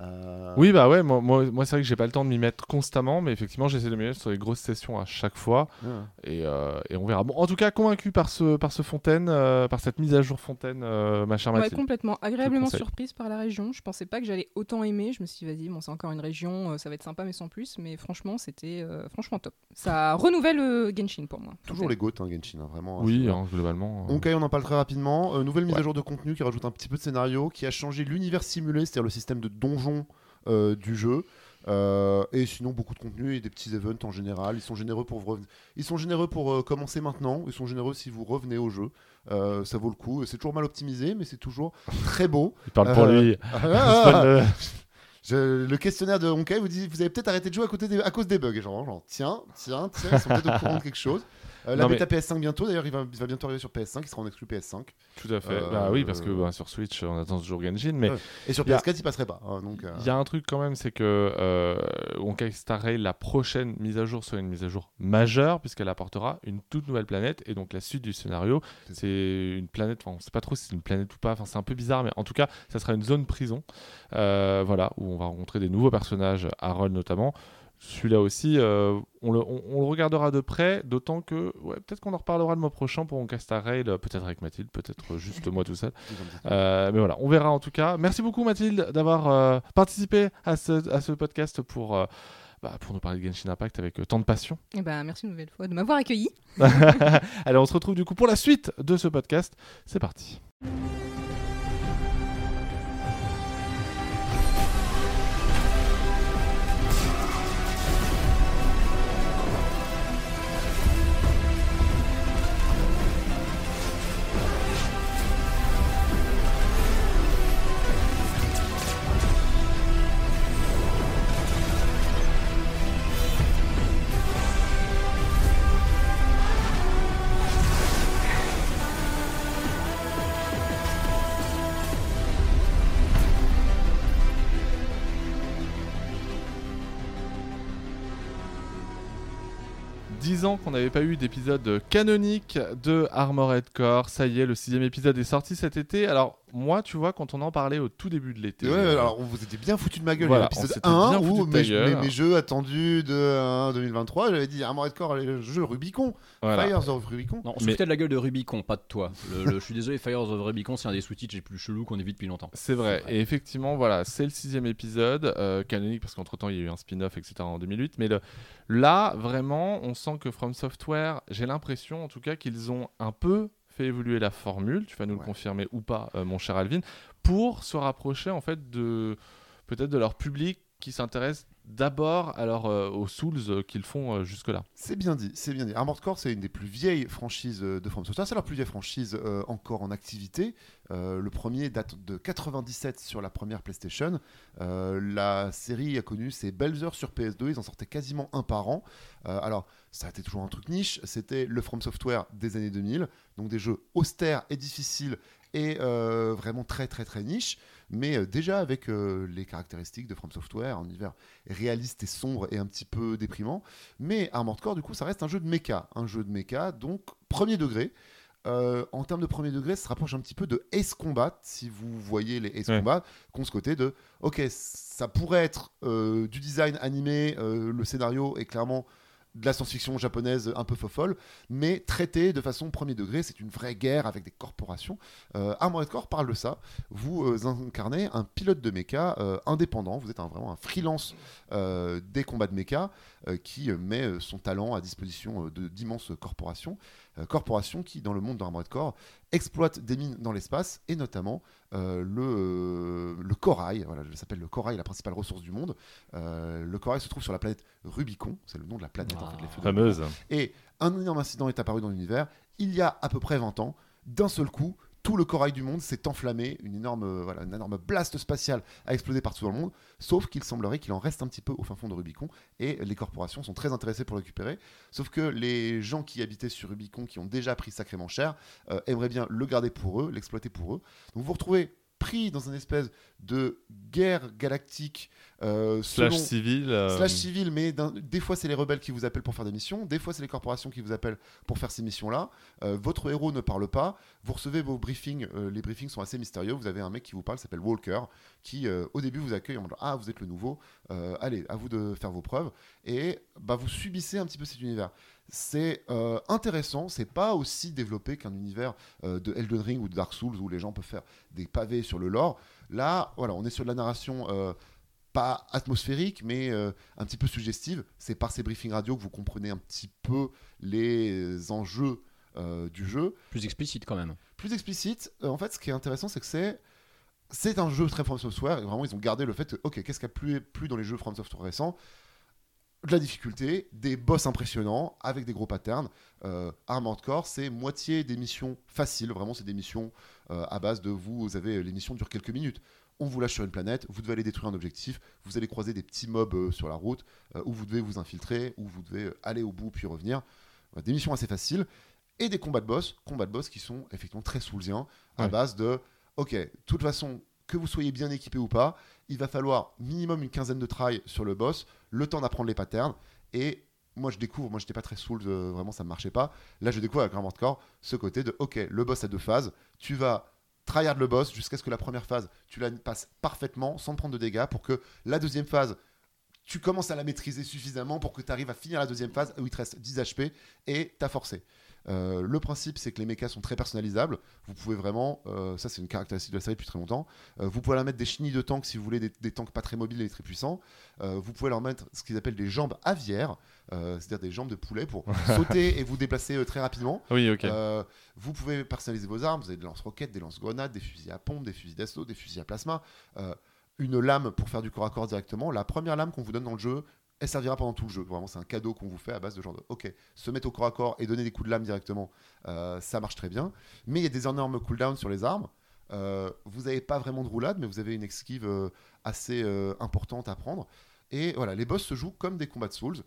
Euh, Oui, bah ouais, moi, moi, moi, c'est vrai que j'ai pas le temps de m'y mettre constamment, mais effectivement, j'essaie de m'y mettre sur les grosses sessions à chaque fois. ouais. Et, euh, et on verra. Bon, en tout cas, convaincu par ce, par ce Fontaine, euh, par cette mise à jour Fontaine, euh, ma chère Ouais, Mathilde. complètement. Agréablement surprise par la région. Je pensais pas que j'allais autant aimer. Je me suis dit, vas-y, bon, c'est encore une région, euh, ça va être sympa, mais sans plus. Mais franchement, c'était euh, franchement top. Ça renouvelle euh, Genshin pour moi. Toujours les GOAT, hein, Genshin, hein, vraiment. oui, c'est- hein, globalement. euh, Ok, on en parle très rapidement. Euh, nouvelle mise Ouais. à jour de contenu qui rajoute un petit peu de scénario, qui a changé l'univers simulé, c'est-à-dire le système de donjon euh, du jeu. Euh, et sinon beaucoup de contenu et des petits events en général. Ils sont généreux pour vous Ils sont généreux pour euh, commencer maintenant. Ils sont généreux si vous revenez au jeu. Euh, ça vaut le coup. C'est toujours mal optimisé, mais c'est toujours très beau. Il parle pour lui. Ah, euh, je- le questionnaire de Honkai vous dit vous avez peut-être arrêté de jouer à, côté des- à cause des bugs. Genre, genre, tiens, tiens, tiens, ils sont peut-être au courant de quelque chose. Euh, la Non, mais- bêta PS5 bientôt, d'ailleurs, il va, il va bientôt arriver sur PS5, il sera en exclu PS5. Tout à fait. Euh, Bah oui, parce que bah, sur Switch, on attend toujours Genshin, mais. Et sur Il y a- PS4, il passerait pas. hein, donc, euh, il y a un truc quand même, c'est que euh, Rail, la prochaine mise à jour sera une mise à jour majeure, puisqu'elle apportera une toute nouvelle planète, et donc la suite du scénario, C'est une planète, enfin on sait pas trop si c'est une planète ou pas, enfin c'est un peu bizarre, mais en tout cas, ça sera une zone prison, euh, voilà, où on va rencontrer des nouveaux personnages, Harold notamment. Celui-là aussi, euh, on, le, on- on le regardera de près, d'autant que ouais, peut-être qu'on en reparlera le mois prochain pour Honkai Star Rail, euh, peut-être avec Mathilde, peut-être juste moi tout seul. Euh, mais voilà, on verra en tout cas. Merci beaucoup Mathilde d'avoir euh, participé à ce, à ce podcast pour, euh, bah, pour nous parler de Genshin Impact avec euh, tant de passion. Et ben, merci une nouvelle fois de m'avoir accueilli. Allez, on se retrouve du coup pour la suite de ce podcast. C'est parti. Qu'on n'avait pas eu d'épisode canonique de Armored Core. Ça y est, le sixième épisode est sorti cet été. Alors, moi, tu vois, quand on en parlait au tout début de l'été, Ouais, euh, alors on vous était bien foutu de ma gueule. Voilà, l'épisode s'était 1 bien foutu où mes, gueule. mes- mes jeux attendus de euh, 2023, j'avais dit Armored Core, les jeux Rubicon, voilà. Fires of Rubicon. Non, on se Mais- foutait de la gueule de Rubicon, pas de toi. Le, le- je suis désolé, Fires of Rubicon, c'est un des sous-titres les plus chelous qu'on ait vu depuis longtemps. C'est vrai. Et effectivement, voilà, c'est le sixième épisode euh, canonique parce qu'entre temps il y a eu un spin-off, etc. en 2008. Mais le- là, vraiment, on sent que From Software, j'ai l'impression, en tout cas, qu'ils ont un peu fait évoluer la formule. Tu vas nous le confirmer ou pas, euh, mon cher Alvin, pour se rapprocher en fait de peut-être de leur public qui s'intéresse d'abord alors euh, aux Souls euh, qu'ils font euh, jusque-là. C'est bien dit, c'est bien dit. Armored Core, c'est une des plus vieilles franchises euh, de From Software. C'est leur plus vieille franchise encore en activité. Le premier date de 97 sur la première PlayStation. La série a connu ses belles heures sur PS2. Ils en sortaient quasiment un par an. Alors, ça a été toujours un truc niche. C'était le From Software des années 2000. Donc des jeux austères et difficiles et vraiment très très très niche. Mais euh, déjà avec euh, les caractéristiques de From Software, un univers réaliste et sombre et un petit peu déprimant. Mais Armored Core, du coup, ça reste un jeu de mecha. Un jeu de mecha, donc premier degré. Euh, en termes de premier degré, ça se rapproche un petit peu de Ace Combat, si vous voyez les Ace Ouais. Combat, qu'on ce côté de, ok, ça pourrait être euh, du design animé, le scénario est clairement de la science-fiction japonaise un peu fofolle, mais traité de façon premier degré, c'est une vraie guerre avec des corporations. Euh, Armored Core parle de ça. Vous euh, incarnez un pilote de mecha euh, indépendant, vous êtes un- vraiment un freelance euh, des combats de mecha qui met son talent à disposition de- d'immenses corporations. Euh, corporations qui, dans le monde d'Armored Core, exploitent des mines dans l'espace et notamment euh, le, euh, le corail. Voilà, ça s'appelle le corail, la principale ressource du monde. Le corail se trouve sur la planète Rubicon, c'est le nom de la planète en fait. les de- Fameuse. et un énorme incident est apparu dans l'univers il y a à peu près 20 ans. D'un seul coup, tout le corail du monde s'est enflammé, une énorme, euh, voilà, blast spatiale a explosé partout dans le monde, sauf qu'il semblerait qu'il en reste un petit peu au fin fond de Rubicon, et les corporations sont très intéressées pour le récupérer, sauf que les gens qui habitaient sur Rubicon, qui ont déjà pris sacrément cher, euh, aimeraient bien le garder pour eux, l'exploiter pour eux. Donc vous retrouvez pris dans une espèce de guerre galactique euh, Slash selon- civil. euh, slash civil, mais des fois c'est les rebelles qui vous appellent pour faire des missions, des fois c'est les corporations qui vous appellent pour faire ces missions-là. Euh, votre héros ne parle pas, vous recevez vos briefings, euh, les briefings sont assez mystérieux, vous avez un mec qui vous parle, s'appelle Walker, qui euh, au début vous accueille en disant Ah, vous êtes le nouveau, allez, à vous de faire vos preuves, et bah, vous subissez un petit peu cet univers. C'est euh, intéressant, c'est pas aussi développé qu'un univers euh, de Elden Ring ou de Dark Souls où les gens peuvent faire des pavés sur le lore. Là, voilà, on est sur de la narration euh, pas atmosphérique, mais un petit peu suggestive. C'est par ces briefings radio que vous comprenez un petit peu les enjeux du jeu. Plus explicite quand même. Plus explicite, en fait, ce qui est intéressant, c'est que c'est c'est un jeu très From Software. Et vraiment, ils ont gardé le fait que, ok, qu'est-ce qui a plu, plu dans les jeux From Software récents? De la difficulté, des boss impressionnants avec des gros patterns. Euh, Armored Core, c'est moitié des missions faciles. Vraiment, c'est des missions euh, à base de vous, vous avez les missions durent quelques minutes. On vous lâche sur une planète, vous devez aller détruire un objectif, vous allez croiser des petits mobs euh, sur la route, euh, où vous devez vous infiltrer, où vous devez aller au bout puis revenir. Des missions assez faciles et des combats de boss, combats de boss qui sont effectivement très soulsiens à Ouais. base de ok, de toute façon, que vous soyez bien équipé ou pas, il va falloir minimum une quinzaine de tries sur le boss, le temps d'apprendre les patterns et moi je découvre, moi j'étais pas très soul, euh, vraiment ça ne marchait pas. Là je découvre avec Armored Core ce côté de ok, le boss a deux phases, tu vas tryhard le boss jusqu'à ce que la première phase tu la passes parfaitement sans prendre de dégâts pour que la deuxième phase tu commences à la maîtriser suffisamment pour que tu arrives à finir la deuxième phase où il te reste 10 HP et t'as forcé. Euh, le principe, c'est que les mechas sont très personnalisables. Vous pouvez vraiment, euh, ça c'est une caractéristique de la série depuis très longtemps. euh, vous pouvez leur mettre des chenilles de tanks si vous voulez des, des tanks pas très mobiles et très puissants. Vous pouvez leur mettre ce qu'ils appellent des jambes aviaires, c'est-à-dire des jambes de poulet pour sauter et vous déplacer très rapidement. Oui, ok. Vous pouvez personnaliser vos armes. Vous avez des lance-roquettes, des lance-grenades, des fusils à pompe, des fusils d'assaut, des fusils à plasma. une lame pour faire du corps à corps directement. La première lame qu'on vous donne dans le jeu, elle servira pendant tout le jeu. Vraiment, c'est un cadeau qu'on vous fait à base de genre de OK, se mettre au corps à corps et donner des coups de lame directement, euh, ça marche très bien. Mais il y a des énormes cooldowns sur les armes. Euh, vous n'avez pas vraiment de roulade, mais vous avez une esquive euh, assez importante à prendre. Et voilà, les boss se jouent comme des combats de Souls.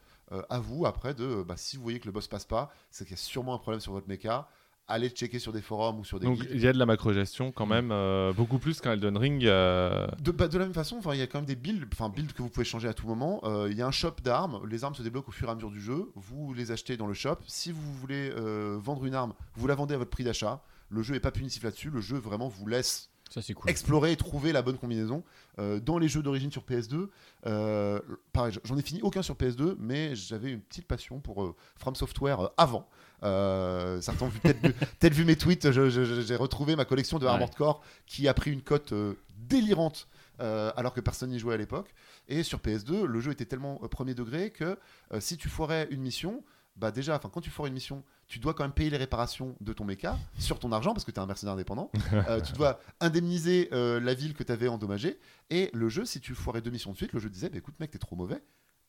À vous, après, de bah, si vous voyez que le boss passe pas, c'est qu'il y a sûrement un problème sur votre mecha. Allez checker sur des forums ou sur des Donc guides. il y a de la macro-gestion quand même, euh, beaucoup plus qu'un Elden Ring. euh, De, bah, de la même façon, enfin, il y a quand même des builds, enfin builds que vous pouvez changer à tout moment. Euh, Il y a un shop d'armes. Les armes se débloquent au fur et à mesure du jeu. Vous les achetez dans le shop. Si vous voulez euh, vendre une arme, vous la vendez à votre prix d'achat. Le jeu est pas punitif là-dessus. Le jeu vraiment vous laisse Ça, c'est cool. explorer et trouver la bonne combinaison. Euh, dans les jeux d'origine sur PS2, euh, pareil, j'en ai fini aucun sur PS2, mais j'avais une petite passion pour euh, From Software euh, avant. Euh, certains ont peut-être vu, mes tweets, j'ai retrouvé ma collection de. Armored Core qui a pris une cote euh, délirante. euh, alors que personne n'y jouait à l'époque. Et sur PS2, le jeu était tellement euh, premier degré que euh, si tu foirais une mission, bah déjà, enfin quand tu foires une mission, tu dois quand même payer les réparations de ton méca sur ton argent parce que tu es un mercenaire indépendant. Tu dois indemniser la ville que tu avais endommagée. Et le jeu, si tu foirais deux missions de suite, le jeu disait bah, écoute, mec, t'es trop mauvais,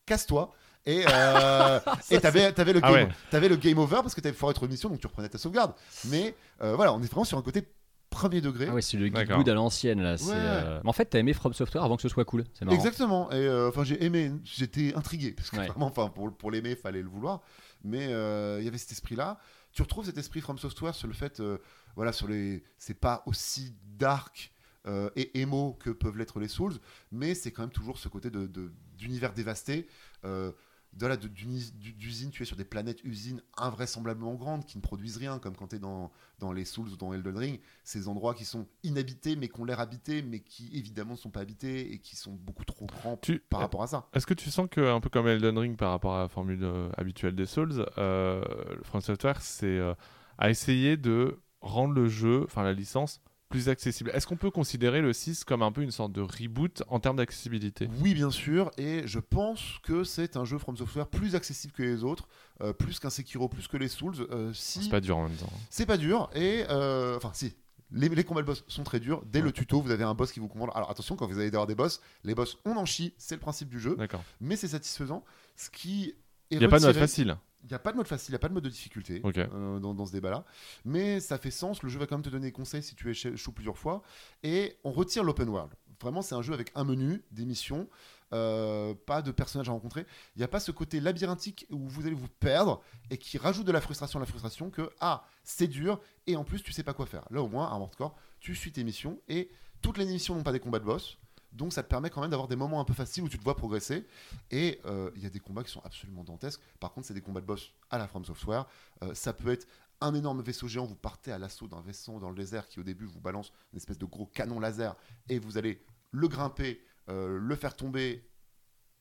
casse-toi. Et euh, t'avais, t'avais le, Ah game- ouais. t'avais le game over parce que t'avais foiré trop de missions, donc tu reprenais ta sauvegarde. Mais euh, voilà, on est vraiment sur un côté premier degré. Ah ouais, c'est le. Good à l'ancienne là. Ouais. euh, Mais en fait, t'as aimé From Software avant que ce soit cool. C'est marrant. Exactement. Et euh, enfin, j'ai aimé, j'étais intrigué parce que Ouais. vraiment, enfin, pour, pour l'aimer, fallait le vouloir. Mais euh, il y avait cet esprit-là. Tu retrouves cet esprit From Software sur le fait, euh, voilà, sur les, c'est pas aussi dark euh, et émo que peuvent l'être les Souls, mais c'est quand même toujours ce côté de, de- d'univers dévasté. Euh, de d'usines, tu es sur des planètes usines invraisemblablement grandes qui ne produisent rien, comme quand tu es dans, dans les Souls ou dans Elden Ring, ces endroits qui sont inhabités mais qui ont l'air habités, mais qui évidemment ne sont pas habités et qui sont beaucoup trop grands Tu- par rapport à ça. Est-ce que tu sens que, un peu comme Elden Ring par rapport à la formule euh, habituelle des Souls, euh, From Software c'est euh, a essayé de rendre le jeu, enfin la licence, plus accessible. Est-ce qu'on peut considérer le 6 comme un peu une sorte de reboot en termes d'accessibilité? Oui, bien sûr, et je pense que c'est un jeu From Software plus accessible que les autres, euh, plus qu'un Sekiro, plus que les Souls. euh, si C'est pas dur en même temps. C'est pas dur, et euh, enfin, si. Les, les combats de boss sont très durs. Dès le tuto, vous avez un boss qui vous commande. Alors attention, quand vous allez avoir des boss, les boss, on en chie, c'est le principe du jeu, D'accord. mais c'est satisfaisant. Ce qui est Il n'y a pas de mode facile. Il n'y a pas de mode facile, il n'y a pas de mode de difficulté euh, dans, dans ce débat-là. Mais ça fait sens, le jeu va quand même te donner des conseils si tu échoues plusieurs fois. Et on retire l'open world. Vraiment, c'est un jeu avec un menu, des missions, euh, pas de personnages à rencontrer. Il n'y a pas ce côté labyrinthique où vous allez vous perdre et qui rajoute de la frustration à la frustration que, ah, c'est dur et en plus, tu sais pas quoi faire. Là, au moins, à Core, tu suis tes missions et toutes les missions n'ont pas des combats de boss. Donc ça te permet quand même d'avoir des moments un peu faciles où tu te vois progresser. Et euh, il y a des combats qui sont absolument dantesques. Par contre, c'est des combats de boss à la From Software. Euh, ça peut être un énorme vaisseau géant, vous partez à l'assaut d'un vaisseau dans le désert qui au début vous balance une espèce de gros canon laser et vous allez le grimper, euh, le faire tomber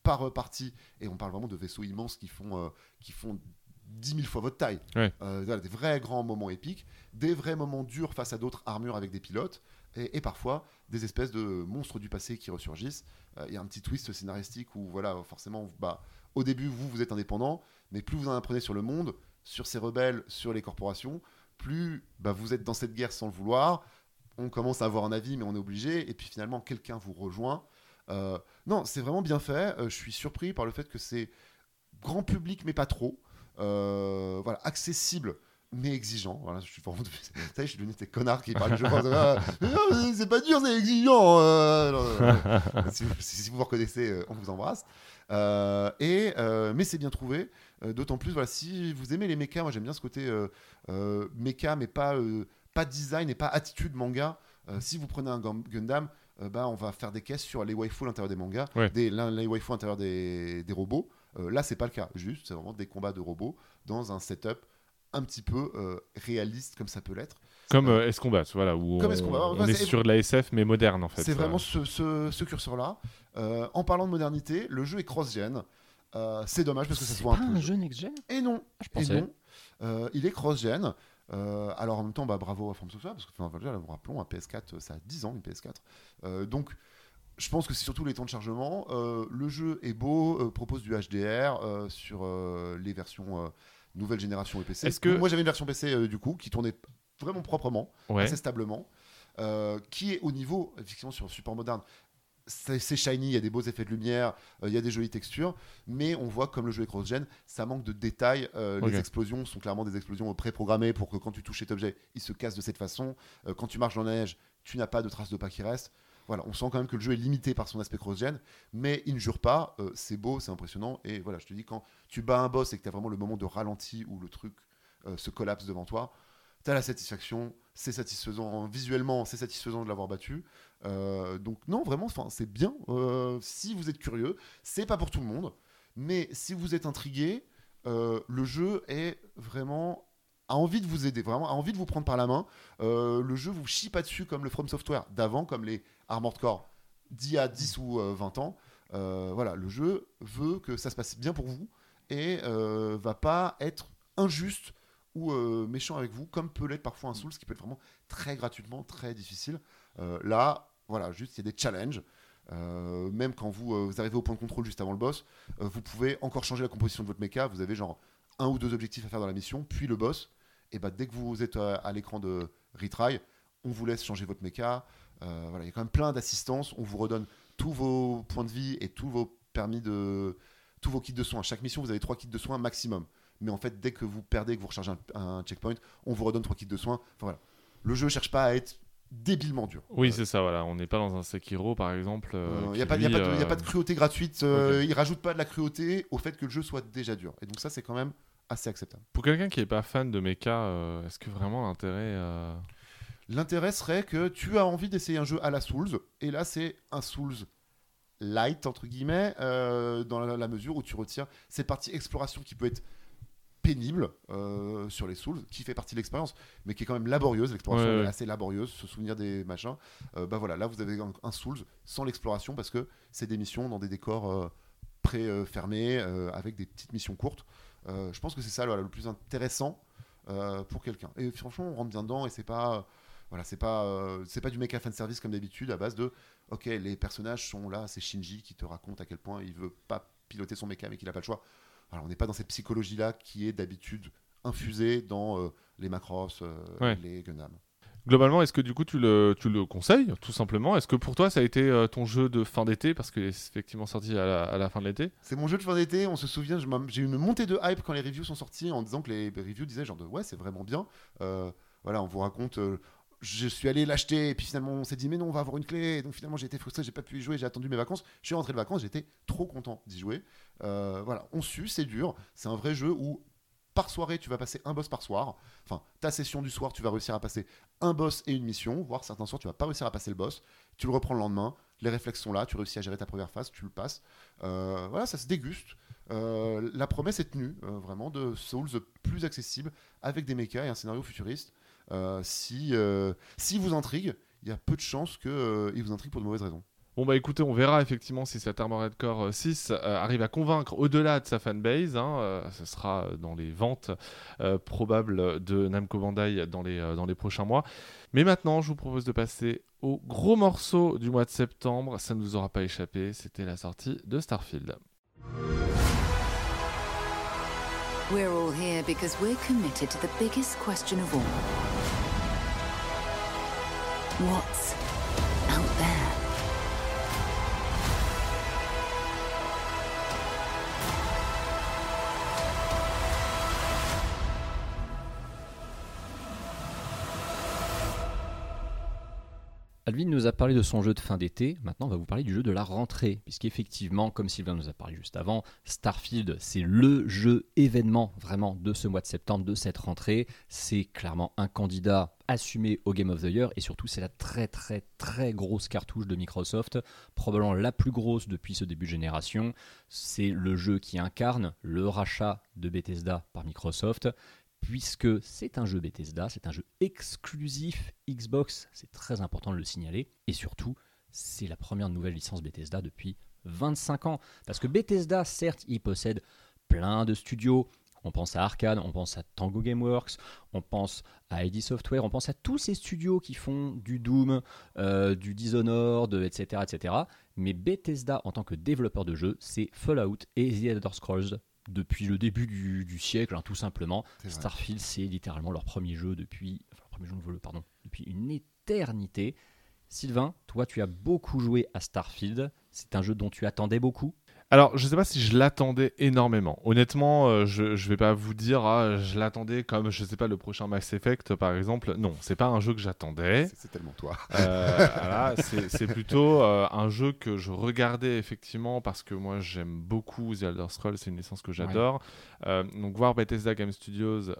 par partie. Et on parle vraiment de vaisseaux immenses qui font, qui font 10 000 fois votre taille. Ouais. Euh, voilà, des vrais grands moments épiques, des vrais moments durs face à d'autres armures avec des pilotes, et, parfois des espèces de monstres du passé qui ressurgissent. Euh, Il y a un petit twist scénaristique où, voilà, forcément, bah, au début, vous, vous êtes indépendant, mais plus vous en apprenez sur le monde, sur ces rebelles, sur les corporations, plus bah, vous êtes dans cette guerre sans le vouloir. On commence à avoir un avis, mais on est obligé. Et puis finalement, quelqu'un vous rejoint. Euh, non, c'est vraiment bien fait. Euh, je suis surpris par le fait que c'est grand public, mais pas trop. Voilà, accessible mais exigeant. Voilà, je suis vraiment. Ça y est, je suis devenu ces connards qui parlent de jeux. Ah, c'est pas dur, c'est exigeant. euh, si, vous, si- vous vous reconnaissez, euh, on vous embrasse. Euh, et mais c'est bien trouvé. D'autant plus, voilà, si vous aimez les mechas, moi j'aime bien ce côté mecha, mais pas pas design et pas attitude manga. Si vous prenez un Gundam, bah, on va faire des caisses sur les waifus à l'intérieur des mangas, Ouais. des, les waifus à l'intérieur des, des robots. Là, c'est pas le cas. Juste, c'est vraiment des combats de robots dans un setup un petit peu euh, réaliste comme ça peut l'être. Comme euh, S-Combat, voilà, où Comme on, S-Combat, on est c'est- sur de la SF mais moderne en fait. C'est Euh, vraiment ce, ce- ce curseur-là. Euh, en parlant de modernité, le jeu est cross-gen. Euh, c'est dommage parce que ça se C'est voit un peu. un jeu next-gen Et non, Je et non. Euh, il est cross-gen. Euh, alors en même temps, bah, bravo à From Software, parce que enfin, rappelons, un PS4, ça a 10 ans, une PS4. Euh, donc, je pense que c'est surtout les temps de chargement. Euh, le jeu est beau, euh, propose du HDR euh, sur euh, les versions euh, nouvelle génération et PC. Est-ce que- Moi, j'avais une version PC euh, du coup qui tournait vraiment proprement, Ouais. assez stablement, euh, qui est au niveau, effectivement, sur le support moderne. C'est c'est shiny, il y a des beaux effets de lumière, euh, il y a des jolies textures, mais on voit comme le jeu est cross-gen, ça manque de détails. Les explosions sont clairement des explosions préprogrammées pour que quand tu touches cet objet, il se casse de cette façon. Quand tu marches dans la neige, tu n'as pas de traces de pas qui restent. On sent quand même que le jeu est limité par son aspect cross-gen, mais il ne jure pas. euh, c'est beau, c'est impressionnant. Et voilà, je te dis, quand tu bats un boss et que tu as vraiment le moment de ralenti où le truc euh, se collapse devant toi, tu as la satisfaction, c'est satisfaisant. Visuellement, c'est satisfaisant de l'avoir battu. Euh, donc, non, vraiment, c'est bien. Si vous êtes curieux, c'est pas pour tout le monde, mais si vous êtes intrigué, le jeu est vraiment a envie de vous aider, vraiment, a envie de vous prendre par la main. Euh, le jeu vous chie pas dessus comme le From Software d'avant, comme les Armored Core d'il y a 10 ou euh, 20 ans. Euh, voilà, le jeu veut que ça se passe bien pour vous et euh, va pas être injuste ou euh, méchant avec vous, comme peut l'être parfois un Souls qui peut être vraiment très gratuitement très difficile. Euh, là, voilà, juste il y a des challenges. Euh, même quand vous, euh, vous arrivez au point de contrôle juste avant le boss, euh, vous pouvez encore changer la composition de votre mecha. Vous avez genre un ou deux objectifs à faire dans la mission, puis le boss. Et bah, dès que vous êtes à, à l'écran de retry, on vous laisse changer votre mecha. Euh, voilà, il y a quand même plein d'assistances. On vous redonne tous vos points de vie et tous vos permis de, tous vos kits de soins. Chaque mission, vous avez trois kits de soins maximum. Mais en fait, dès que vous perdez, que vous rechargez un, un checkpoint, on vous redonne trois kits de soins. Enfin voilà, le jeu cherche pas à être débilement dur. Oui, Euh, c'est ça, voilà. On n'est pas dans un Sekiro, par exemple. il n'y a, pas- a de- y a euh, pas de cruauté gratuite. euh, ok. Il rajoute pas de la cruauté au fait que le jeu soit déjà dur. Et donc ça, c'est quand même assez acceptable. Pour quelqu'un qui n'est pas fan de mecha, euh, est-ce que vraiment l'intérêt. euh, L'intérêt serait que tu as envie d'essayer un jeu à la Souls, et là c'est un Souls light entre guillemets, euh, dans la, la mesure où tu retires cette partie exploration qui peut être pénible sur les Souls, qui fait partie de l'expérience, mais qui est quand même laborieuse. L'exploration Ouais, ouais. est assez laborieuse, se souvenir des machins. Bah voilà, là vous avez un, un Souls sans l'exploration parce que c'est des missions dans des décors pré-fermés avec des petites missions courtes. Euh, je pense que c'est ça voilà, le plus intéressant euh, pour quelqu'un. Et franchement, on rentre bien dedans et c'est pas voilà, c'est pas euh, c'est pas du mecha fan service comme d'habitude à base de OK, les personnages sont là, c'est Shinji qui te raconte à quel point il veut pas piloter son mecha mais qu'il a pas le choix. Alors on n'est pas dans cette psychologie là qui est d'habitude infusée dans les Macross, Ouais. les Gundam. Globalement, est-ce que du coup tu le, conseilles, tout simplement? Est-ce que pour toi ça a été euh, ton jeu de fin d'été? Parce qu'il est effectivement sorti à la, fin de l'été. C'est mon jeu de fin d'été, on se souvient, j'ai eu une montée de hype quand les reviews sont sortis en disant que les reviews disaient genre de ouais, c'est vraiment bien. Euh, voilà, on vous raconte euh, je suis allé l'acheter et puis finalement on s'est dit mais non on va avoir une clé. Donc finalement j'ai été frustré j'ai pas pu y jouer j'ai attendu mes vacances. Je suis rentré de vacances j'étais trop content d'y jouer. Voilà on sue c'est dur. C'est un vrai jeu où par soirée tu vas passer un boss par soir. Enfin ta session du soir tu vas réussir à passer un boss et une mission voire certains soirs tu vas pas réussir à passer le boss. Tu le reprends le lendemain les réflexes sont là tu réussis à gérer ta première phase tu le passes. Euh, voilà ça se déguste. Euh, la promesse est tenue euh, vraiment de Souls plus accessible avec des mechas et un scénario futuriste. Si, si vous intrigue, il y a peu de chances qu'il vous intrigue pour de mauvaises raisons. Bon bah écoutez, on verra effectivement si cet Armored Core euh, 6 euh, arrive à convaincre au-delà de sa fanbase. Hein, euh, ce sera euh, dans les ventes euh, probables de Namco Bandai dans les, euh, dans les prochains mois. Mais maintenant, je vous propose de passer au gros morceau du mois de septembre. Ça ne nous aura pas échappé, c'était la sortie de Starfield. Committed Alvin nous a parlé de son jeu de fin d'été, maintenant on va vous parler du jeu de la rentrée, puisqu'effectivement, comme Sylvain nous a parlé juste avant, Starfield, c'est le jeu événement vraiment de ce mois de septembre, de cette rentrée. C'est clairement un candidat assumé au Game of the Year, et surtout c'est la très très très grosse cartouche de Microsoft, probablement la plus grosse depuis ce début de génération. C'est le jeu qui incarne le rachat de Bethesda par Microsoft, puisque c'est un jeu Bethesda, c'est un jeu exclusif Xbox, c'est très important de le signaler, et surtout, c'est la première nouvelle licence Bethesda depuis 25 ans. Parce que Bethesda, certes, il possède plein de studios, on pense à Arkane, on pense à Tango Gameworks, on pense à ID Software, on pense à tous ces studios qui font du Doom, euh, du Dishonored, etc., etc. Mais Bethesda, en tant que développeur de jeux, c'est Fallout et The Elder Scrolls depuis le début du, du siècle, hein, tout simplement. Starfield, c'est littéralement leur premier jeu depuis, enfin, leur premier jeu nouveau, pardon, depuis une éternité. Sylvain, toi, tu as beaucoup joué à Starfield. C'est un jeu dont tu attendais beaucoup. Alors, je sais pas si je l'attendais énormément. Honnêtement, euh, je, je vais pas vous dire, ah, je l'attendais comme, je sais pas, le prochain Mass Effect, par exemple. Non, c'est pas un jeu que j'attendais. C'est- tellement toi. Euh, voilà, c'est plutôt euh, un jeu que je regardais effectivement parce que moi j'aime beaucoup The Elder Scrolls, c'est une licence que j'adore. Donc voir Bethesda Game Studios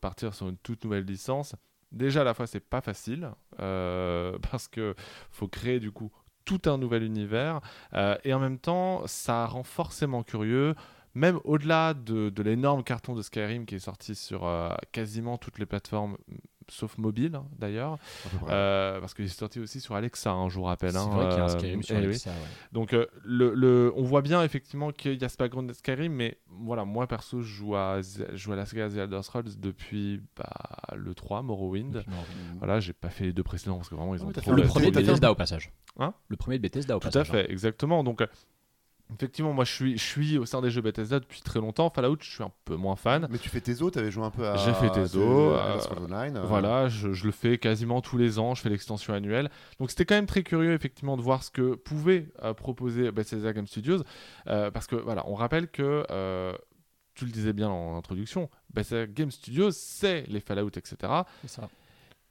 partir sur une toute nouvelle licence, déjà à la fois c'est pas facile euh, parce que faut créer du coup tout un nouvel univers euh, et en même temps ça rend forcément curieux même au-delà de, l'énorme carton de Skyrim qui est sorti sur euh, quasiment toutes les plateformes, sauf mobile hein, d'ailleurs, euh, parce qu'il est sorti aussi sur Alexa, hein, je vous rappelle. C'est hein, vrai qu'il y a un Skyrim sur oui. Alexa, ouais. Donc euh, le, le- on voit bien effectivement qu'il y a ce background de Skyrim, mais voilà, moi perso, je joue à, je joue à la saga The Elder Scrolls depuis bah, le 3, Morrowind. Depuis Morrowind. Voilà, j'ai pas fait les deux précédents parce que vraiment ils Ah ont t'as trop fait Le Ouais, premier de fait Bethesda au passage. Hein? Le premier de Bethesda au Tout à passage. hein. fait, exactement. Donc, euh, effectivement, moi, je suis, je suis au sein des jeux Bethesda depuis très longtemps. Fallout, je suis un peu moins fan. Mais tu fais tes os, t'avais joué un peu à. J'ai fait tes euh, Online. euh, Voilà, je, je le fais quasiment tous les ans. Je fais l'extension annuelle. Donc, c'était quand même très curieux, effectivement, de voir ce que pouvait euh, proposer Bethesda Game Studios. Euh, parce que, voilà, on rappelle que. euh, tu le disais bien en introduction, Bethesda Game Studios, c'est les Fallout, etc. C'est ça.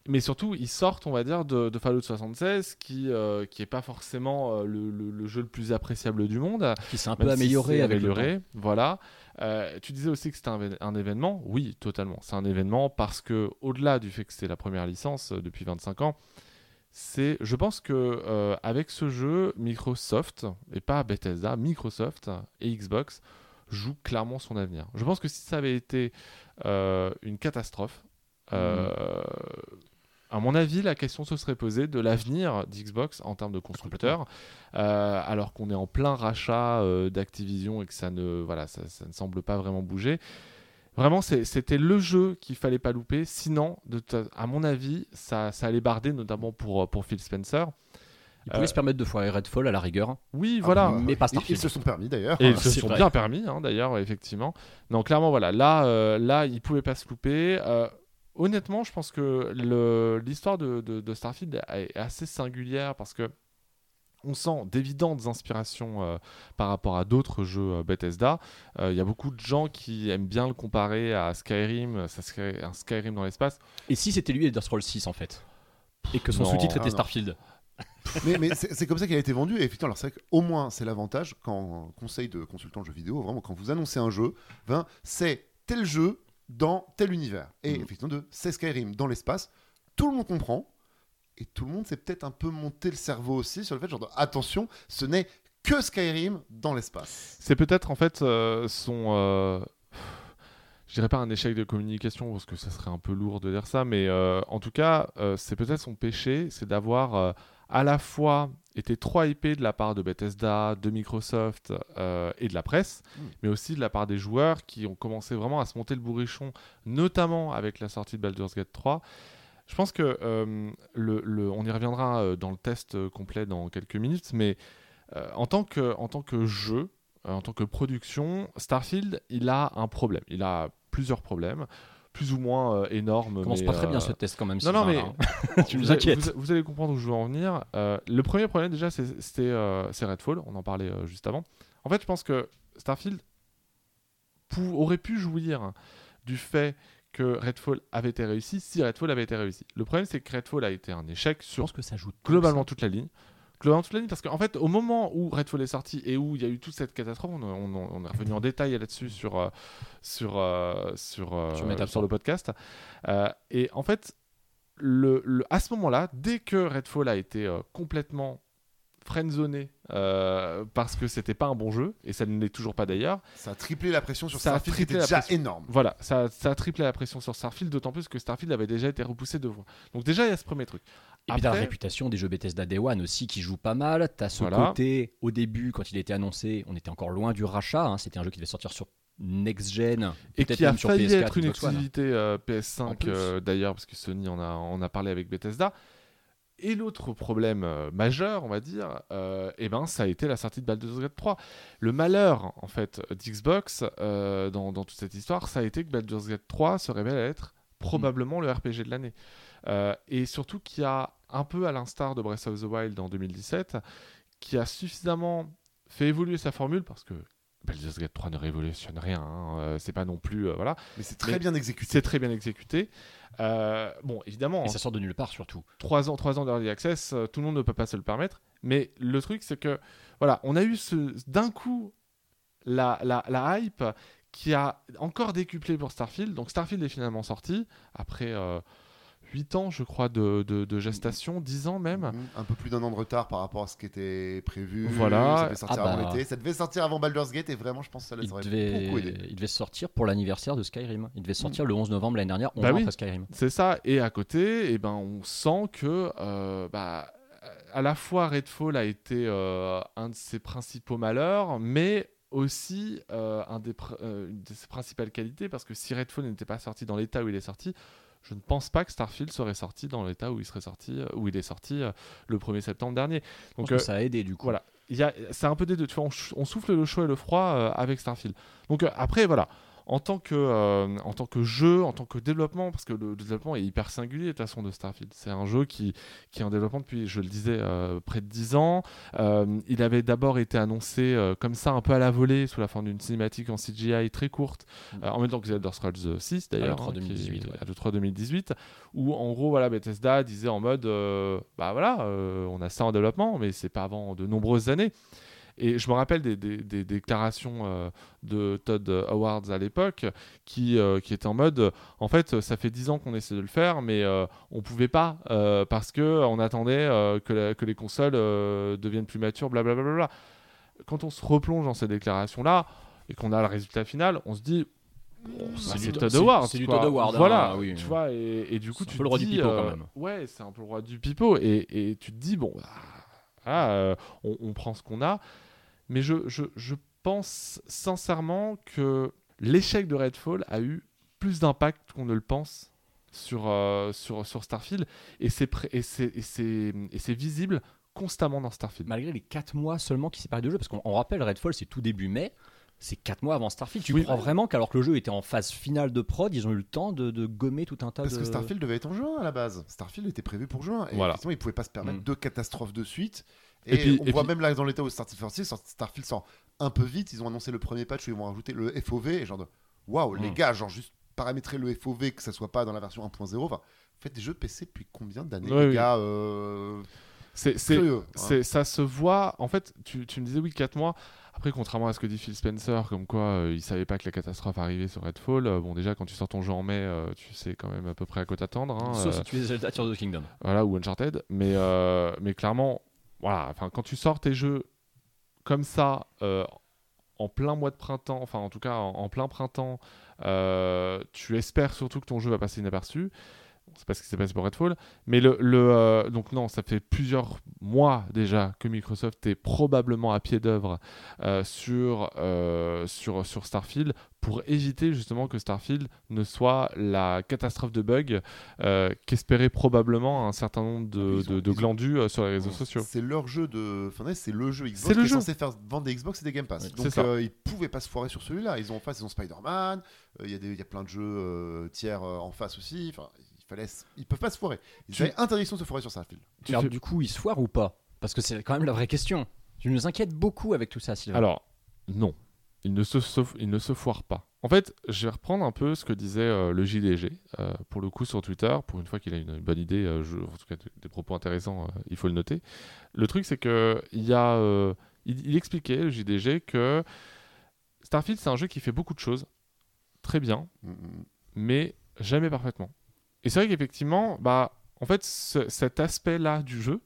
Mais surtout, ils sortent, on va dire, de, de Fallout 76, qui euh, qui est pas forcément euh, le, le- le jeu le plus appréciable du monde. Qui s'est un peu si amélioré c'est avec le temps. amélioré, voilà. Euh, tu disais aussi que c'était un, vé- un événement. Oui, totalement. C'est un événement parce que, au-delà du fait que c'était la première licence euh, depuis 25 ans, c'est, je pense que euh, avec ce jeu, Microsoft et pas Bethesda, Microsoft et Xbox jouent clairement son avenir. Je pense que si ça avait été une catastrophe, euh, à mon avis, la question se serait posée de l'avenir d'Xbox en termes de constructeur, euh, alors qu'on est en plein rachat euh, d'Activision et que ça ne, voilà, ça, ça ne semble pas vraiment bouger. Vraiment, c'était le jeu qu'il fallait pas louper. Sinon, de ta- à mon avis, ça, ça allait barder, notamment pour, euh, pour Phil Spencer. Ils pouvaient Euh, se permettre de foirer Redfall à la rigueur. Oui, ah, voilà. bah, mais pas ils- Ils, Starfield. se sont permis d'ailleurs. Et ils Ah, se sont vrai. bien permis, hein, d'ailleurs, effectivement. Donc, clairement, voilà, là, euh, là ils pouvaient pas se louper. Euh, honnêtement, je pense que l'histoire de, de- de Starfield est assez singulière parce que on sent d'évidentes inspirations euh, par rapport à d'autres jeux euh, Bethesda. Euh, Il y a beaucoup de gens qui aiment bien le comparer à Skyrim, ça serait un Skyrim dans l'espace. Et si c'était lui Elder Scrolls 6 en fait? Et que son sous-titre Ah, était non. Starfield mais mais c'est comme ça qu'il a été vendu. Et effectivement, alors c'est vrai qu'au moins, c'est l'avantage quand conseil de consultant de jeux vidéo, vraiment, quand vous annoncez un jeu, ben, c'est tel jeu dans tel univers. Et Mm. effectivement, de c'est Skyrim dans l'espace, tout le monde comprend. Et tout le monde s'est peut-être un peu monté le cerveau aussi sur le fait, genre, de, attention, ce n'est que Skyrim dans l'espace. C'est peut-être en fait euh, son. euh, Je dirais pas un échec de communication parce que ça serait un peu lourd de dire ça, mais euh, en tout cas, euh, c'est peut-être son péché, c'est d'avoir à la fois été trop hypé de la part de Bethesda, de Microsoft euh, et de la presse, Mm. mais aussi de la part des joueurs qui ont commencé vraiment à se monter le bourrichon, notamment avec la sortie de Baldur's Gate 3. Je pense que euh, le, le- on y reviendra euh, dans le test complet dans quelques minutes, mais euh, en, tant que, en tant que jeu, en tant que production, Starfield, il a un problème. Il a plusieurs problèmes, plus ou moins euh, énormes. Commence mais, pas très bien euh, ce test quand même. non, non, mais hein. Tu nous inquiètes. Vous, vous allez comprendre où je veux en venir. Euh, le premier problème, déjà, c'est- c'était Redfall. On en parlait juste avant. En fait, je pense que Starfield aurait pu jouir du fait que Redfall avait été réussi si Redfall avait été réussi. Le problème, c'est que Redfall a été un échec Je sur pense que ça joue globalement toute la ligne. Globalement toute la ligne, parce qu'en fait, au moment où Redfall est sorti et où il y a eu toute cette catastrophe, on, on- on est revenu en détail là-dessus sur, euh, sur, euh, sur, euh, Sur le podcast. Euh, et en fait, le, le- à ce moment-là, dès que Redfall a été euh, complètement friendzoné euh, parce que c'était pas un bon jeu, et ça ne l'est toujours pas d'ailleurs, Ça a triplé la pression sur Ça a Starfield, qui triplé était la déjà pression. énorme. voilà, ça, ça a triplé la pression sur Starfield, d'autant plus que Starfield avait déjà été repoussé deux fois. Donc déjà, il y a ce premier truc. Et puis t'as la réputation des jeux Bethesda Day One aussi qui joue pas mal. T'as ce Voilà. côté, au début, quand il était annoncé, on était encore loin du rachat. hein. C'était un jeu qui devait sortir sur Next Gen. et qui a failli PS4, être une exclusivité euh, En PS5 plus. euh, d'ailleurs parce que Sony en a, en a parlé avec Bethesda. Et l'autre problème euh, majeur, on va dire, eh ben, ça a été la sortie de Baldur's Gate 3. Le malheur, en fait, d'Xbox dans, dans toute cette histoire, ça a été que Baldur's Gate 3 se révèle être probablement le RPG de l'année. Et surtout qu'il y a un peu à l'instar de Breath of the Wild en 2017, qui a suffisamment fait évoluer sa formule parce que Baldur's Gate 3 ne révolutionne rien. hein, euh, c'est pas non plus euh, voilà. Mais c'est très Mais bien exécuté. C'est très bien exécuté. Euh, bon, évidemment, Et ça sort de nulle part surtout. 3 ans, trois ans d'early access, tout le monde ne peut pas se le permettre. Mais le truc, c'est que voilà, on a eu ce, d'un coup la, la, la hype qui a encore décuplé pour Starfield. Donc Starfield est finalement sorti après. euh, 8 ans, je crois, de, de- de gestation, 10 ans même. Mhm. Un peu plus d'un an de retard par rapport à ce qui était prévu. Voilà. Ça devait sortir Ah avant bah. l'été. Ça devait sortir avant Baldur's Gate et vraiment, je pense que ça Il aurait devait, beaucoup aidé. il devait sortir pour l'anniversaire de Skyrim. Il devait sortir le 11 novembre l'année dernière, 11 Bah oui. après Skyrim. C'est ça. Et à côté, eh ben, on sent que euh, bah, à la fois Redfall a été euh, un de ses principaux malheurs, mais aussi euh, un des pr- euh, une de ses principales qualités, parce que si Redfall n'était pas sorti dans l'état où il est sorti, je ne pense pas que Starfield serait sorti dans l'état où il serait sorti, euh, où il est sorti euh, le 1er septembre dernier. Je pense Donc que euh, ça a aidé du coup. voilà. C'est un peu des deux. Tu vois, on, souffle le chaud et le froid euh, avec Starfield. Donc euh, après, voilà. En tant, que, euh, en tant que jeu, en tant que développement, parce que le développement est hyper singulier de toute façon de Starfield. C'est un jeu qui, qui est en développement depuis, je le disais, euh, près de 10 ans. Euh, il avait d'abord été annoncé comme ça, un peu à la volée, sous la forme d'une cinématique en CGI très courte, Mm. en même temps que The Elder Scrolls 6 d'ailleurs, l'E3 hein, qui- 2018, ouais. à l'E3 2018, où en gros, voilà, Bethesda disait en mode, bah voilà, on a ça en développement, mais c'est pas avant de nombreuses années. Et je me rappelle des, des- des déclarations euh, de Todd Howard à l'époque qui, euh, qui étaient en mode euh, en fait, ça fait 10 ans qu'on essaie de le faire, mais euh, on pouvait pas euh, parce que on attendait euh, que, la- que les consoles euh, deviennent plus matures, blablabla. Bla, bla, bla. Quand on se replonge dans ces déclarations-là et qu'on a le résultat final, on se dit. bon, bah, C'est du- Todd Howard. c'est du. Todd Howard, hein, Voilà, oui. tu vois, et, et du coup, C'est un tu peu le roi du dis, pipeau, euh, quand même. Ouais, c'est un peu le roi du pipeau. Et, et tu te dis, bon, bah, euh, on, on prend ce qu'on a. Mais je, je, je pense sincèrement que l'échec de Redfall a eu plus d'impact qu'on ne le pense sur, euh, sur, sur Starfield. Et c'est pré- et c'est- et c'est- et c'est visible constamment dans Starfield. Malgré les 4 mois seulement qui séparent de jeu, parce qu'on on rappelle, Redfall c'est tout début mai, c'est 4 mois avant Starfield. Tu Oui. crois vraiment qu'alors que le jeu était en phase finale de prod, ils ont eu le temps de, de gommer tout un tas Parce de. que Starfield devait être en juin à la base. Starfield était prévu pour juin. Et Voilà. effectivement, ils pouvaient pas se permettre Mm. deux catastrophes de suite. Et Et, puis- on et voit puis- même là dans l'état où Starfield sorti, Starfield sort un peu vite. Ils ont annoncé le premier patch où ils vont rajouter le FOV. Et genre de waouh, les Mm. gars, genre juste paramétrer le FOV que ça soit pas dans la version 1.0. Enfin, faites des jeux PC depuis combien d'années, Ouais, les oui. gars euh, C'est c'est- Curieux. hein. c'est- ça se voit. En fait, tu, tu me disais oui, 4 mois. Après, contrairement à ce que dit Phil Spencer, comme quoi euh, il savait pas que la catastrophe arrivait sur Redfall. euh, bon, déjà, quand tu sors ton jeu en mai, euh, tu sais quand même à peu près à quoi t'attendre. hein, Sauf euh, si tu es Zelda Tears of the Kingdom. voilà, ou Uncharted. Mais, euh, mais clairement, voilà, enfin, quand tu sors tes jeux comme ça, euh, en plein mois de printemps, enfin en tout cas en, plein printemps, euh, tu espères surtout que ton jeu va passer inaperçu. C'est pas ce qui s'est passé pour Redfall. Mais le, le, euh, donc non, ça fait plusieurs mois déjà que Microsoft est probablement à pied d'œuvre euh, sur, euh, sur, sur Starfield pour éviter justement que Starfield ne soit la catastrophe de bugs qu'espérait probablement un certain nombre de, ont- de- glandus sur les réseaux sociaux. C'est leur jeu de. Enfin, c'est le jeu Xbox C'est le qui jeu. est censé faire vendre des Xbox et des Game Pass. Ouais, Donc ça. ils pouvaient pas se foirer sur celui-là. Ils ont en face, ils ont Spider-Man. Il y y a plein de jeux tiers en face aussi. Enfin, fallait. Ils peuvent pas se foirer. Ils Tu- avaient interdiction de se foirer sur Starfield. Tu Alors du coup, ils se foirent ou pas? Parce que c'est quand même la vraie question. Tu nous inquiètes beaucoup avec tout ça, Sylvain. Alors, non, il ne, se, se- il ne se foire pas. En fait, je vais reprendre un peu ce que disait euh, le JDG, euh, pour le coup sur Twitter, pour une fois qu'il a une, bonne idée, euh, je- en tout cas des- des propos intéressants, euh, il faut le noter. Le truc, c'est que il y a, euh, il, il expliquait, le JDG, que Starfield, c'est un jeu qui fait beaucoup de choses, très bien, Mm, mm. mais jamais parfaitement. Et c'est vrai qu'effectivement, bah, en fait, ce- cet aspect-là du jeu,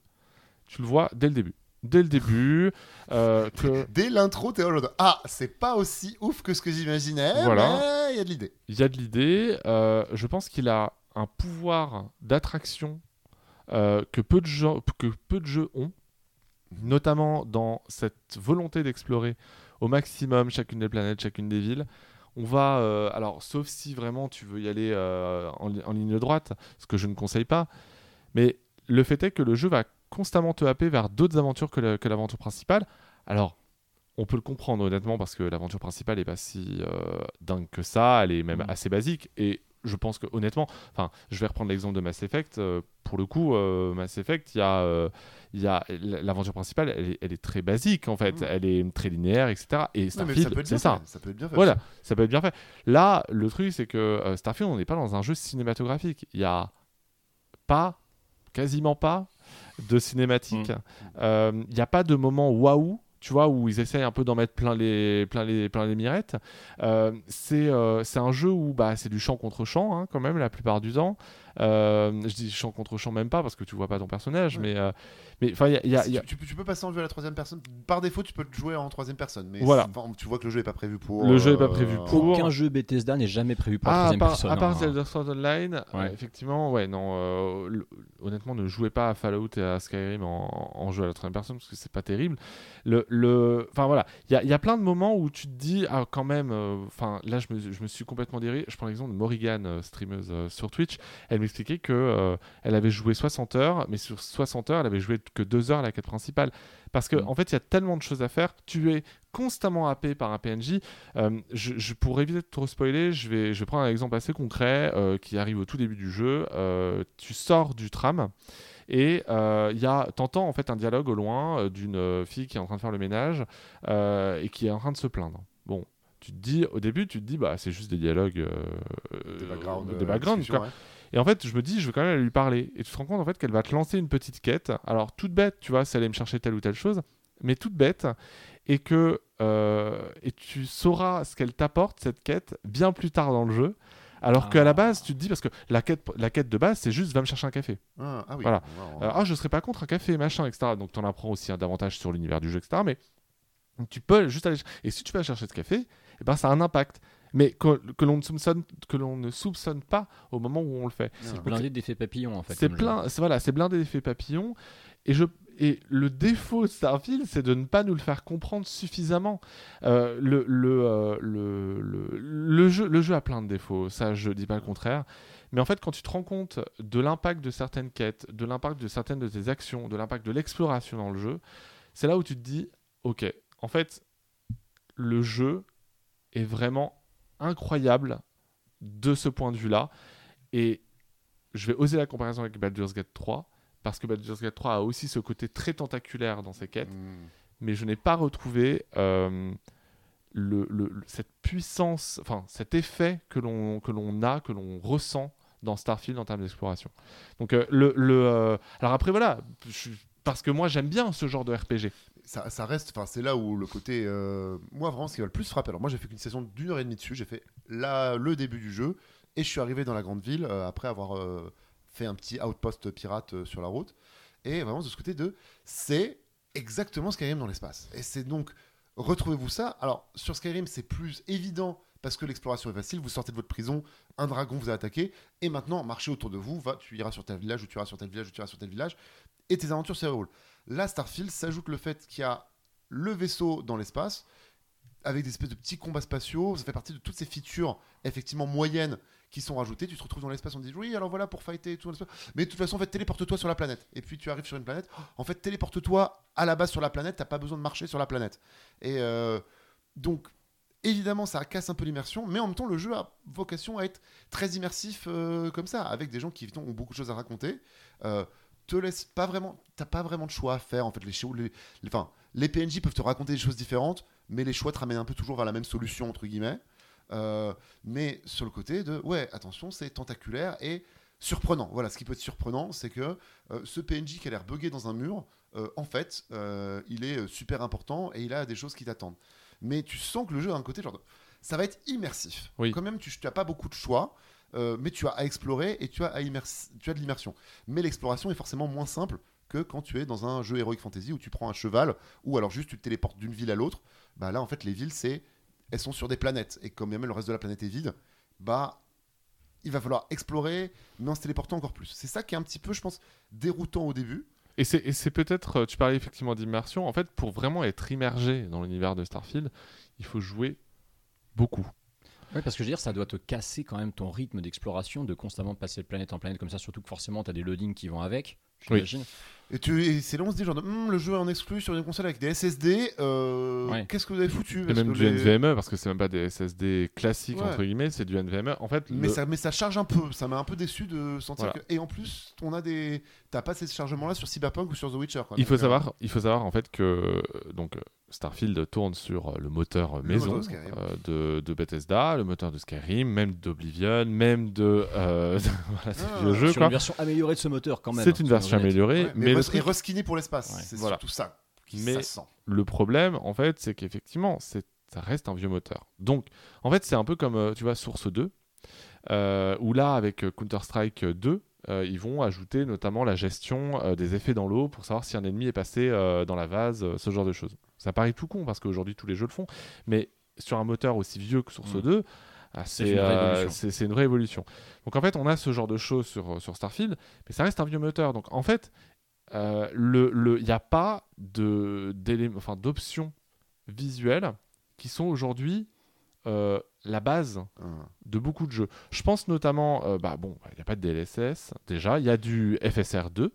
tu le vois dès le début. Dès le début, euh, que Dès l'intro, t'es en mode Ah, c'est pas aussi ouf que ce que j'imaginais, Voilà. mais il y a de l'idée. il y a de l'idée. euh, je pense qu'il a un pouvoir d'attraction euh, que, peu de gens, que peu de jeux ont, notamment dans cette volonté d'explorer au maximum chacune des planètes, chacune des villes. On va, euh, alors sauf si vraiment tu veux y aller euh, en, li- en ligne droite, ce que je ne conseille pas, mais le fait est que le jeu va constamment te happer vers d'autres aventures que la- que l'aventure principale. Alors, on peut le comprendre honnêtement parce que l'aventure principale est pas si euh, dingue que ça, elle est même Mm. assez basique et je pense que honnêtement, enfin, je vais reprendre l'exemple de Mass Effect. euh, pour le coup, euh, Mass Effect, il y a, euh, il y a l'aventure principale, elle est, elle est très basique en fait, Mm. elle est très linéaire, etc. Et Starfield, c'est ça. fait, Ça peut être bien fait. Voilà, ça peut être bien fait. Là, le truc, c'est que euh, Starfield, on n'est pas dans un jeu cinématographique. Il y a pas, quasiment pas, de cinématique. Mm. Il n'y a pas de moment waouh. Tu vois, où ils essayent un peu d'en mettre plein les, plein les, plein les mirettes. Euh, c'est euh, c'est un jeu où bah, c'est du champ contre champ, hein, quand même, la plupart du temps. Euh, je dis champ contre champ même pas parce que tu vois pas ton personnage, Ouais. mais euh, mais enfin il y a, il y a- Si il y a- tu, tu peux- tu peux passer en vue à la troisième personne. Par défaut, tu peux le jouer en troisième personne. Mais Voilà. tu vois que le jeu est pas prévu pour. Le jeu est pas euh, prévu pour. Aucun jeu Bethesda n'est jamais prévu pour la Ah, à troisième part, personne. à part hein. Zelda Sword Online, euh, Ouais. effectivement, ouais, non, euh, honnêtement, ne jouez pas à Fallout et à Skyrim en, en jeu à la troisième personne parce que c'est pas terrible. Le, le, enfin voilà, il y a, il y a plein de moments où tu te dis, ah, quand même, euh, enfin là, je me, je me suis complètement déré. Je prends l'exemple de Morrigan, euh, streameuse euh, sur Twitch. Elle m'expliquait que euh, elle avait joué 60 heures, mais sur 60 heures, elle avait joué que 2 heures à la quête principale. Parce que, Mm. en fait, il y a tellement de choses à faire. Tu es constamment happé par un PNJ. Euh, je, je- pour éviter de trop spoiler, je vais, je vais prendre un exemple assez concret euh, qui arrive au tout début du jeu. Tu sors du tram et euh, il y a, t'entends en fait un dialogue au loin d'une fille qui est en train de faire le ménage euh, et qui est en train de se plaindre. Bon, tu te dis au début, tu te dis bah c'est juste des dialogues, euh, Des backgrounds. des quoi. ouais. Et en fait, je me dis, je vais quand même aller lui parler. Et tu te rends compte en fait qu'elle va te lancer une petite quête. Alors toute bête, tu vois, c'est aller me chercher telle ou telle chose, mais toute bête, et que euh, et tu sauras ce qu'elle t'apporte cette quête bien plus tard dans le jeu. Alors qu'à la Ah. base, tu te dis parce que la quête, la quête de base, c'est juste va me chercher un café. Ah, ah oui. Voilà. Ouais, Euh, ah, je serais pas contre un café, machin, etc. Donc, tu en apprends aussi un davantage sur l'univers du jeu, etc. Mais tu peux juste aller. Et si tu vas chercher ce café, eh ben, ça a un impact. Mais que, que l'on ne soupçonne, que l'on ne soupçonne pas au moment où on le fait. ouais. Blindé d'effets papillons en fait. C'est plein, c'est voilà, c'est blindé d'effets papillons. Et je et le défaut de Starfield, c'est de ne pas nous le faire comprendre suffisamment. Euh, le, le, euh, le, le, le jeu, le jeu a plein de défauts, ça je dis pas le contraire. Mais en fait, quand tu te rends compte de l'impact de certaines quêtes, de l'impact de certaines de tes actions, de l'impact de l'exploration dans le jeu, c'est là où tu te dis, ok, en fait, le jeu est vraiment incroyable de ce point de vue-là. Et je vais oser la comparaison avec Baldur's Gate 3, parce que Baldur's Gate 3 a aussi ce côté très tentaculaire dans ses quêtes, Mm. mais je n'ai pas retrouvé euh, le, le- le- cette puissance, enfin cet effet que l'on que l'on a, que l'on ressent dans Starfield en termes d'exploration. Donc euh, le, le, euh, alors après voilà, je- parce que moi j'aime bien ce genre de RPG. Ça, reste, enfin c'est là où le côté, euh, moi vraiment ce qui va le plus frapper. Alors moi j'ai fait qu'une session d'une heure et demie dessus, j'ai fait là le début du jeu et je suis arrivé dans la grande ville euh, après avoir euh, fait un petit outpost pirate sur la route et vraiment de ce côté de, c'est exactement Skyrim dans l'espace. Et c'est donc retrouvez-vous ça. Alors sur Skyrim c'est plus évident parce que l'exploration est facile. Vous sortez de votre prison, un dragon vous a attaqué et maintenant marchez autour de vous. Va, tu iras sur tel village, ou tu iras sur tel village, ou tu iras sur tel village et tes aventures se déroulent. Là, Starfield s'ajoute le fait qu'il y a le vaisseau dans l'espace, avec des espèces de petits combats spatiaux. Ça fait partie de toutes ces features, effectivement moyennes, qui sont rajoutées. Tu te retrouves dans l'espace, on te dit oui, alors voilà pour fighter et tout. Mais de toute façon, en fait, téléporte-toi sur la planète. Et puis tu arrives sur une planète. En fait, téléporte-toi à la base sur la planète. T'as pas besoin de marcher sur la planète. Et euh, donc, évidemment, ça casse un peu l'immersion, mais en même temps, le jeu a vocation à être très immersif euh, comme ça, avec des gens qui ont beaucoup de choses à raconter. Euh, te laisse pas vraiment, t'as pas vraiment de choix à faire en fait. Les, les, les- enfin, les PNJ peuvent te raconter des choses différentes, mais les choix te ramènent un peu toujours vers la même solution entre guillemets. Euh, mais sur le côté de, ouais, attention, c'est tentaculaire et surprenant. Voilà, ce qui peut être surprenant, c'est que euh, ce PNJ qui a l'air buggé dans un mur, euh, en fait, il est super important et il a des choses qui t'attendent. Mais tu sens que le jeu a un côté genre, de- ça va être immersif. Oui. Quand même, tu n'as pas beaucoup de choix. Euh, mais tu as à explorer et tu as, à tu as de l'immersion. Mais l'exploration est forcément moins simple que quand tu es dans un jeu Heroic Fantasy où tu prends un cheval ou alors juste tu te téléportes d'une ville à l'autre. Bah là, en fait, les villes, c'est elles sont sur des planètes et comme même le reste de la planète est vide, bah il va falloir explorer, mais en se téléportant encore plus. C'est ça qui est un petit peu, je pense, déroutant au début. Et c'est, et c'est peut-être, euh, tu parlais effectivement d'immersion, en fait, pour vraiment être immergé dans l'univers de Starfield, il faut jouer beaucoup. Oui, parce que je veux dire, ça doit te casser quand même ton rythme d'exploration, de constamment passer de planète en planète comme ça, surtout que forcément, tu as des loadings qui vont avec. Oui. Et, tu, et c'est là où on se dit genre, Hum, le jeu est en exclu sur une console avec des SSD. euh, Ouais. Qu'est-ce que vous avez foutu? Et Parce même que du les- NVMe, parce que c'est même pas des SSD classiques, Ouais. entre guillemets, c'est du NVMe. En fait, Mais, le- ça, mais ça charge un peu, ça m'a un peu déçu de sentir Voilà. que. Et en plus, on a des. T'as pas ces chargements-là sur Cyberpunk ou sur The Witcher. quoi. il faut euh, savoir, il faut savoir en fait que donc Starfield tourne sur euh, le moteur Le maison moteur de Skyrim. euh, de, de Bethesda, le moteur de Skyrim, même d'Oblivion, même de euh, voilà, c'est Ah, vieux jeu quoi. une version améliorée de ce moteur quand même. C'est hein, une soyons version améliorée, ouais, mais, mais, res- et truc, reskiné pour l'espace. Ouais. c'est Voilà. surtout ça Mais- Ça sent. Le problème, en fait, c'est qu'effectivement, c'est- ça reste un vieux moteur. Donc, en fait, c'est un peu comme, euh, tu vois, Source 2, euh, où là, avec euh, Counter-Strike 2, euh, ils vont ajouter notamment la gestion euh, des effets dans l'eau pour savoir si un ennemi est passé euh, dans la vase, euh, ce genre de choses. Ça paraît tout con parce qu'aujourd'hui tous les jeux le font, mais sur un moteur aussi vieux que Source Mm. 2, ah, C'est une vraie euh, une vraie évolution. Donc en fait, on a ce genre de choses sur, sur Starfield, mais ça reste un vieux moteur. Donc en fait, euh, le- le- il n'y a pas enfin, d'options visuelles qui sont aujourd'hui euh, la base Ah. de beaucoup de jeux. Je pense notamment, euh, bah bon, il n'y a pas de DLSS déjà, il y a du FSR2,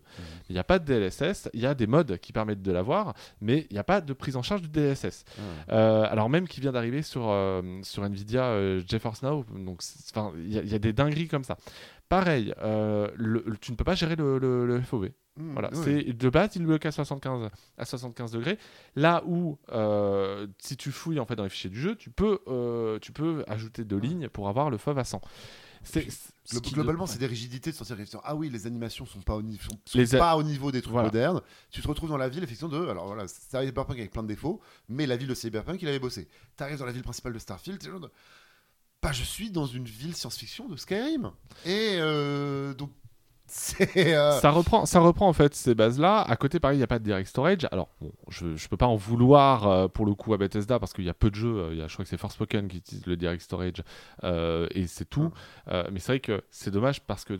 il n'y a pas de DLSS, il y a des modes qui permettent de l'avoir, mais il n'y a pas de prise en charge du DLSS. Ah. Euh, alors même qui vient d'arriver sur, euh, sur Nvidia euh, GeForce Now, donc y, il y a des dingueries comme ça. Pareil, euh, le- le- tu ne peux pas gérer le, le- FOV. Hmm, Voilà, oui. c'est de base il bloque à 75 à 75 degrés. Là où euh, si tu fouilles en fait dans les fichiers du jeu, tu peux euh, tu peux ajouter deux lignes pour avoir le FOV à 100. C'est globalement, de- c'est des rigidités de sortir. Ah oui, les animations sont pas au niveau, sont, sont Les a- pas au niveau des trucs Voilà. modernes. Tu te retrouves dans la ville, effectivement, de. Alors voilà, c'est un Cyberpunk avec plein de défauts, mais la ville de Cyberpunk, il avait bossé. T'arrives dans la ville principale de Starfield, t'es genre de- Bah, je suis dans une ville science-fiction de Skyrim. Et euh, donc, c'est. euh, ça reprend ça reprend en fait ces bases là. À côté pareil, il n'y a pas de direct storage. Alors bon, je je peux pas en vouloir euh, pour le coup à Bethesda parce qu'il y a peu de jeux, euh, il y a je crois que c'est Forspoken qui utilise le direct storage et c'est tout. Mais c'est vrai que c'est dommage parce que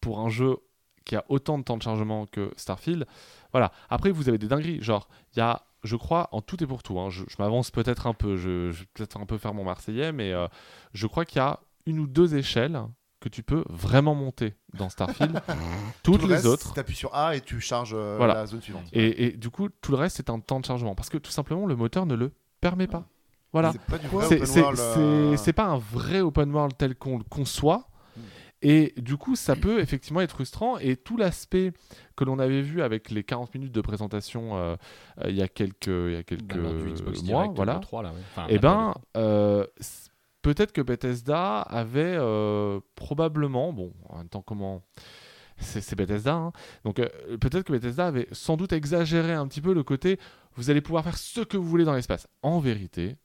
pour un jeu qui a autant de temps de chargement que Starfield, voilà. Après, vous avez des dingueries. Genre, il y a, je crois, en tout et pour tout, hein, je, je m'avance peut-être un peu, je, je vais peut-être un peu faire mon Marseillais, mais euh, je crois qu'il y a une ou deux échelles que tu peux vraiment monter dans Starfield. tout Toutes le les reste, autres. T'appuies sur A et tu charges euh, Voilà. la zone suivante. Et, et du coup, tout le reste, c'est un temps de chargement. Parce que tout simplement, le moteur ne le permet pas. Voilà. C'est pas du vrai open world, euh, pas un vrai open world tel qu'on le conçoit. Et du coup, ça peut effectivement être frustrant. Et tout l'aspect que l'on avait vu avec les 40 minutes de présentation euh, euh, il y a quelques, il y a quelques Bah, Xbox mois, Direct, voilà. le 3, là, ouais. Enfin, Et pas ben, euh, peut-être que Bethesda avait euh, probablement, bon, en même temps, comment. C'est c'est Bethesda, hein. donc euh, peut-être que Bethesda avait sans doute exagéré un petit peu le côté vous allez pouvoir faire ce que vous voulez dans l'espace. En vérité,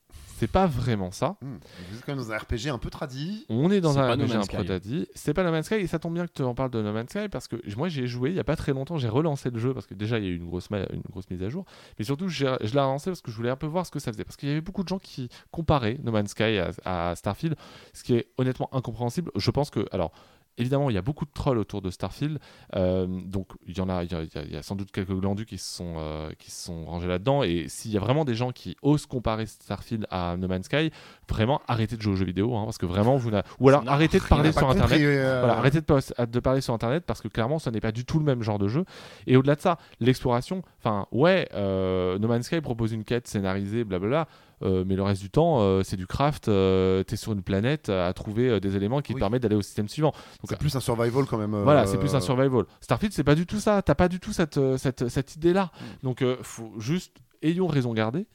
c'est pas vraiment ça. hmm, Vous êtes quand même dans un RPG un peu tradit. On est dans un No RPG un Sky. protati. C'est pas No Man's Sky et ça tombe bien que tu en parles de No Man's Sky parce que moi j'ai joué il y a pas très longtemps, j'ai relancé le jeu parce que déjà il y a eu une grosse, ma- une grosse mise à jour, mais surtout je l'ai relancé parce que je voulais un peu voir ce que ça faisait parce qu'il y avait beaucoup de gens qui comparaient No Man's Sky à, à Starfield, ce qui est honnêtement incompréhensible. Je pense que alors Évidemment, il y a beaucoup de trolls autour de Starfield, euh, donc il y en a, il y a, il y sans doute quelques glandus qui se sont, euh, qui se sont rangés là-dedans. Et s'il y a vraiment des gens qui osent comparer Starfield à No Man's Sky, vraiment arrêtez de jouer aux jeux vidéo, hein, parce que vraiment vous n'a- ou alors arrêtez de parler sur Internet. euh, Voilà, arrêtez de, parler sur Internet parce que clairement, ce n'est pas du tout le même genre de jeu. Et au-delà de ça, l'exploration, enfin, ouais, No Man's Sky propose une quête scénarisée, blablabla, euh, mais le reste du temps, euh, c'est du craft. euh, T'es sur une planète euh, à trouver des éléments qui te permettent d'aller au système suivant. Donc, C'est plus un survival quand même. voilà, c'est plus un survival. Starfield, c'est pas du tout ça. T'as pas du tout cette, cette, cette idée-là. Mm. Donc, faut juste ayons raison garder.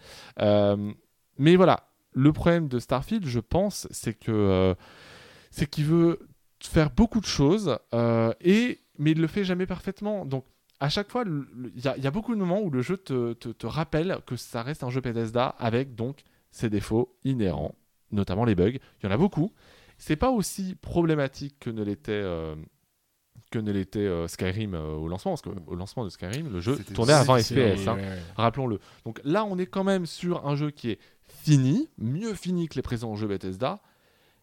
Euh, mais voilà, le problème de Starfield, je pense, c'est que c'est qu'il veut faire beaucoup de choses et mais il le fait jamais parfaitement. Donc à chaque fois, il y, a- il y a beaucoup de moments où le jeu te, te- te rappelle que ça reste un jeu Bethesda avec donc ses défauts inhérents, notamment les bugs. Il y en a beaucoup. C'est pas aussi problématique que ne l'était euh, que ne l'était euh, Skyrim euh, au lancement, parce qu'au lancement de Skyrim, le jeu tournait à 20 C'est- FPS. hein ouais, ouais. rappelons-le. Donc là, on est quand même sur un jeu qui est fini, mieux fini que les présents jeux Bethesda,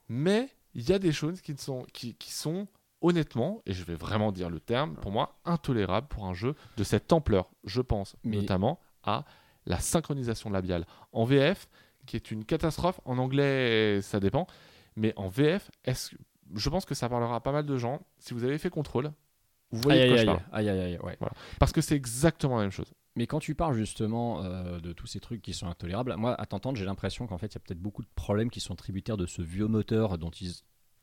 mais il y a des choses qui, sont, qui, qui sont honnêtement, et je vais vraiment dire le terme, pour moi, intolérables pour un jeu de cette ampleur. Je pense Mais- notamment à la synchronisation labiale. En VF, qui est une catastrophe, en anglais, ça dépend, mais en VF, est-ce je pense que ça parlera à pas mal de gens. Si vous avez fait contrôle, vous voyez Aïe, de quoi aïe, je aïe, parle. aïe, aïe, aïe, ouais. Parce que c'est exactement la même chose. Mais quand tu parles justement euh, de tous ces trucs qui sont intolérables, moi, à t'entendre, j'ai l'impression qu'en fait, il y a peut-être beaucoup de problèmes qui sont tributaires de ce vieux moteur dont ils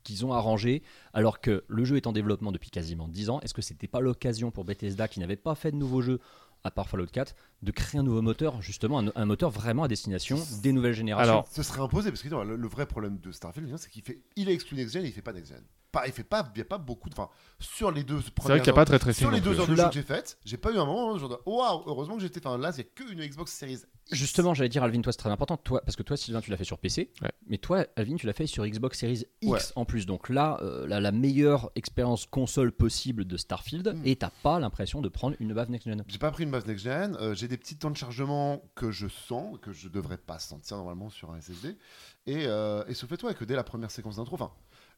qu'ils ont arrangé, alors que le jeu est en développement depuis quasiment 10 ans. Est-ce que c'était pas l'occasion pour Bethesda, qui n'avait pas fait de nouveaux jeux, à part Fallout 4, de créer un nouveau moteur, justement, un, un moteur vraiment à destination des nouvelles générations? Alors, Ce serait imposé parce que non, le, le vrai problème de Starfield, c'est qu'il fait, il est exclu next gen et il fait pas next gen. pas, il fait pas, il y a pas beaucoup de, enfin, sur les deux C'est vrai premières qu'il n'y a pas très très sur les deux heures de jeu que j'ai faites, j'ai pas eu un moment où je dis waouh, heureusement que j'étais. Enfin là, c'est que une Xbox Series. X. Justement, j'allais dire, Alvin, toi, c'est très important. Toi, parce que toi, Sylvain, tu l'as fait sur PC. Ouais. Mais toi, Alvin, tu l'as fait sur Xbox Series X Ouais. en plus. Donc là, euh, la, la meilleure expérience console possible de Starfield. Mm. Et t'as pas l'impression de prendre une bave next-gen. J'ai pas pris une base next gen. euh, j'ai des petits temps de chargement que je sens, que je devrais pas sentir normalement sur un SSD. Et, euh, et ce fait, ouais, que dès la première séquence d'intro, enfin,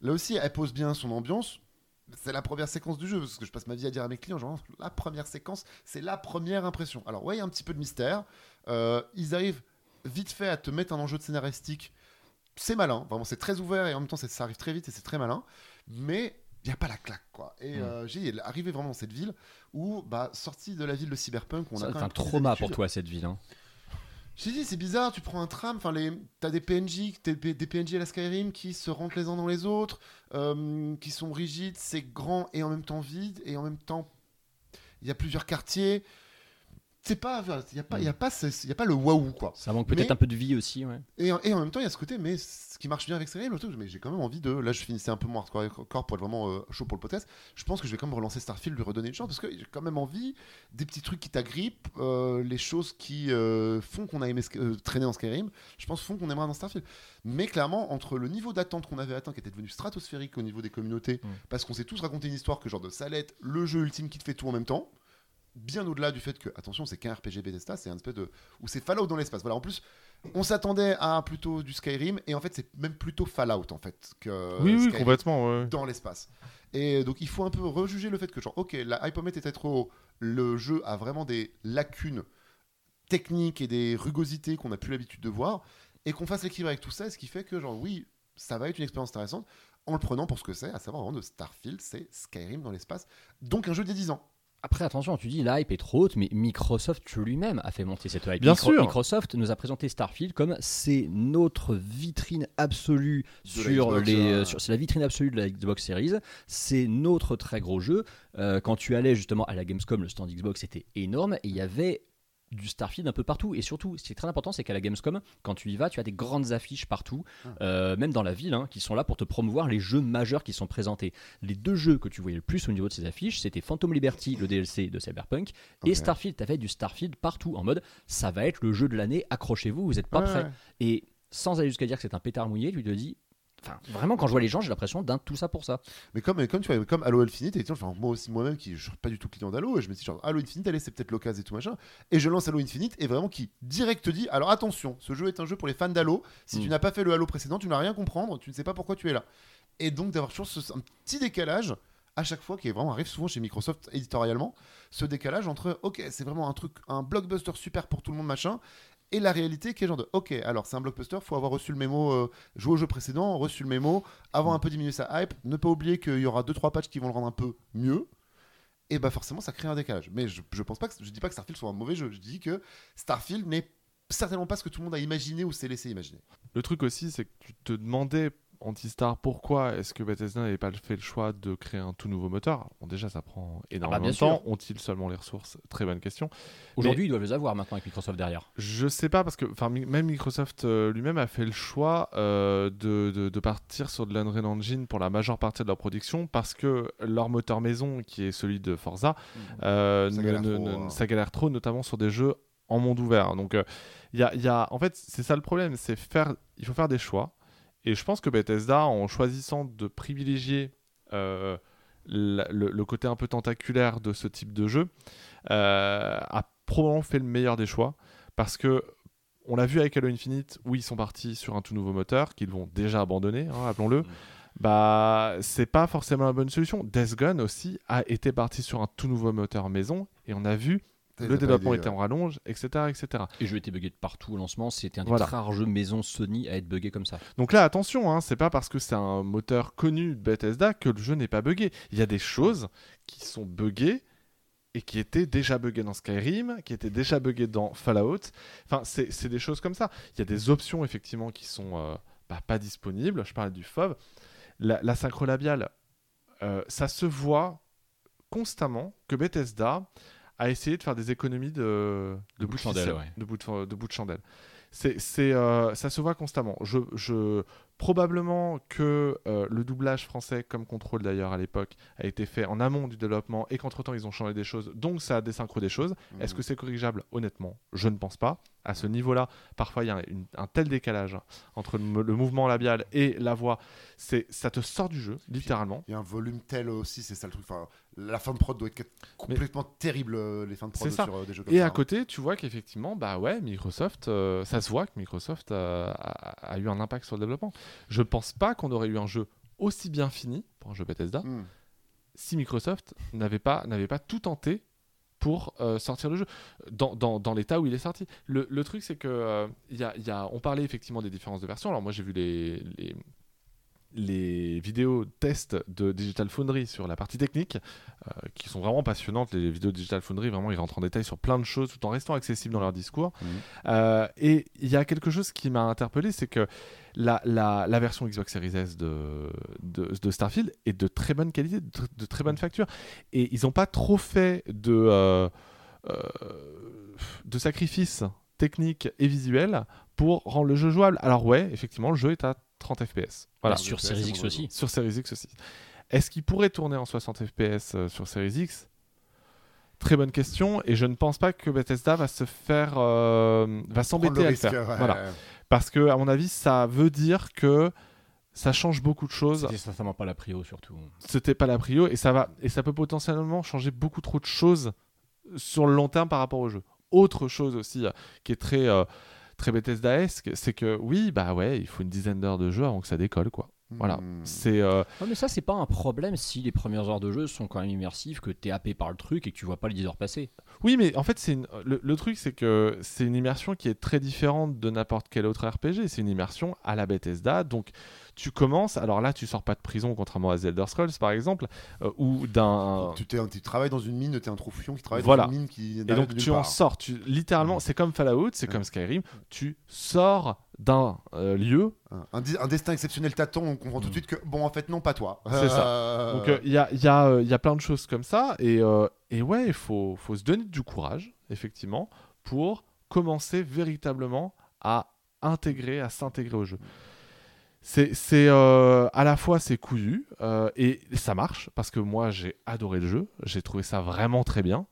là aussi, elle pose bien son ambiance. C'est la première séquence du jeu, parce que je passe ma vie à dire à mes clients, genre, la première séquence, c'est la première impression. Alors, ouais, il y a un petit peu de mystère. Euh, ils arrivent vite fait à te mettre un enjeu de scénaristique. C'est malin, vraiment, c'est très ouvert et en même temps, ça arrive très vite et c'est très malin. Mais il n'y a pas la claque, quoi. Et Mm. euh, j'ai arrivé vraiment dans cette ville où, bah, sorti de la ville de Cyberpunk, on a Ça, quand C'est même un trauma pour toi, cette ville. hein. J'ai dit, c'est bizarre, tu prends un tram, enfin, les... t'as des PNJ, des PNJ à la Skyrim qui se rentrent les uns dans les autres, euh, qui sont rigides, c'est grand et en même temps vide, et en même temps, il y a plusieurs quartiers. C'est pas, il y a pas, il y a pas, il y a pas le waouh quoi. Ça manque peut-être un peu de vie aussi. Ouais. Et, en- et en même temps, il y a ce côté, mais ce qui marche bien avec Skyrim, truc, mais j'ai quand même envie de. Là, je finissais un peu moins hardcore pour être vraiment euh, chaud pour le podcast. Je pense que je vais quand même relancer Starfield, lui redonner une chance, parce que j'ai quand même envie des petits trucs qui t'agrippent, euh, les choses qui euh, font qu'on a aimé traîner dans Skyrim, je pense font qu'on aimera dans Starfield. Mais clairement, entre le niveau d'attente qu'on avait atteint, qui était devenu stratosphérique au niveau des communautés, Mm. parce qu'on s'est tous raconté une histoire que genre de être le jeu ultime qui te fait tout en même temps. Bien au-delà du fait que, attention, c'est qu'un RPG Bethesda, c'est un espèce de. où c'est Fallout dans l'espace. Voilà, en plus, on s'attendait à plutôt du Skyrim, et en fait, c'est même plutôt Fallout, en fait, que Oui, complètement. ouais. dans l'espace. Et donc, il faut un peu rejuger le fait que, genre, ok, la hypomètre était trop haut, le jeu a vraiment des lacunes techniques et des rugosités qu'on n'a plus l'habitude de voir, et qu'on fasse l'équilibre avec tout ça, ce qui fait que, genre, oui, ça va être une expérience intéressante en le prenant pour ce que c'est, à savoir vraiment de Starfield, c'est Skyrim dans l'espace, donc un jeu des 10 ans. Après, attention, tu dis la hype est trop haute, mais Microsoft lui-même a fait monter cette hype. Bien sûr. Microsoft nous a présenté Starfield comme c'est notre vitrine absolue De la sur Xbox, les. hein. euh, sur- C'est la vitrine absolue de la Xbox Series. C'est notre très gros jeu. Euh, quand tu allais justement à la Gamescom, le stand Xbox était énorme et il y avait du Starfield un peu partout. Et surtout ce qui est très important c'est qu'à la Gamescom quand tu y vas tu as des grandes affiches partout Ah. euh, même dans la ville hein, qui sont là pour te promouvoir les jeux majeurs qui sont présentés. Les deux jeux que tu voyais le plus au niveau de ces affiches c'était Phantom Liberty le DLC de Cyberpunk et. Starfield. T'avais du Starfield partout en mode ça va être le jeu de l'année accrochez-vous vous êtes pas Ouais, prêts. et sans aller jusqu'à dire que c'est un pétard mouillé tu te dis Enfin, vraiment, quand je vois les gens, j'ai l'impression d'un tout ça pour ça. Mais comme, comme tu vois, comme Halo Infinite, et enfin, moi aussi moi-même qui je suis pas du tout client d'Halo, et je me dis genre Halo Infinite, allez, c'est peut-être l'occasion et tout machin. Et je lance Halo Infinite et vraiment qui direct te dit alors attention, ce jeu est un jeu pour les fans d'Halo. Si tu Mm. n'as pas fait le Halo précédent, tu n'as rien comprendre, tu ne sais pas pourquoi tu es là. Et donc d'avoir toujours ce, un petit décalage à chaque fois qui est vraiment arrive souvent chez Microsoft éditorialement, ce décalage entre ok, c'est vraiment un truc, un blockbuster super pour tout le monde machin. Et la réalité qui est genre de ok alors c'est un blockbuster faut avoir reçu le mémo euh, joué au jeu précédent reçu le mémo avoir un peu diminué sa hype ne pas oublier qu'il y aura 2-3 patchs qui vont le rendre un peu mieux et bah forcément ça crée un décalage. Mais je, je pense pas que je dis pas que Starfield soit un mauvais jeu je dis que Starfield n'est certainement pas ce que tout le monde a imaginé ou s'est laissé imaginer. Le truc aussi, c'est que tu te demandais, Antistar, pourquoi est-ce que Bethesda n'avait pas fait le choix de créer un tout nouveau moteur? Bon, déjà, ça prend énormément bien de temps. Ont-ils seulement les ressources? Très bonne question. Aujourd'hui, ils doivent les avoir maintenant avec Microsoft derrière. Je sais pas parce que même Microsoft euh, lui-même a fait le choix euh, de, de- de partir sur de l'Unreal Engine pour la majeure partie de leur production parce que leur moteur maison qui est celui de Forza euh, Ça ne- galère ne- trop, ne- hein. ça galère trop notamment sur des jeux en monde ouvert donc il y, a, y a en fait c'est ça le problème c'est faire il faut faire des choix et je pense que Bethesda en choisissant de privilégier euh, la- le, le côté un peu tentaculaire de ce type de jeu euh, a probablement fait le meilleur des choix parce que on l'a vu avec Halo Infinite où ils sont partis sur un tout nouveau moteur qu'ils vont déjà abandonner, hein, appelons-le. Mm. Bah, c'est pas forcément la bonne solution. Death Gun aussi a été parti sur un tout nouveau moteur maison et on a vu le développement était en rallonge, etc., etc. Et le jeu était buggé de partout au lancement. C'était un des Voilà. très rares jeux maison Sony à être buggé comme ça. Donc là, attention, hein, c'est pas parce que c'est un moteur connu de Bethesda que le jeu n'est pas buggé. Il y a des choses qui sont buggées et qui étaient déjà buggées dans Skyrim, qui étaient déjà buggées dans Fallout. Enfin, c'est c'est des choses comme ça. Il y a des options, effectivement, qui sont euh, bah, pas disponibles. Je parlais du FOV. La, la synchro labiale, euh, ça se voit constamment que Bethesda a essayé de faire des économies de, de, De bout de chandelle, ficelle, ouais. de, bout de, de bout de chandelle. c'est, c'est, euh, ça se voit constamment. Je, je, probablement que euh, le doublage français, comme contrôle d'ailleurs à l'époque, a été fait en amont du développement et qu'entre temps ils ont changé des choses, donc ça a désynchro des choses. Est-ce Mhm. que c'est corrigeable? Honnêtement, je ne pense pas. À ce niveau-là, parfois il y a une- un tel décalage entre le, mo- le mouvement labial et la voix, c'est, ça te sort du jeu, littéralement. Il y a un volume tel aussi, c'est ça le truc. Enfin, la fin de prod doit être complètement terrible, euh, les fins de prod sur euh, des jeux comme Et ça. à hein. côté, tu vois qu'effectivement, bah ouais, Microsoft, euh, ça se voit que Microsoft a, a eu un impact sur le développement. Je pense pas qu'on aurait eu un jeu aussi bien fini pour un jeu Bethesda Hmm. si Microsoft n'avait pas, n'avait pas tout tenté pour euh, sortir le jeu dans, l'état où il est sorti. Le, truc, c'est que euh, y a, on parlait effectivement des différences de versions. Alors moi, j'ai vu les, les vidéos tests de Digital Foundry sur la partie technique, euh, qui sont vraiment passionnantes. Les vidéos de Digital Foundry, vraiment, ils rentrent en détail sur plein de choses tout en restant accessibles dans leur discours. Mhm. Euh, et il y a quelque chose qui m'a interpellé, c'est que la, la, la version Xbox Series S de, de, de Starfield est de très bonne qualité, de, tr- de très bonne facture. Et ils n'ont pas trop fait de, euh, de sacrifices techniques et visuels pour rendre le jeu jouable. Alors ouais, effectivement, le jeu est à 30 FPS. Voilà. Sur FPS, Series X aussi. Sur Series X aussi. Est-ce qu'il pourrait tourner en 60 FPS euh, sur Series X? Très bonne question, et je ne pense pas que Bethesda va se faire, euh, va s'embêter à le faire. ouais. Voilà. Parce que, à mon avis, ça veut dire que ça change beaucoup de choses. C'était certainement pas la prio surtout. C'était pas la prio, et ça va, et ça peut potentiellement changer beaucoup trop de choses sur le long terme par rapport au jeu. Autre chose aussi euh, qui est très, euh, très Bethesda-esque, c'est que oui, bah ouais, il faut une dizaine d'heures de jeu avant que ça décolle, quoi. Voilà, Hmm. c'est euh, Ouais, mais ça, c'est pas un problème si les premières heures de jeu sont quand même immersives, que t'es happé par le truc et que tu vois pas les 10 heures passer. Oui, mais en fait, c'est une- le, le truc, c'est que c'est une immersion qui est très différente de n'importe quel autre RPG. C'est une immersion à la Bethesda. Donc, tu commences. Alors là, tu sors pas de prison, contrairement à Elder Scrolls, par exemple, euh, ou d'un. Tu, travailles dans une mine, tu es un troufion qui travaille Voilà. dans une mine qui Et donc, tu en sors. Tu, littéralement, c'est comme Fallout, c'est Ouais. comme Skyrim. Tu sors d'un euh, lieu. Un, destin exceptionnel t'attend, on comprend tout de suite que, bon, en fait, non, pas toi. C'est ça. Euh, Donc, il y, a, y, a, y a plein de choses comme ça. Et, et ouais, il faut, faut se donner du courage, effectivement, pour commencer véritablement à intégrer, à s'intégrer au jeu. C'est, euh, à la fois c'est couillu euh, et ça marche parce que moi j'ai adoré le jeu, j'ai trouvé ça vraiment très bien.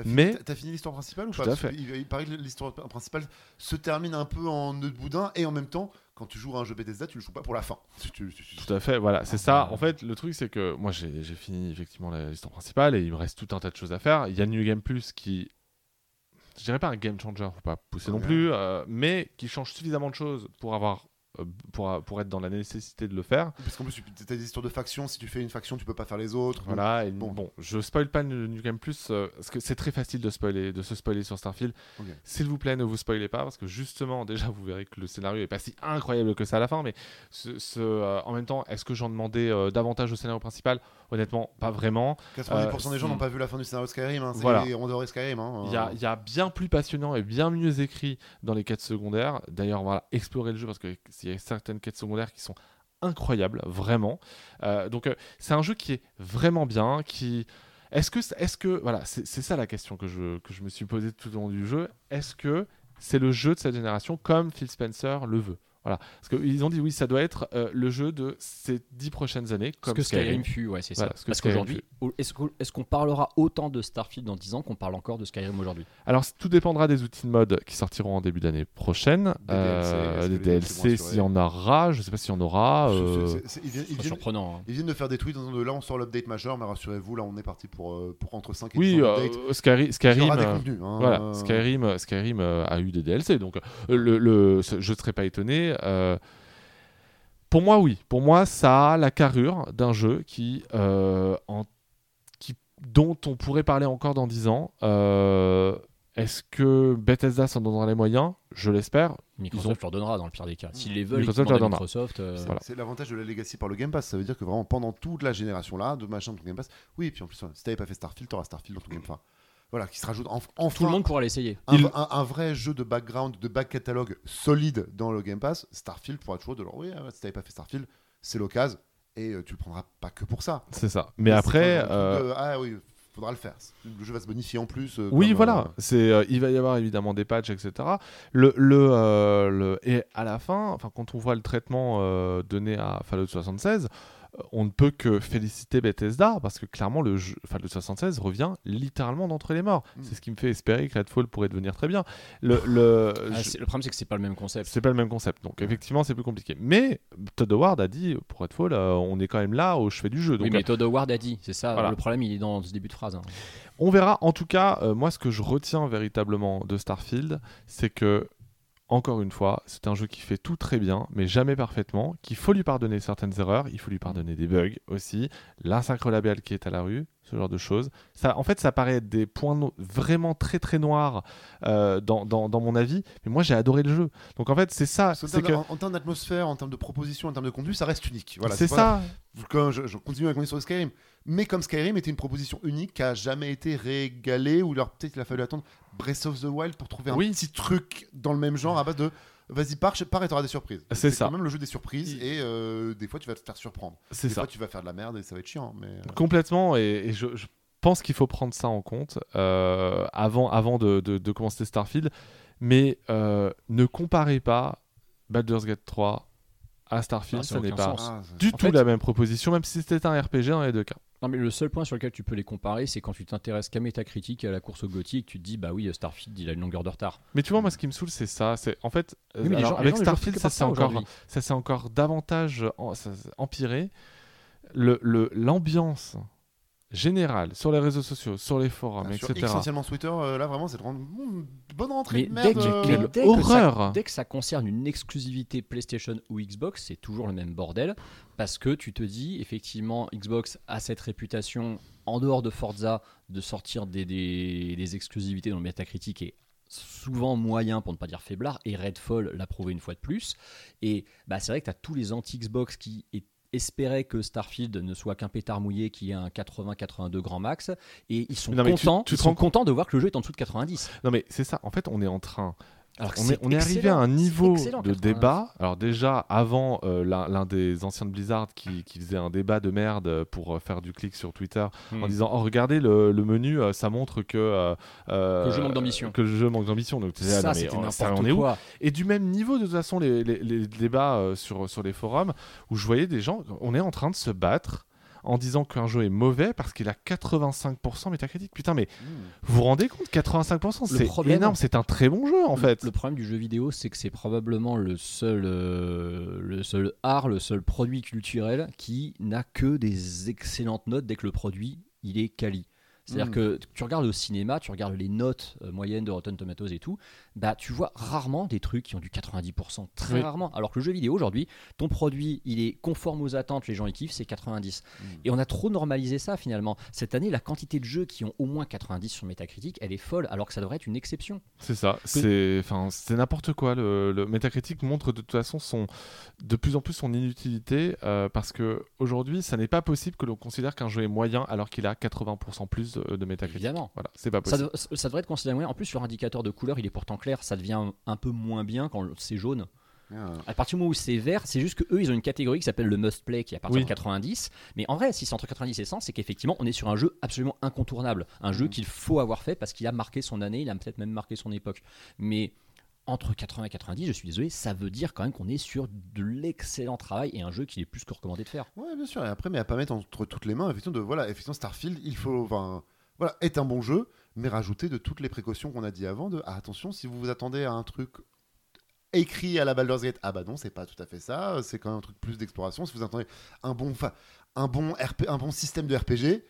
Fini, Mais- t'as- fini l'histoire principale ou Tout pas? fait. Il, il paraît que l'histoire principale se termine un peu en nœud de boudin et en même temps, quand tu joues à un jeu Bethesda, tu le joues pas pour la fin. Tu- tu- tu- tu- Tout à fait, voilà, c'est ça. En fait, le truc c'est que moi j'ai, fini effectivement l'histoire principale et il me reste tout un tas de choses à faire. Il y a New Game Plus qui, je dirais pas un game changer, faut pas pousser non plus, euh, mais qui change suffisamment de choses pour avoir, pour, pour être dans la nécessité de le faire. Parce qu'en plus, tu as des histoires de factions. Si tu fais une faction, tu peux pas faire les autres. Voilà, et Bon. bon. je spoil pas New Game Plus euh, parce que c'est très facile de spoiler, de se spoiler sur Starfield. S'il vous plaît, ne vous spoilez pas parce que justement, déjà, vous verrez que le scénario est pas si incroyable que ça à la fin, mais ce, ce, euh, en même temps, est-ce que j'en demandais euh, davantage au scénario principal? Honnêtement, pas vraiment. 90% des gens Euh, n'ont pas vu la fin du scénario de Skyrim. Hein. C'est- Voilà. On Skyrim. Hein. Il y a, il y a bien plus passionnant et bien mieux écrit dans les quêtes secondaires. D'ailleurs, voilà, explorer le jeu parce certaines quêtes secondaires qui sont incroyables, vraiment. Euh, donc, euh, c'est un jeu qui est vraiment bien, qui. Est-ce que, est-ce que, voilà, c'est ça la question que je, que je me suis posée tout au long du jeu. Est-ce que c'est le jeu de cette génération comme Phil Spencer le veut? Voilà, parce qu'ils ont dit oui, ça doit être euh, le jeu de ces dix prochaines années, Ce comme que Skyrim. Skyrim fut, ouais, c'est Voilà, ça. ce que Parce qu'aujourd'hui, au- est-ce qu'on parlera autant de Starfield dans 10 ans qu'on parle encore de Skyrim aujourd'hui? Alors, tout dépendra des outils de mode qui sortiront en début d'année prochaine. Des DLC, les DLC DLC, s'il y en aura, je sais pas s'il y en aura. C'est- euh, surprenant. hein. ils viennent de faire des tweets en disant de là on sort l'update majeur, mais rassurez-vous, là on est parti pour, euh, pour entre 5 et 10 Oui, euh. Skyrim, euh, hein. voilà, Skyrim, Skyrim euh, a eu des DLC, donc euh, le, le- ce- je ne serais pas étonné. Euh, pour moi, oui. Pour moi, ça a la carrure d'un jeu qui, euh, en- qui, dont on pourrait parler encore dans 10 ans. Euh, Est-ce que Bethesda s'en donnera les moyens? Je l'espère. Microsoft leur donnera dans le pire des cas. S'ils les veulent, Microsoft leur donnera. Microsoft. euh, C'est Voilà. l'avantage de la legacy par le Game Pass. Ça veut dire que vraiment pendant toute la génération là, de machin de ton Game Pass, oui, et puis en plus, si t'avais pas fait Starfield, t'auras Starfield dans ton Game Pass. Voilà, qui se rajoute en, enfin Tout le monde pourra l'essayer. un, Il- un- un vrai jeu de background, de back catalogue solide dans le Game Pass. Starfield pourra toujours de leur oui, ouais, si t'avais pas fait Starfield, c'est l'occasion et euh, tu le prendras pas que pour ça. C'est ça. Mais après, euh, de, ah oui, faudra le faire. Le jeu va se bonifier en plus. euh, Oui, voilà. euh, C'est, euh, il va y avoir évidemment des patchs, etc. Le, le, euh, le- et à la fin, enfin, quand on voit le traitement euh, donné à Fallout 76, euh, on ne peut que féliciter Bethesda parce que clairement, le jeu Fallout 76 revient littéralement d'entre les morts. Mm. C'est ce qui me fait espérer que Redfall pourrait devenir très bien. Le, le, Ah, je- le problème, c'est que c'est pas le même concept. c'est pas le même concept. Donc, effectivement, c'est plus compliqué. Mais Todd Howard a dit pour Redfall, euh, on est quand même là au chevet du jeu. Donc, oui, mais Todd Howard a dit, c'est ça. Voilà. Le problème, il est dans ce début de phrase. hein. On verra. En tout cas, euh, moi, ce que je retiens véritablement de Starfield, c'est que, encore une fois, c'est un jeu qui fait tout très bien, mais jamais parfaitement, qu'il faut lui pardonner certaines erreurs, il faut lui pardonner des bugs aussi, l'insacre label qui est à la rue, ce genre de choses. Ça, en fait, ça paraît être des points no- vraiment très très noirs euh, dans, dans- dans mon avis, mais moi j'ai adoré le jeu. Donc en fait, c'est ça. C'est que en, en termes d'atmosphère, en termes de proposition, en termes de contenu, ça reste unique. Voilà, c'est ça. Quand je, je continue à continuer sur Skyrim. Mais comme Skyrim était une proposition unique qui a jamais été régalée, ou alors peut-être il a fallu attendre Breath of the Wild pour trouver un Oui. petit truc dans le même genre à base de vas-y pars, pars et t'auras des surprises. C'est ça. quand même le jeu des surprises et euh, des fois tu vas te faire surprendre. C'est Des ça. fois tu vas faire de la merde et ça va être chiant. Mais euh, Complètement, et, et je, je pense qu'il faut prendre ça en compte euh, avant, avant de, de- de commencer Starfield. Mais euh, ne comparez pas Baldur's Gate 3 à Starfield, Ah, ça ce n'est pas sens. ah, du En tout fait- la même proposition, même si c'était un RPG dans les deux cas. Non, mais le seul point sur lequel tu peux les comparer, c'est quand tu t'intéresses qu'à Metacritic et à la course au Gotti et que tu te dis, bah oui, Starfield, il a une longuure de retard. Mais tu vois, moi, ce qui me saoule, c'est ça. C'est en fait, euh, Oui, alors, gens- avec gens Starfield, ça ça encore, ça c'est encore davantage en- ça s'est empiré. Le le- l'ambiance générale sur les réseaux sociaux, sur les forums, etc. essentiellement Twitter, euh, là vraiment c'est de rendre mmh, bonne rentrée Mais de dès merde. que, euh, mais dès que ça, dès que ça concerne une exclusivité PlayStation ou Xbox, c'est toujours le même bordel. Parce que tu te dis, effectivement, Xbox a cette réputation, en dehors de Forza, de sortir des, des, des exclusivités dont le Metacritic est souvent moyen, pour ne pas dire faiblard, et Redfall l'a prouvé une fois de plus. Et bah, c'est vrai que tu as tous les anti-Xbox qui est- espéraient que Starfield ne soit qu'un pétard mouillé qui ait un 80-82 grand max et ils sont Non, mais tu- contents tu ils sont contents de voir que le jeu est en dessous de 90 Non mais c'est ça. En fait, on est en train alors on est, on est arrivé à un niveau de 90. débat. Alors déjà, avant, euh, l'un des anciens de Blizzard qui, qui faisait un débat de merde pour euh, faire du clic sur Twitter Hmm. en disant oh regardez le, le menu, euh, ça montre que Que jeu manque d'ambition. Que le jeu manque d'ambition. Donc ah, ça mais, c'était oh, ça, on est où quoi Et du même niveau de toute façon les, les- les débats sur sur les forums où je voyais des gens, on est en train de se battre en disant qu'un jeu est mauvais parce qu'il a 85% métacritique. Putain, mais mmh. vous vous rendez compte 85%, Le c'est problème- énorme, c'est un très bon jeu en Le- fait. le problème du jeu vidéo c'est que c'est probablement le seul euh, le seul art le seul produit culturel qui n'a que des excellentes notes dès que le produit il est quali c'est-à-dire Mm. que tu regardes au cinéma, tu regardes les notes euh, moyennes de Rotten Tomatoes et tout, bah tu vois rarement des trucs qui ont du 90%, très Oui. rarement. Alors que le jeu vidéo aujourd'hui, ton produit, il est conforme aux attentes, les gens y kiffent, c'est 90. Mm. Et on a trop normalisé ça finalement. Cette année, la quantité de jeux qui ont au moins 90 sur Metacritic, elle est folle, alors que ça devrait être une exception. C'est ça, c'est n'importe quoi. Le, le Metacritic montre de toute façon son de plus en plus son inutilité euh, parce que aujourd'hui, ça n'est pas possible que l'on considère qu'un jeu est moyen alors qu'il a 80% plus de, de Metacritic. Évidemment. Voilà, c'est pas Ça, possible. dev- ça devrait être considéré moyen. En plus, sur indicateur de couleur, il est pourtant clair. Ça devient un peu moins bien quand c'est jaune. Ah. À partir du moment où c'est vert, c'est juste que eux, ils ont une catégorie qui s'appelle le must play, qui est à partir Oui. de 90. Mais en vrai, si c'est entre 90 et 100, c'est qu'effectivement, on est sur un jeu absolument incontournable, un jeu Mhm. qu'il faut avoir fait parce qu'il a marqué son année, il a peut-être même marqué son époque. Mais entre 80 et 90, je suis désolé, ça veut dire quand même qu'on est sur de l'excellent travail et un jeu qu'il est plus que recommandé de faire. Ouais, bien sûr. Et après, mais à pas mettre entre toutes les mains, effectivement, de voilà, effectivement, Starfield, il faut, enfin, voilà, est un bon jeu, mais rajouter de toutes les précautions qu'on a dit avant. De ah, attention, si vous vous attendez à un truc écrit à la Baldur's Gate, ah bah non, c'est pas tout à fait ça. C'est quand même un truc plus d'exploration. Si vous attendez un bon, un bon RP, un bon système de RPG,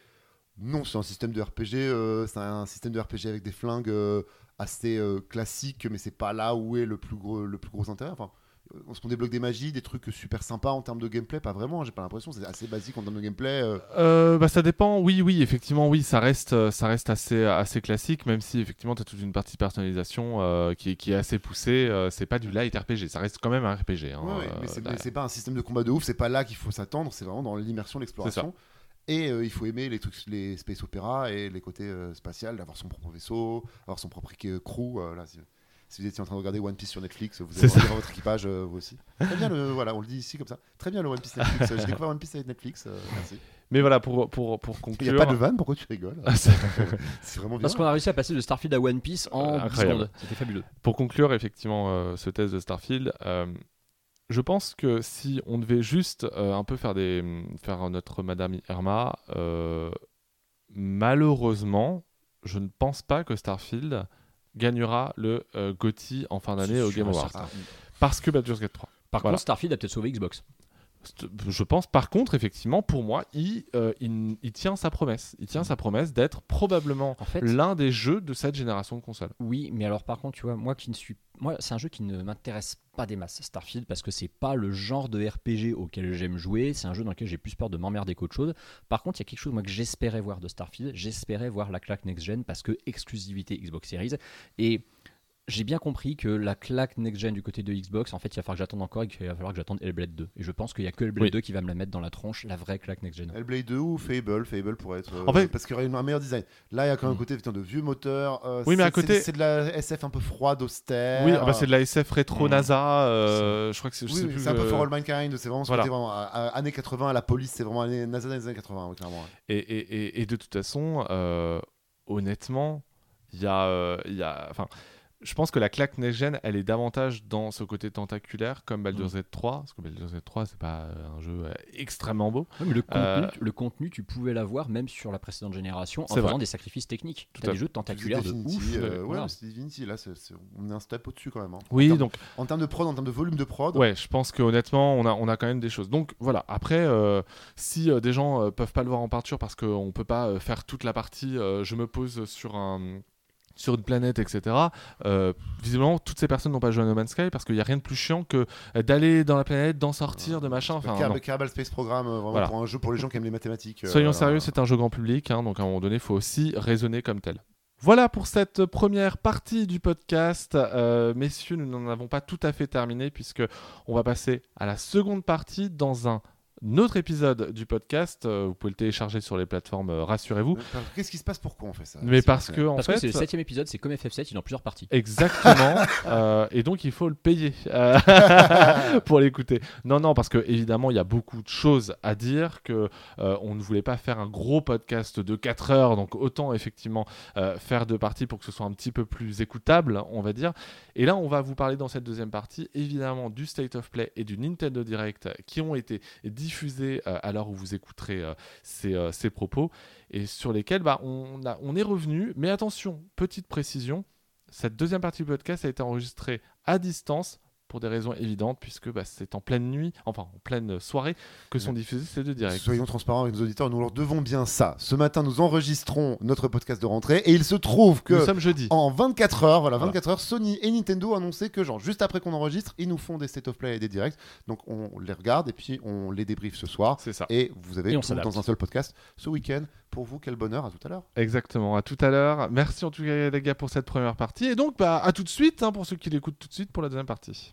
non, c'est un système de RPG, euh, c'est un système de RPG avec des flingues euh, assez euh, classiques, mais c'est pas là où est le plus gros, le plus gros intérêt. Enfin, euh, on se prend des blocs des magies, des trucs super sympas en termes de gameplay, pas vraiment. J'ai pas l'impression, c'est assez basique en termes de gameplay. euh. Bah, ça dépend. Oui, oui, effectivement, oui, ça reste, ça reste assez, assez classique, même si effectivement, tu as toute une partie personnalisation euh, qui, est- qui est assez poussée. euh, c'est pas du light RPG, ça reste quand même un RPG. hein, Ouais, ouais, mais derrière. c'est pas un système de combat de ouf, c'est pas là qu'il faut s'attendre, c'est vraiment dans l'immersion, l'exploration. Et euh, il faut aimer les trucs, les space opéra et les côtés euh, spatials, d'avoir son propre vaisseau, avoir son propre euh, crew. euh, là, si, si vous étiez en train de regarder One Piece sur Netflix, vous allez regarder votre équipage, euh, vous aussi. Très bien, le, voilà, on le dit ici comme ça. Très bien le One Piece Netflix. J'ai découvert One Piece avec Netflix. euh, merci. Mais voilà, pour, pour, pour Il conclure. n'y a pas de vanne, pourquoi tu rigoles? Ah, c'est- C'est vraiment bien. Parce qu'on a réussi à passer de Starfield à One Piece en Euh, 10 incroyable. secondes. C'était fabuleux. pour conclure effectivement euh, ce test de Starfield, euh, je pense que si on devait juste euh, un peu faire des faire notre Madame Irma, euh, malheureusement, je ne pense pas que Starfield gagnera le euh, GOTY en fin d'année au Game Awards parce que Baldur's Gate 3. Par Voilà. contre, Starfield a peut-être sauvé Xbox. C'est- Je pense par contre effectivement pour moi il, euh, il, il tient sa promesse, il tient sa promesse d'être probablement En fait, l'un des jeux de cette génération de consoles. Oui, mais alors par contre, tu vois, moi qui ne suis, moi, c'est un jeu qui ne m'intéresse pas des masses, Starfield, parce que c'est pas le genre de RPG auquel j'aime jouer. C'est un jeu dans lequel j'ai plus peur de m'emmerder qu'autre chose. Par contre, il y a quelque chose moi que j'espérais voir de Starfield. J'espérais voir la claque next gen parce que exclusivité Xbox Series et j'ai bien compris que la claque next-gen du côté de Xbox, en fait, il va falloir que j'attende encore et qu'il va falloir que j'attende Hellblade 2. Et je pense qu'il n'y a que Hellblade Oui. 2 qui va me la mettre dans la tronche, la vraie claque next-gen. Hellblade 2 ou Fable Fable pourrait être. euh, En fait- parce qu'il y aurait un meilleur design. Là, il y a quand même un côté putain, de vieux moteur. euh, Oui, mais c'est- à côté- c'est- de la SF un peu froide, austère. Oui, ah bah, c'est de la SF rétro Mm. NASA. euh, je crois que c'est. Oui, sais oui, plus, c'est un peu euh, For All Mankind, c'est vraiment ce voilà. côté vraiment à- à- années 80, la police, c'est vraiment années, NASA des années 80, oui, clairement. ouais. Et, et- et- et de toute façon, euh, honnêtement, il y a, euh, il y a, enfin, je pense que la claque next-gen, elle est davantage dans ce côté tentaculaire, comme Baldur's Gate 3, parce que Baldur's Gate 3, c'est pas euh, un jeu euh, extrêmement beau. Ouais, mais le, contenu, Euh, le contenu, tu pouvais l'avoir même sur la précédente génération en C'est faisant vrai. des sacrifices techniques. Tout Tu as à des jeux tentaculaires de ouf. euh, ouais, voilà. mais c'est Divinity, là, on est un step au-dessus quand même. hein. Oui, en termes, donc, en termes de prod, en termes de volume de prod. ouais, je pense que honnêtement, on a, on a quand même des choses. Donc voilà. Après, euh, si euh, des gens euh, peuvent pas le voir en peinture parce qu'on peut pas euh, faire toute la partie, euh, je me pose sur un sur une planète, etc. euh, visiblement, toutes ces personnes n'ont pas joué à No Man's Sky parce qu'il n'y a rien de plus chiant que euh, d'aller dans la planète, d'en sortir, de machin. Le Enfin. Kerbal Space Program, euh, vraiment Voilà. pour un jeu pour les gens qui aiment les mathématiques. euh, Soyons sérieux, c'est un jeu grand public, hein, donc à un moment donné, il faut aussi raisonner comme tel. Voilà pour cette première partie du podcast. Euh, messieurs, nous n'en avons pas tout à fait terminé puisque on va passer à la seconde partie dans un autre épisode du podcast. Euh, vous pouvez le télécharger sur les plateformes, euh, rassurez-vous. Qu'est-ce qui se passe Pourquoi on fait ça Mais parce que en Parce fait, que c'est le septième épisode, c'est comme FF7, il est en plusieurs parties. Exactement. Euh, et donc il faut le payer pour l'écouter. Non, non, parce que évidemment il y a beaucoup de choses à dire que euh, on ne voulait pas faire un gros podcast de 4 heures, donc autant effectivement euh, faire deux parties pour que ce soit un petit peu plus écoutable, on va dire. Et là, on va vous parler dans cette deuxième partie évidemment du State of Play et du Nintendo Direct qui ont été diffusés euh, à l'heure où vous écouterez euh, ces, euh, ces propos et sur lesquels bah, on est revenu. Mais attention, petite précision. Cette deuxième partie du podcast a été enregistrée à distance pour des raisons évidentes, puisque bah, c'est en pleine nuit, enfin en pleine soirée, que sont diffusés ces deux directs. Soyons transparents avec nos auditeurs, nous leur devons bien ça. Ce matin, nous enregistrons notre podcast de rentrée et il se trouve que Nous sommes jeudi. en 24 heures, voilà, Voilà. 24 heures, Sony et Nintendo ont annoncé que genre juste après qu'on enregistre, ils nous font des state of play et des directs. Donc on les regarde et puis on les débriefe ce soir. C'est ça. Et vous avez Et on tout dans un seul podcast ce week-end. Pour vous, quel bonheur. À tout à l'heure. Exactement. À tout à l'heure. Merci en tout cas les gars pour cette première partie. Et donc, bah, à tout de suite hein, pour ceux qui l'écoutent tout de suite pour la deuxième partie.